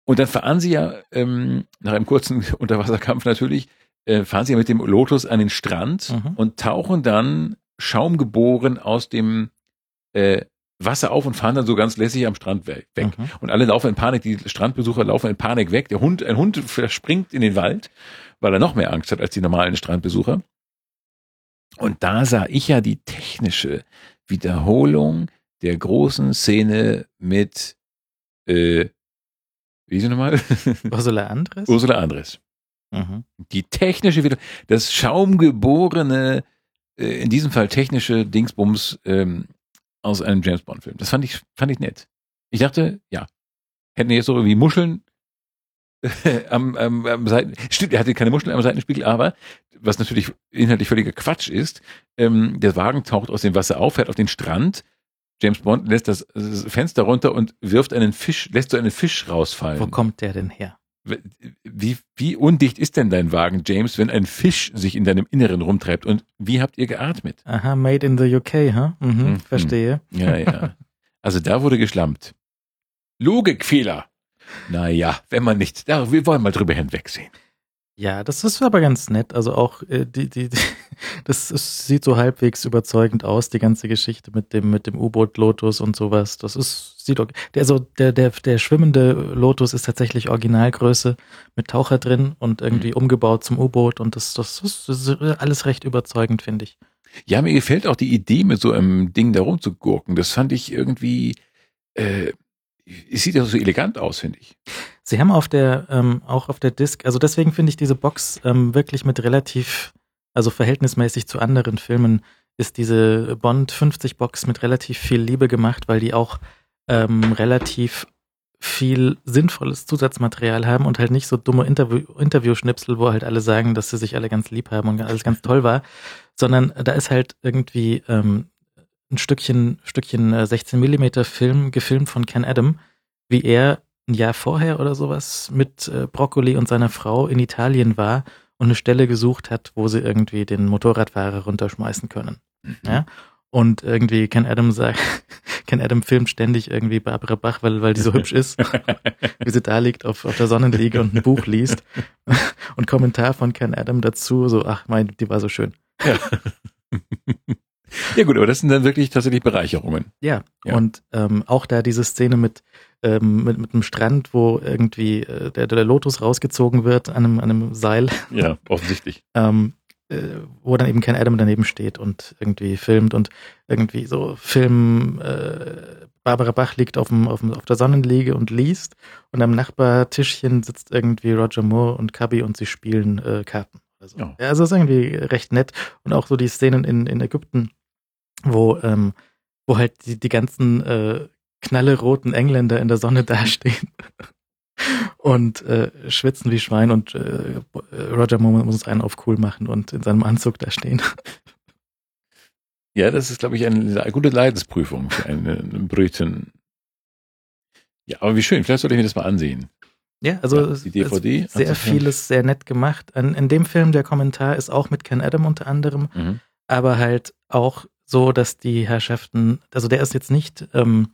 Und dann fahren sie ja, ähm, nach einem kurzen Unterwasserkampf natürlich, äh, fahren sie ja mit dem Lotus an den Strand mhm. und tauchen dann schaumgeboren aus dem äh, Wasser auf und fahren dann so ganz lässig am Strand weg. Mhm. Und alle laufen in Panik, die Strandbesucher laufen in Panik weg. Der Hund, ein Hund verspringt in den Wald, weil er noch mehr Angst hat als die normalen Strandbesucher. Und da sah ich ja die technische Wiederholung der großen Szene mit äh, wie sie nochmal? Ursula Andres? Ursula Andres. Mhm. Die technische, das schaumgeborene, äh, in diesem Fall technische Dingsbums ähm, aus einem James Bond-Film. Das fand ich, fand ich nett. Ich dachte, ja, hätten jetzt so irgendwie Muscheln am, am, am Seiten, stimmt, er hatte keine Muscheln am Seitenspiegel, aber was natürlich inhaltlich völliger Quatsch ist, ähm, der Wagen taucht aus dem Wasser auf, fährt auf den Strand, James Bond lässt das Fenster runter und wirft einen Fisch, lässt so einen Fisch rausfallen. Wo kommt der denn her? Wie, wie undicht ist denn dein Wagen, James, wenn ein Fisch sich in deinem Inneren rumtreibt? Und wie habt ihr geatmet? Aha, made in the UK, huh? Mhm, Mhm. verstehe. Ja, ja. Also da wurde geschlampt. Logikfehler. Naja, wenn man nicht, da, wir wollen mal drüber hinwegsehen. Ja, das ist aber ganz nett. Also auch äh, die, die, die das ist, sieht so halbwegs überzeugend aus, die ganze Geschichte mit dem, mit dem U-Boot Lotus und sowas. Das ist, sieht okay. Der, also der, der, der schwimmende Lotus ist tatsächlich Originalgröße mit Taucher drin und irgendwie umgebaut zum U-Boot und das, das ist, das ist alles recht überzeugend, finde ich. Ja, mir gefällt auch die Idee, mit so einem Ding da rumzugurken. Das fand ich irgendwie, äh, es sieht ja so elegant aus, finde ich. Sie haben auf der, ähm, auch auf der Disc, also deswegen finde ich diese Box ähm, wirklich mit relativ, also verhältnismäßig zu anderen Filmen, ist diese Bond 50 Box mit relativ viel Liebe gemacht, weil die auch ähm, relativ viel sinnvolles Zusatzmaterial haben und halt nicht so dumme Interview Interviewschnipsel, wo halt alle sagen, dass sie sich alle ganz lieb haben und alles ganz toll war, sondern da ist halt irgendwie ähm, ein Stückchen, Stückchen äh, 16 Millimeter Film gefilmt von Ken Adam, wie er ein Jahr vorher oder sowas mit äh, Broccoli und seiner Frau in Italien war und eine Stelle gesucht hat, wo sie irgendwie den Motorradfahrer runterschmeißen können. Ja? Und irgendwie Ken Adam sagt, Ken Adam filmt ständig irgendwie Barbara Bach, weil, weil die so hübsch ist, wie sie da liegt auf, auf der Sonnenliege und ein Buch liest. Und Kommentar von Ken Adam dazu, so, ach mein, die war so schön. Ja gut, aber das sind dann wirklich tatsächlich Bereicherungen. Ja, Ja. und ähm, auch da diese Szene mit, ähm, mit, mit einem Strand, wo irgendwie äh, der, der Lotus rausgezogen wird an einem, an einem Seil, Ja, offensichtlich. ähm, äh, wo dann eben kein Adam daneben steht und irgendwie filmt und irgendwie so Film, äh, Barbara Bach liegt auf, dem, auf, dem, auf der Sonnenliege und liest und am Nachbartischchen sitzt irgendwie Roger Moore und Cubby und sie spielen äh, Karten. Also, Ja. ja. also ist irgendwie recht nett und auch so die Szenen in, in Ägypten, wo, ähm, wo halt die, die ganzen äh, knalleroten Engländer in der Sonne dastehen und äh, schwitzen wie Schwein und äh, Roger Moore muss einen auf cool machen und in seinem Anzug da stehen. Ja, das ist, glaube ich, eine gute Leidensprüfung für einen Briten. Ja, aber wie schön. Vielleicht sollte ich mir das mal ansehen. Ja, also Ja, die DVD sehr vieles sehr nett gemacht. An, in dem Film, der Kommentar ist auch mit Ken Adam unter anderem, Mhm. aber halt auch so, dass die Herrschaften, also der ist jetzt nicht, ähm,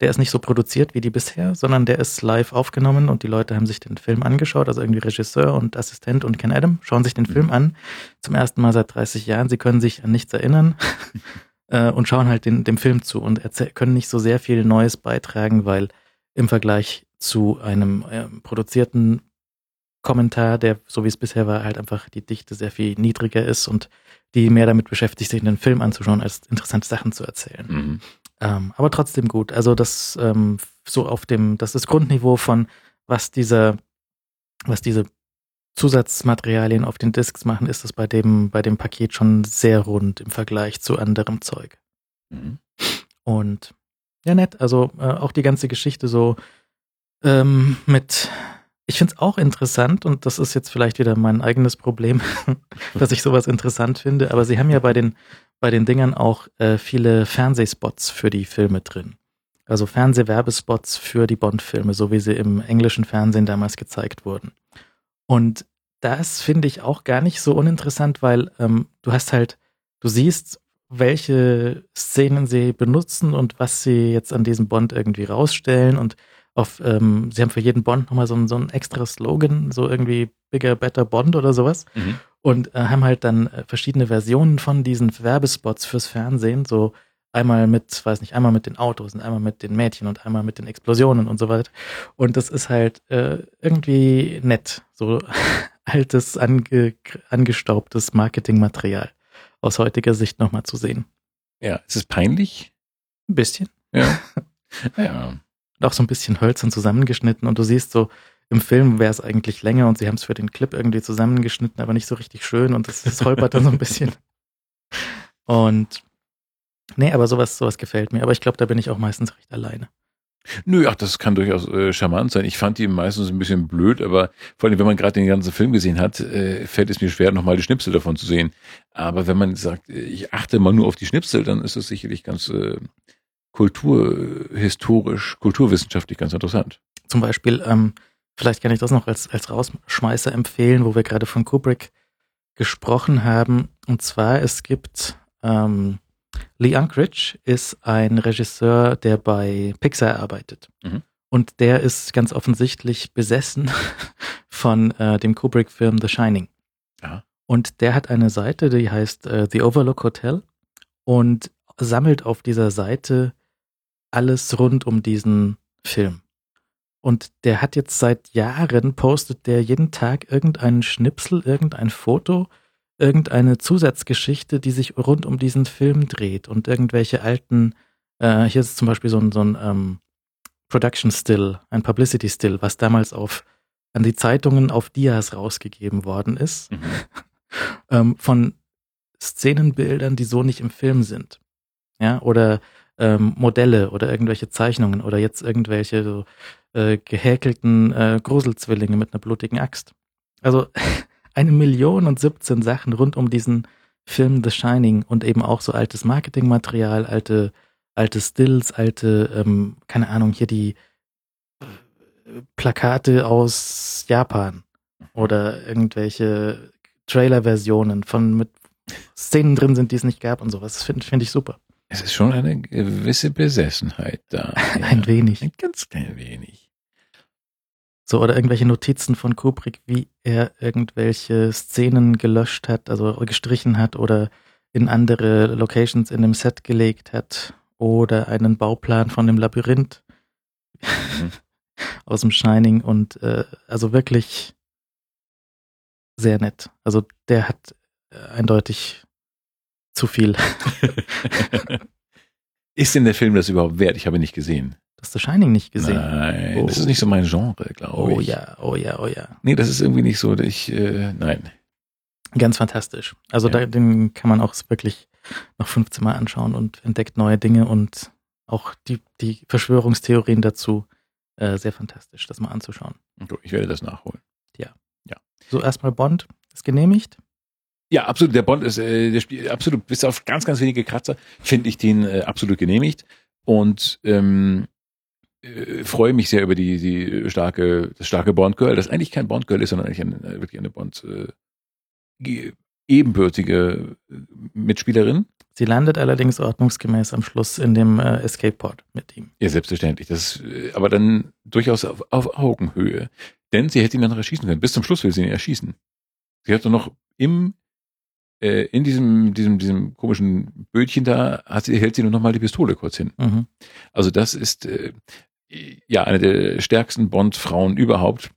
der ist nicht so produziert wie die bisher, sondern der ist live aufgenommen und die Leute haben sich den Film angeschaut, also irgendwie Regisseur und Assistent und Ken Adam schauen sich den Film an, zum ersten Mal seit 30 Jahren, sie können sich an nichts erinnern äh, und schauen halt den, dem Film zu und können nicht so sehr viel Neues beitragen, weil im Vergleich zu einem ähm, produzierten Kommentar, der, so wie es bisher war, halt einfach die Dichte sehr viel niedriger ist und die mehr damit beschäftigt, sich den Film anzuschauen, als interessante Sachen zu erzählen. Mhm. Ähm, aber trotzdem gut. Also das ähm, so auf dem, das ist Grundniveau von was dieser, was diese Zusatzmaterialien auf den Discs machen, ist es bei dem, bei dem Paket schon sehr rund im Vergleich zu anderem Zeug. Mhm. Und ja, nett. Also äh, auch die ganze Geschichte so ähm, mit. Ich find's auch interessant und das ist jetzt vielleicht wieder mein eigenes Problem, dass ich sowas interessant finde. Aber sie haben ja bei den bei den Dingern auch äh, viele Fernsehspots für die Filme drin. Also Fernsehwerbespots für die Bond-Filme, so wie sie im englischen Fernsehen damals gezeigt wurden. Und das finde ich auch gar nicht so uninteressant, weil ähm, du hast halt, du siehst, welche Szenen sie benutzen und was sie jetzt an diesem Bond irgendwie rausstellen und auf, ähm, sie haben für jeden Bond nochmal so, ein- so ein extra Slogan, so irgendwie Bigger, Better Bond oder sowas Mhm. und äh, haben halt dann äh, verschiedene Versionen von diesen Werbespots fürs Fernsehen, so einmal mit, weiß nicht, einmal mit den Autos und einmal mit den Mädchen und einmal mit den Explosionen und so weiter. Und das ist halt äh, irgendwie nett, so altes, ange, angestaubtes Marketingmaterial aus heutiger Sicht nochmal zu sehen. Ja, ist es peinlich? Ein bisschen. Ja. ja. Auch so ein bisschen hölzern zusammengeschnitten und du siehst so im Film wäre es eigentlich länger und sie haben es für den Clip irgendwie zusammengeschnitten, aber nicht so richtig schön und das, holpert dann so ein bisschen. Und nee, aber sowas, sowas gefällt mir. Aber ich glaube, da bin ich auch meistens recht alleine. Nö, ach, das kann durchaus äh, charmant sein. Ich fand die meistens ein bisschen blöd, aber vor allem, wenn man gerade den ganzen Film gesehen hat, äh, fällt es mir schwer, nochmal die Schnipsel davon zu sehen. Aber wenn man sagt, äh, ich achte mal nur auf die Schnipsel, dann ist das sicherlich ganz äh, kulturhistorisch, kulturwissenschaftlich ganz interessant. Zum Beispiel, ähm, vielleicht kann ich das noch als, als Rausschmeißer empfehlen, wo wir gerade von Kubrick gesprochen haben. Und zwar, es gibt ähm, Lee Unkrich ist ein Regisseur, der bei Pixar arbeitet. Mhm. Und der ist ganz offensichtlich besessen von äh, dem Kubrick-Film The Shining. Ja. Und der hat eine Seite, die heißt äh, The Overlook Hotel und sammelt auf dieser Seite alles rund um diesen Film. Und der hat jetzt seit Jahren, postet der jeden Tag irgendeinen Schnipsel, irgendein Foto irgendeine Zusatzgeschichte, die sich rund um diesen Film dreht und irgendwelche alten, äh, hier ist zum Beispiel so ein, so ein ähm, Production Still, ein Publicity Still, was damals auf an die Zeitungen auf Dias rausgegeben worden ist, mhm. ähm, von Szenenbildern, die so nicht im Film sind. Ja, oder ähm, Modelle oder irgendwelche Zeichnungen oder jetzt irgendwelche so, äh, gehäkelten äh, Gruselzwillinge mit einer blutigen Axt. Also eine Million und 17 Sachen rund um diesen Film The Shining und eben auch so altes Marketingmaterial, alte, alte Stills, alte, ähm, keine Ahnung, hier die äh, Plakate aus Japan oder irgendwelche Trailer-Versionen von mit Szenen drin sind, die es nicht gab und sowas. Das finde find ich super. Es ist schon eine gewisse Besessenheit da. Ein ja. wenig. Ein ganz klein wenig. So, oder irgendwelche Notizen von Kubrick, wie er irgendwelche Szenen gelöscht hat, also gestrichen hat oder in andere Locations in dem Set gelegt hat oder einen Bauplan von dem Labyrinth mhm. aus dem Shining und äh, also wirklich sehr nett. Also der hat äh, eindeutig zu viel. Ist denn der Film das überhaupt wert? Ich habe ihn nicht gesehen hast The Shining nicht gesehen. Nein, oh. das ist nicht so mein Genre, glaube oh, ich. Oh ja, oh ja, oh ja. Nee, das ist irgendwie nicht so, ich, äh, nein. Ganz fantastisch. Also ja. da, den kann man auch wirklich noch 15 Mal anschauen und entdeckt neue Dinge und auch die, die Verschwörungstheorien dazu äh, sehr fantastisch, das mal anzuschauen. Ich werde das nachholen. Ja. Ja. So erstmal Bond ist genehmigt. Ja, absolut. Der Bond ist äh, der Spiel, absolut, bis auf ganz, ganz wenige Kratzer, finde ich den äh, absolut genehmigt. Und ähm, äh, freue mich sehr über die, die starke, das starke Bond-Girl, das eigentlich kein Bond-Girl ist, sondern eigentlich eine, wirklich eine Bond äh, ebenbürtige äh, Mitspielerin. Sie landet allerdings ordnungsgemäß am Schluss in dem äh, Escape-Pod mit ihm. Ja, selbstverständlich. Das, äh, aber dann durchaus auf, auf Augenhöhe. Denn sie hätte ihn dann noch erschießen können. Bis zum Schluss will sie ihn erschießen. Sie hat doch noch im äh, in diesem, diesem, diesem komischen Bötchen da, hat sie, hält sie nur noch mal die Pistole kurz hin. Mhm. Also das ist, äh, ja, eine der stärksten Bond-Frauen überhaupt.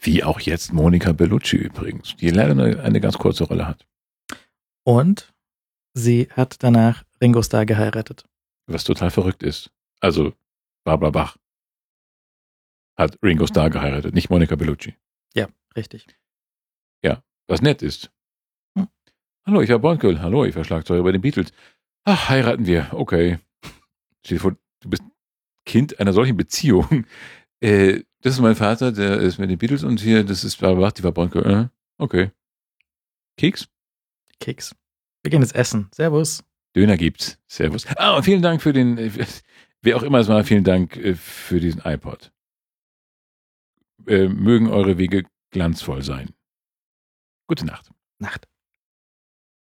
Wie auch jetzt Monika Bellucci übrigens, die leider eine, eine ganz kurze Rolle hat. Und sie hat danach Ringo Starr geheiratet. Was total verrückt ist. Also Barbara Bach hat Ringo Starr geheiratet, nicht Monika Bellucci. Ja, richtig. Ja, was nett ist. Hallo, ich war Bondgirl. Hallo, ich war Schlagzeuger bei den Beatles. Ach, heiraten wir. Okay. Dir vor, du bist Kind einer solchen Beziehung. Äh, das ist mein Vater, der ist mit den Beatles und hier, das ist Barbara, die war Bronco. Äh, okay. Keks? Keks. Wir gehen jetzt essen. Servus. Döner gibt's. Servus. Ah, und vielen Dank für den, wer auch immer es war, vielen Dank äh, für diesen iPod. Äh, mögen eure Wege glanzvoll sein. Gute Nacht. Nacht.